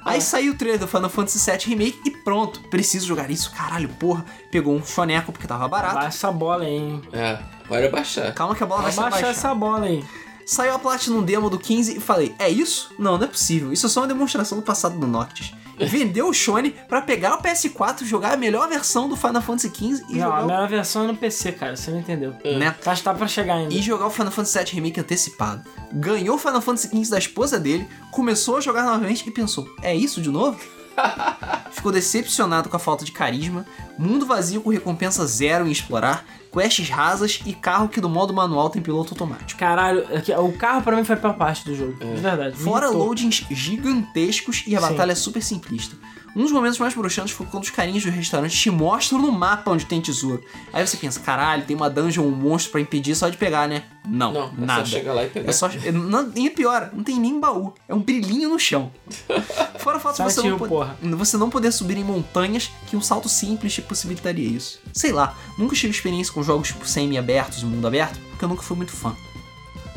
Aí saiu o trailer do Final Fantasy VII Remake e pronto, preciso jogar isso, caralho, porra. Pegou um choneco porque tava barato. Baixa essa bola aí, hein? É, bora baixar. Calma que a bola vai Vai ser baixar baixada. essa bola aí. Saiu a Platinum Demo do 15 e falei, é isso? Não, não é possível. Isso é só uma demonstração do passado do Noctis. Vendeu o Shone pra pegar o PS4, jogar a melhor versão do Final Fantasy XV e Não, a melhor versão é no PC, cara. Você não entendeu. o, né? Acho que tá pra chegar ainda. e jogar o Final Fantasy VII Remake antecipado. Ganhou o Final Fantasy XV da esposa dele, começou a jogar novamente e pensou, é isso de novo? Ficou decepcionado com a falta de carisma, mundo vazio com recompensa zero em explorar, quests rasas e carro que do modo manual tem piloto automático. Caralho, é o carro pra mim foi a pior parte do jogo. De verdade. Fora loadings gigantescos e a Sim. batalha é super simplista. Um dos momentos mais broxantes foi quando os carinhos do restaurante te mostram no mapa onde tem tesouro. Aí você pensa, caralho, tem uma dungeon, um monstro pra impedir só de pegar, né? Não, Não, é nada. só chegar lá e pegar. É só. é- Não, e pior, não tem nem baú. É um brilhinho no chão. Fora o fato de você não, porra. você não poder subir em montanhas que um salto simples te possibilitaria isso. Sei lá, nunca tive experiência com jogos tipo semi-abertos, mundo aberto, porque eu nunca fui muito fã.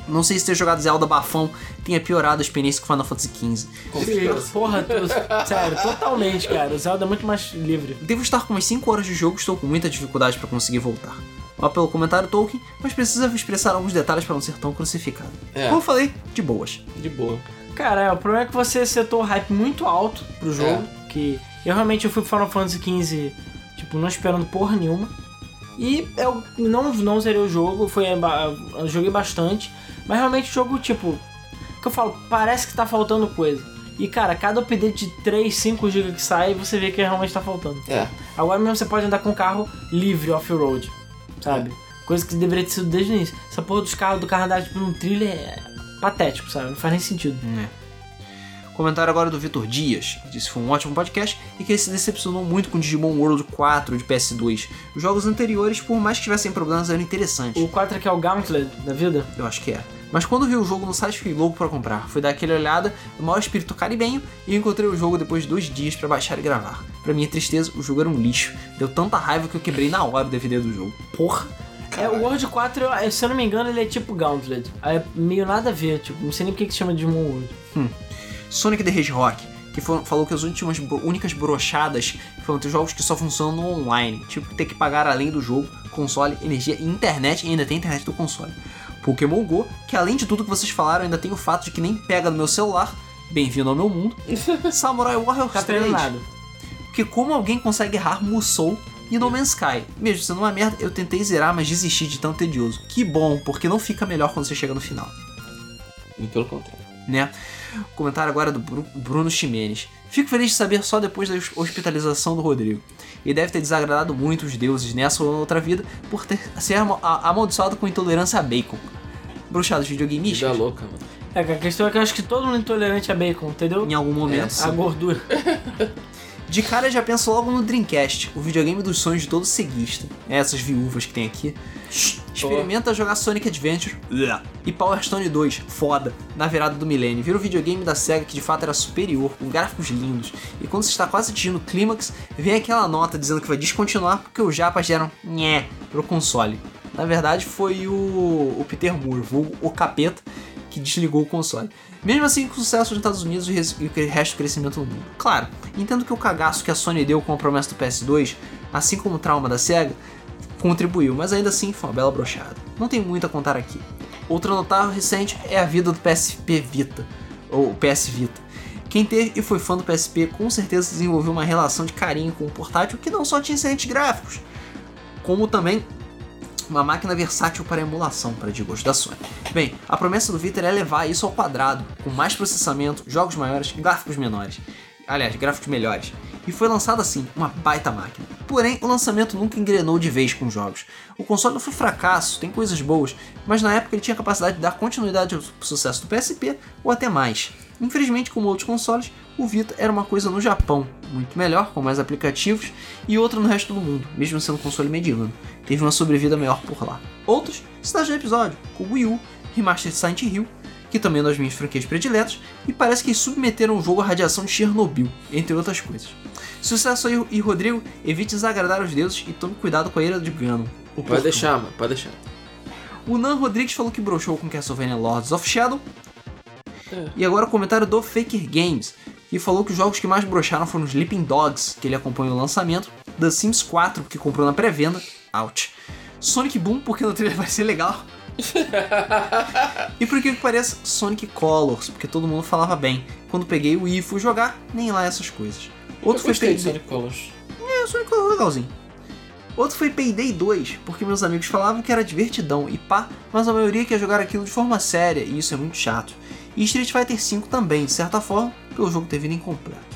Não sei se ter jogado Zelda Bafão tenha piorado a experiência com Final Fantasy XV. Porra, tu, sério, totalmente, cara. O Zelda é muito mais livre. Devo estar com umas 5 horas de jogo estou com muita dificuldade para conseguir voltar. Ó pelo comentário Tolkien, mas precisa expressar alguns detalhes para não ser tão crucificado. É. Como eu falei, de boas. De boa. Cara, é, o problema é que você setou o hype muito alto pro jogo. Que eu realmente eu fui pro Final Fantasy XV, tipo, não esperando porra nenhuma. E eu não, não zerei o jogo, foi, eu joguei bastante. Mas realmente o jogo, tipo, que eu falo, parece que tá faltando coisa. E cara, cada update de 3, 5 GB que sai, você vê que realmente tá faltando. É. Agora mesmo você pode andar com um carro livre off-road, sabe? Coisa que deveria ter sido desde o início. Essa porra dos carros do carro andar tipo num trilho é patético, sabe? Não faz nem sentido. Comentário agora do Vitor Dias, que disse que foi um ótimo podcast e que ele se decepcionou muito com Digimon World 4 de PS2. Os jogos anteriores, por mais que tivessem problemas, eram interessantes. O 4 aqui é o Gauntlet da vida? Eu acho que é. Mas quando vi o jogo no site, fiquei louco pra comprar. Fui dar aquela olhada no maior espírito caribenho e encontrei o jogo depois de dois dias pra baixar e gravar. Pra minha tristeza, o jogo era um lixo. Deu tanta raiva que eu quebrei na hora o DVD do jogo. Porra! É, o World 4, eu- se eu não me engano, ele é tipo Gauntlet. É meio nada a ver, tipo, não sei nem porque que chama de Digimon World. Sonic the Hedgehog, que foi- falou que as últimas únicas brochadas foram ter jogos que só funcionam no online, tipo ter que pagar além do jogo, console, energia e internet, e ainda tem internet do console. Pokémon Go, que além de tudo que vocês falaram, ainda tem o fato de que nem pega no meu celular, bem-vindo ao meu mundo. Samurai Warriors Tá 3, treinado. porque como alguém consegue errar Musou e No Man's Sky? Mesmo sendo uma merda, eu tentei zerar, mas desisti de tão tedioso. Que bom, porque não fica melhor quando você chega no final E pelo contrário. né? Comentário agora do Bru- Bruno Ximenes. Fico feliz de saber só depois da hospitalização do Rodrigo. E deve ter desagradado muito os deuses nessa ou outra vida por ter ser amaldiçoado com intolerância a bacon. Bruxados videogames, Vida louca, mano. É, que a questão é que eu acho que todo mundo intolerante a bacon, entendeu? em algum momento. A gordura. De cara já penso logo no Dreamcast, o videogame dos sonhos de todo ceguista. É, essas viúvas que tem aqui. Experimenta jogar Sonic Adventure e Power Stone 2, foda, na virada do milênio. Vira o videogame da SEGA que de fato era superior, com gráficos lindos. E quando você está quase atingindo o clímax, vem aquela nota dizendo que vai descontinuar porque os japas deram nhé pro console. Na verdade foi o, o Peter Moore, o capeta, que desligou o console. Mesmo assim, com sucesso nos Estados Unidos e o resto do crescimento no mundo. Claro, entendo que o cagaço que a Sony deu com a promessa do PS2, assim como o trauma da SEGA, contribuiu, mas ainda assim foi uma bela brochada. Não tem muito a contar aqui. Outra notável recente é a vida do PSP Vita, ou PS Vita. Quem teve e foi fã do PSP com certeza desenvolveu uma relação de carinho com o portátil que não só tinha excelentes gráficos, como também uma máquina versátil para emulação, para de gosto da Sony. Bem, a promessa do Vita era levar isso ao quadrado, com mais processamento, jogos maiores gráficos menores. Aliás, gráficos melhores. E foi lançado assim, uma baita máquina. Porém, o lançamento nunca engrenou de vez com os jogos. O console foi fracasso, tem coisas boas, mas na época ele tinha capacidade de dar continuidade ao sucesso do PSP ou até mais. Infelizmente, como outros consoles, o Vita era uma coisa no Japão, muito melhor, com mais aplicativos, e outra no resto do mundo, mesmo sendo um console mediano. Teve uma sobrevida melhor por lá. Outros, citados no episódio, como o Wii U, Remastered Silent Hill, que também é uma das minhas franquias prediletas, e parece que submeteram o jogo à radiação de Chernobyl, entre outras coisas. Sucesso aí, e Rodrigo, evite desagradar os deuses e tome cuidado com a ira de Ganon. O Pode deixar, mano, pode deixar. O Nan Rodrigues falou que broxou com Castlevania Lords of Shadow. É. E agora o comentário do Faker Games, que falou que os jogos que mais broxaram foram Sleeping Dogs, que ele acompanhou o lançamento, The Sims 4, que comprou na pré-venda, ouch. Sonic Boom, porque no trailer vai ser legal. e por que que pareça, Sonic Colors, porque todo mundo falava bem. Quando peguei o Wii e fui jogar, nem lá essas coisas. Outro Eu foi Payday. Sonic Colors. É, Sonic Colors é legalzinho. Outro foi Payday 2, porque meus amigos falavam que era divertidão e pá, mas a maioria quer jogar aquilo de forma séria e isso é muito chato. E Street Fighter V também, de certa forma, porque o jogo teve incompleto.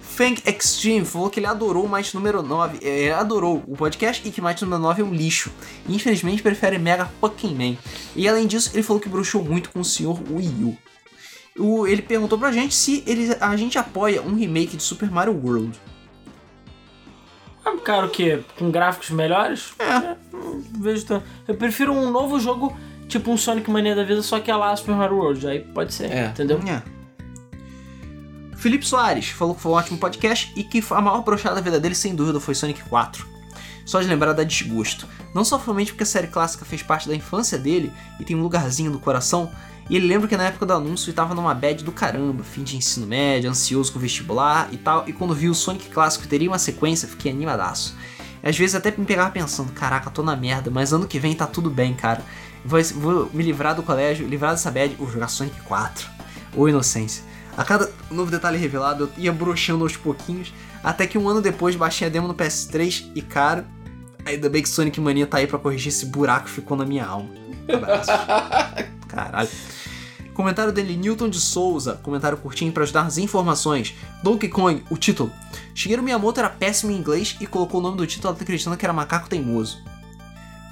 Fang Extreme falou que ele adorou o Might número 9, é, ele adorou o podcast e que Might número 9 é um lixo. Infelizmente prefere Mega Fucking Man. E além disso, ele falou que bruxou muito com o senhor Wii U. O- ele perguntou pra gente se ele- a gente apoia um remake de Super Mario World. Ah, cara, o quê? Com gráficos melhores? É. não vejo tanto. Eu prefiro um novo jogo, tipo um Sonic Mania da vida, só que é lá Super Mario World. Aí pode ser, É. entendeu? É. Felipe Soares falou que foi um ótimo podcast e que a maior brochada da vida dele, sem dúvida, foi Sonic 4. Só de lembrar dá desgosto. Não somente porque a série clássica fez parte da infância dele e tem um lugarzinho no coração, e ele lembra que na época do anúncio ele tava numa bad do caramba, fim de ensino médio, ansioso com o vestibular e tal, e quando vi o Sonic clássico teria uma sequência, fiquei animadaço. E às vezes até me pegava pensando, caraca, tô na merda, mas ano que vem tá tudo bem, cara. Vou, vou me livrar do colégio, livrar dessa bad, vou jogar Sonic 4. Ou Inocência. A cada novo detalhe revelado, eu ia broxando aos pouquinhos, até que um ano depois baixei a demo no PS3 e, cara, ainda bem que Sonic Mania tá aí pra corrigir esse buraco que ficou na minha alma. Abraço. Caralho. Comentário dele, Newton de Souza. Comentário curtinho para ajudar nas informações. Donkey Kong, o título. Shigeru Miyamoto era péssimo em inglês e colocou o nome do título acreditando que era Macaco Teimoso.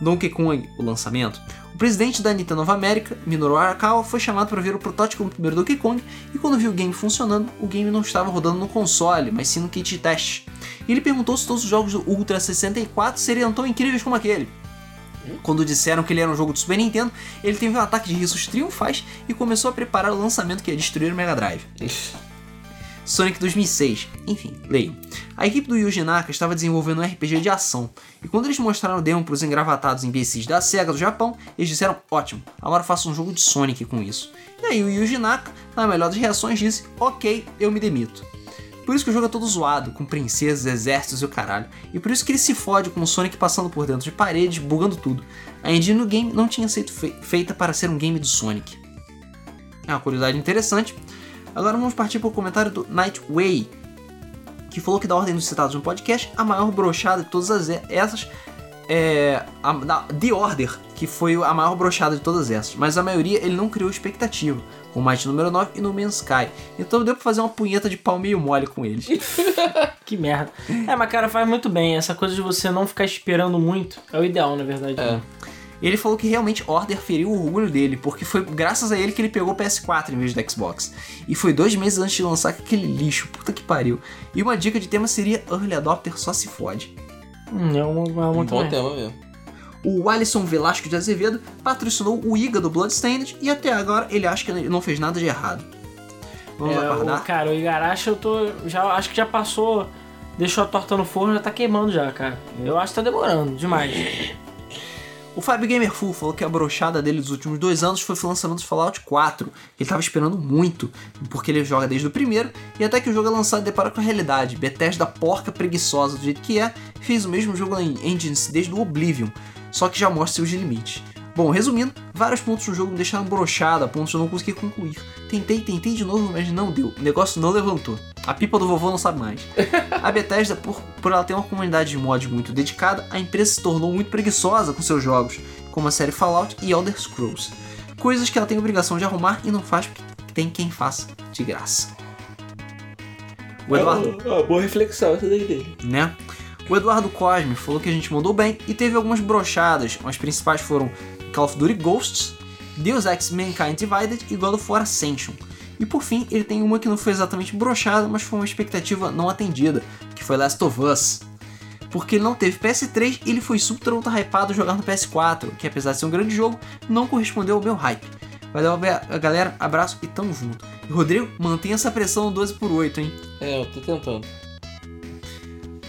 Donkey Kong, o lançamento. O presidente da Nintendo Nova América, Minoru Arakawa, foi chamado para ver o protótipo do primeiro Donkey Kong e quando viu o game funcionando, o game não estava rodando no console, mas sim no kit de teste. E ele perguntou se todos os jogos do Ultra 64 seriam tão incríveis como aquele. Quando disseram que ele era um jogo do Super Nintendo, ele teve um ataque de risos triunfais e começou a preparar o lançamento que ia destruir o Mega Drive. Sonic 2006. Enfim, leio. A equipe do Yuji Naka estava desenvolvendo um RPG de ação, e quando eles mostraram o demo para os engravatados imbecis da SEGA do Japão, eles disseram, ótimo, agora faça um jogo de Sonic com isso. E aí o Yuji Naka, na melhor das reações, disse, ok, eu me demito. Por isso que o jogo é todo zoado, com princesas, exércitos e o caralho. E por isso que ele se fode com o Sonic passando por dentro de paredes, bugando tudo. A engine do game não tinha sido fe- feita para ser um game do Sonic. É uma curiosidade interessante. Agora vamos partir para o comentário do Nightway, que falou que da ordem dos citados no podcast, a maior brochada de todas as essas é a, da, The Order, que foi a maior brochada de todas essas, mas a maioria ele não criou expectativa, com o Might número 9 e No Man's Sky. Então deu pra fazer uma punheta de pau meio mole com eles. Que merda. É, mas cara, faz muito bem. Essa coisa de você não ficar esperando muito é o ideal, na verdade. É. Ele falou que realmente Order feriu o orgulho dele, porque foi graças a ele que ele pegou o PS4 em vez do Xbox. E foi dois meses antes de lançar aquele lixo, puta que pariu. E uma dica de tema seria Early Adopter só se fode. Hum, é uma, é uma Um bom também. tema mesmo. O Alisson Velasco de Azevedo patrocinou o Iga do Bloodstained e até agora ele acha que ele não fez nada de errado. Vamos É, aguardar? o, cara, o Igarashi eu tô. Já, acho que já passou. Deixou a torta no forno, já tá queimando já, cara. Eu acho que tá demorando demais. O Fábio Gamer Full falou que a brochada dele dos últimos dois anos foi o lançamento de Fallout 4. Ele tava esperando muito, porque ele joga desde o primeiro, e até que o jogo é lançado depara com a realidade. Bethesda porca preguiçosa do jeito que é, fez o mesmo jogo em engines desde o Oblivion, só que já mostra seus limites. Bom, resumindo, vários pontos do jogo me deixaram brochado a ponto de eu não conseguir concluir. Tentei, tentei de novo, mas não deu. O negócio não levantou. A pipa do vovô não sabe mais. A Bethesda, por, por ela ter uma comunidade de mods muito dedicada, a empresa se tornou muito preguiçosa com seus jogos, como a série Fallout e Elder Scrolls. Coisas que ela tem obrigação de arrumar e não faz porque tem quem faça de graça. O Eduardo, Ah, boa reflexão essa daí dele. né? O Eduardo Cosme falou que a gente mandou bem e teve algumas brochadas. As principais foram Call of Duty Ghosts, Deus Ex Mankind Divided e God of War Ascension. E por fim, ele tem uma que não foi exatamente brochada, mas foi uma expectativa não atendida, que foi Last of Us. Porque ele não teve PS3 e ele foi super ultra hypado jogar no PS4, que apesar de ser um grande jogo, não correspondeu ao meu hype. Valeu, a galera, abraço e tamo junto. E Rodrigo, mantenha essa pressão no 12 por 8 hein? É, eu tô tentando.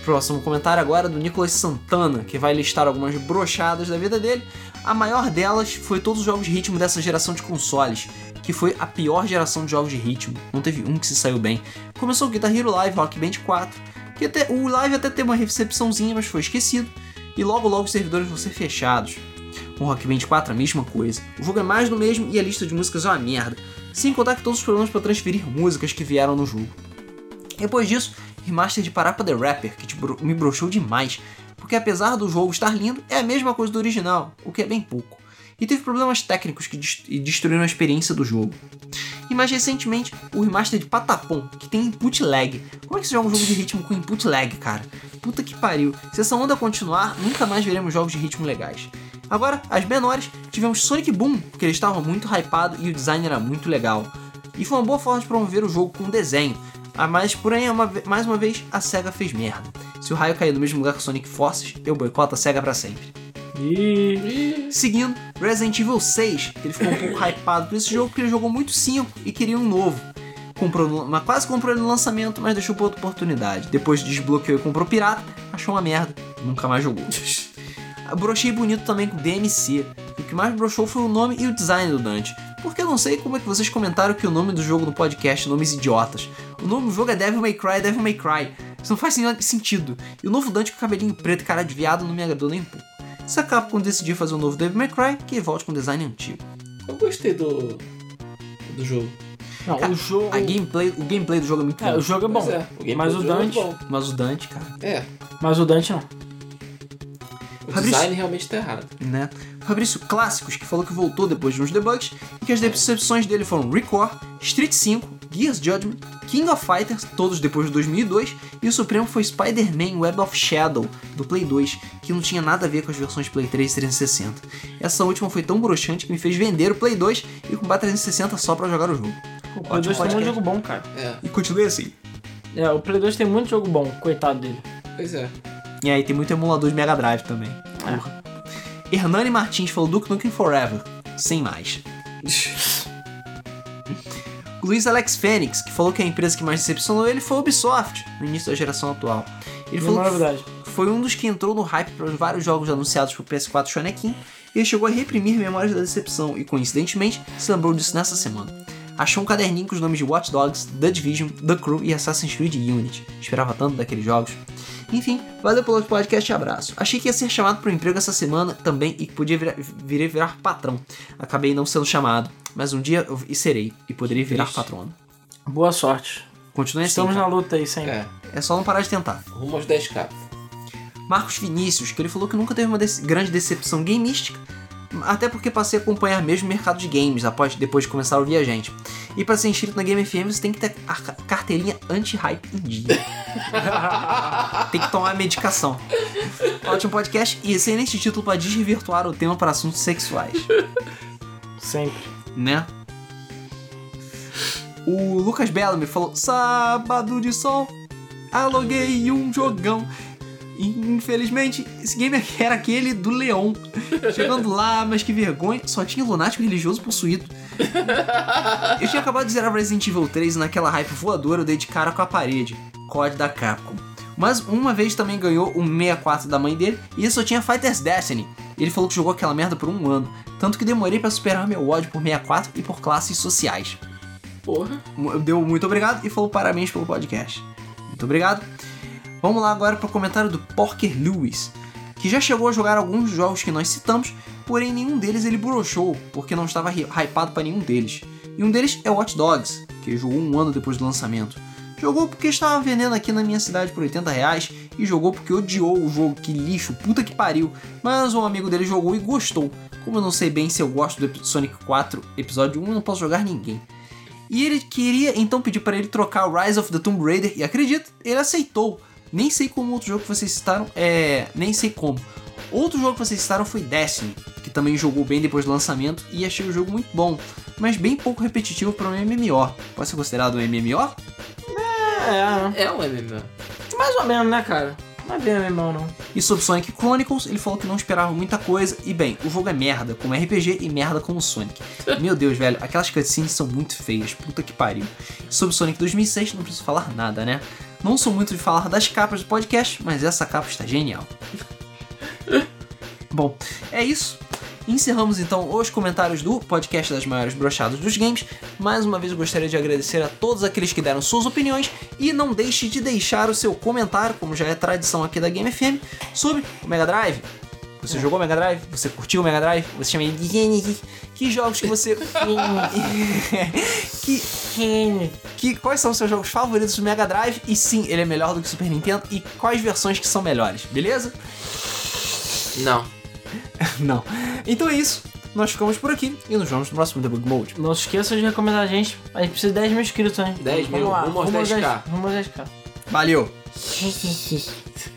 Próximo comentário agora é do Nicolas Santana, que vai listar algumas brochadas da vida dele. A maior delas foi todos os jogos de ritmo dessa geração de consoles, que foi a pior geração de jogos de ritmo. Não teve um que se saiu bem. Começou o Guitar Hero Live Rock Band 4, que até, o Live até teve uma recepçãozinha, mas foi esquecido. E logo logo os servidores vão ser fechados. O Rock Band 4 a mesma coisa. O jogo é mais do mesmo e a lista de músicas é uma merda. Sem contar que todos os problemas para transferir músicas que vieram no jogo. Depois disso, remaster de Parappa the Rapper, que bro- me broxou demais, porque apesar do jogo estar lindo, é a mesma coisa do original, o que é bem pouco. E teve problemas técnicos que dest- destruíram a experiência do jogo. E mais recentemente, o remaster de Patapom, que tem input lag. Como é que você joga um jogo de ritmo com input lag, cara? Puta que pariu. Se essa onda continuar, nunca mais veremos jogos de ritmo legais. Agora, as menores, tivemos Sonic Boom, porque ele estava muito hypado e o design era muito legal. E foi uma boa forma de promover o jogo com desenho. Ah, mas, porém, uma mais uma vez, a SEGA fez merda. Se o raio cair no mesmo lugar que Sonic Forces, eu boicoto a SEGA pra sempre. E. Seguindo, Resident Evil 6, que ele ficou um pouco hypado por esse jogo porque ele jogou muito 5 e queria um novo. Comprou mas quase comprou ele no lançamento, mas deixou pra outra oportunidade. Depois desbloqueou e comprou pirata, achou uma merda, nunca mais jogou. Brochei bonito também com DMC. O que mais brochou foi o nome e o design do Dante. Porque eu não sei como é que vocês comentaram que o nome do jogo no podcast, nomes idiotas. O nome do jogo é Devil May Cry, Devil May Cry. Isso não faz sentido. E o novo Dante com cabelinho preto e cara de viado não me agradou nem um pouco. Se a Capcom decidir fazer um novo Devil May Cry, que volte com design antigo. Eu gostei do. do jogo. Não, Cara, o jogo. A gameplay, o gameplay do jogo é muito É, bom. o jogo é bom. É, o mas o é Dante. bom. Mas o Dante, cara, É, Mas o Dante não. o Fabrício- design realmente tá errado. né? Fabrício Clássicos, que falou que voltou depois de uns debugs e que as decepções dele foram Record, Street 5, Gears Judgment, King of Fighters, todos depois de 2002, e o Supremo foi Spider-Man Web of Shadow, do Play 2, que não tinha nada a ver com as versões Play 3 e 360. Essa última foi tão broxante que me fez vender o Play 2 e comprar 360 só pra jogar o jogo. O Play 2 tem podcast. muito jogo bom, cara. É, E continue assim. É, o Play 2 tem muito jogo bom, coitado dele. pois é. E aí tem muito emulador de Mega Drive também. Porra. Hernani Martins falou Duke Nukem Forever. Sem mais. Luiz Alex Fênix, que falou que a empresa que mais decepcionou ele foi a Ubisoft, no início da geração atual. Ele Não falou é que foi um dos que entrou no hype para vários jogos anunciados pro PS4 Shonekin e ele chegou a reprimir memórias da decepção e, coincidentemente, se lembrou disso nessa semana. Achou um caderninho com os nomes de Watch Dogs, The Division, The Crew e Assassin's Creed Unity. Esperava tanto daqueles jogos. Enfim, valeu pelo podcast e abraço. Achei que ia ser chamado para um emprego essa semana também e que podia virar, virar, virar patrão. Acabei não sendo chamado, mas um dia eu e serei e poderei virar Triste. patrono. Boa sorte. Continue assim. Estamos cara. na luta aí sempre. É, É só não parar de tentar. rumo aos 10k. Marcos Vinícius, que ele falou que nunca teve uma dece- grande decepção gameística, até porque passei a acompanhar mesmo o mercado de games após depois de começar a ouvir a gente. E para ser inscrito na Game FM você tem que ter a ca- carteirinha anti-hype em dia. Tem que tomar medicação. Ótimo podcast e excelente título para desvirtuar o tema para assuntos sexuais, Sempre. né? O Lucas Bellamy falou: Sábado de sol, aluguei um jogão. Infelizmente, esse game era aquele do Leão. Chegando lá, mas que vergonha, só tinha lunático religioso possuído. Eu tinha acabado de zerar Resident Evil 3 e naquela hype voadora eu dei de cara com a parede. COD da Capcom. Mas uma vez também ganhou o 64 da mãe dele e só tinha Fighters Destiny. Ele falou que jogou aquela merda por um ano, tanto que demorei pra superar meu ódio por 64 e por classes sociais. Porra. Deu muito obrigado e falou parabéns pelo podcast. Muito obrigado. Vamos lá agora para o comentário do Porker Lewis, que já chegou a jogar alguns jogos que nós citamos, porém nenhum deles ele broxou, porque não estava hy- hypado para nenhum deles. E um deles é Watch Dogs, que jogou um ano depois do lançamento. Jogou porque estava vendendo aqui na minha cidade por 80 reais e jogou porque odiou o jogo, que lixo, puta que pariu. Mas um amigo dele jogou e gostou. Como eu não sei bem se eu gosto do Sonic 4 episódio 1, eu não posso jogar ninguém. E ele queria então pedir para ele trocar o Rise of the Tomb Raider e acredito, ele aceitou. Nem sei como outro jogo que vocês citaram é. Nem sei como. Outro jogo que vocês citaram foi Destiny, que também jogou bem depois do lançamento e achei o jogo muito bom, mas bem pouco repetitivo para um MMO. Pode ser considerado um MMO? É, É um MMO. mais ou menos, né, cara? Não é bem irmão, não. E sobre Sonic Chronicles, ele falou que não esperava muita coisa. E bem, o jogo é merda, como RPG e merda como Sonic. Meu Deus, velho, aquelas cutscenes são muito feias, puta que pariu. E sobre Sonic 2006, não preciso falar nada, né? Não sou muito de falar das capas do podcast, mas essa capa está genial. Bom, é isso. Encerramos então os comentários do podcast das maiores brochadas dos games. Mais uma vez eu gostaria de agradecer a todos aqueles que deram suas opiniões e não deixe de deixar o seu comentário, como já é tradição aqui da Game FM, sobre o Mega Drive. Você jogou Mega Drive? Você curtiu o Mega Drive? Você chama ele? Que jogos que você. que, que quais são os seus jogos favoritos do Mega Drive? E sim, ele é melhor do que o Super Nintendo. E quais versões que são melhores, beleza? Não. Não. Então é isso. Nós ficamos por aqui e nos vemos no próximo Debug Mode. Não se esqueça de recomendar a gente. A gente precisa de 10 mil inscritos, hein? 10 mil, Vamos lá, rumo aos rumo aos 10K. 10, rumo aos 10k. Valeu!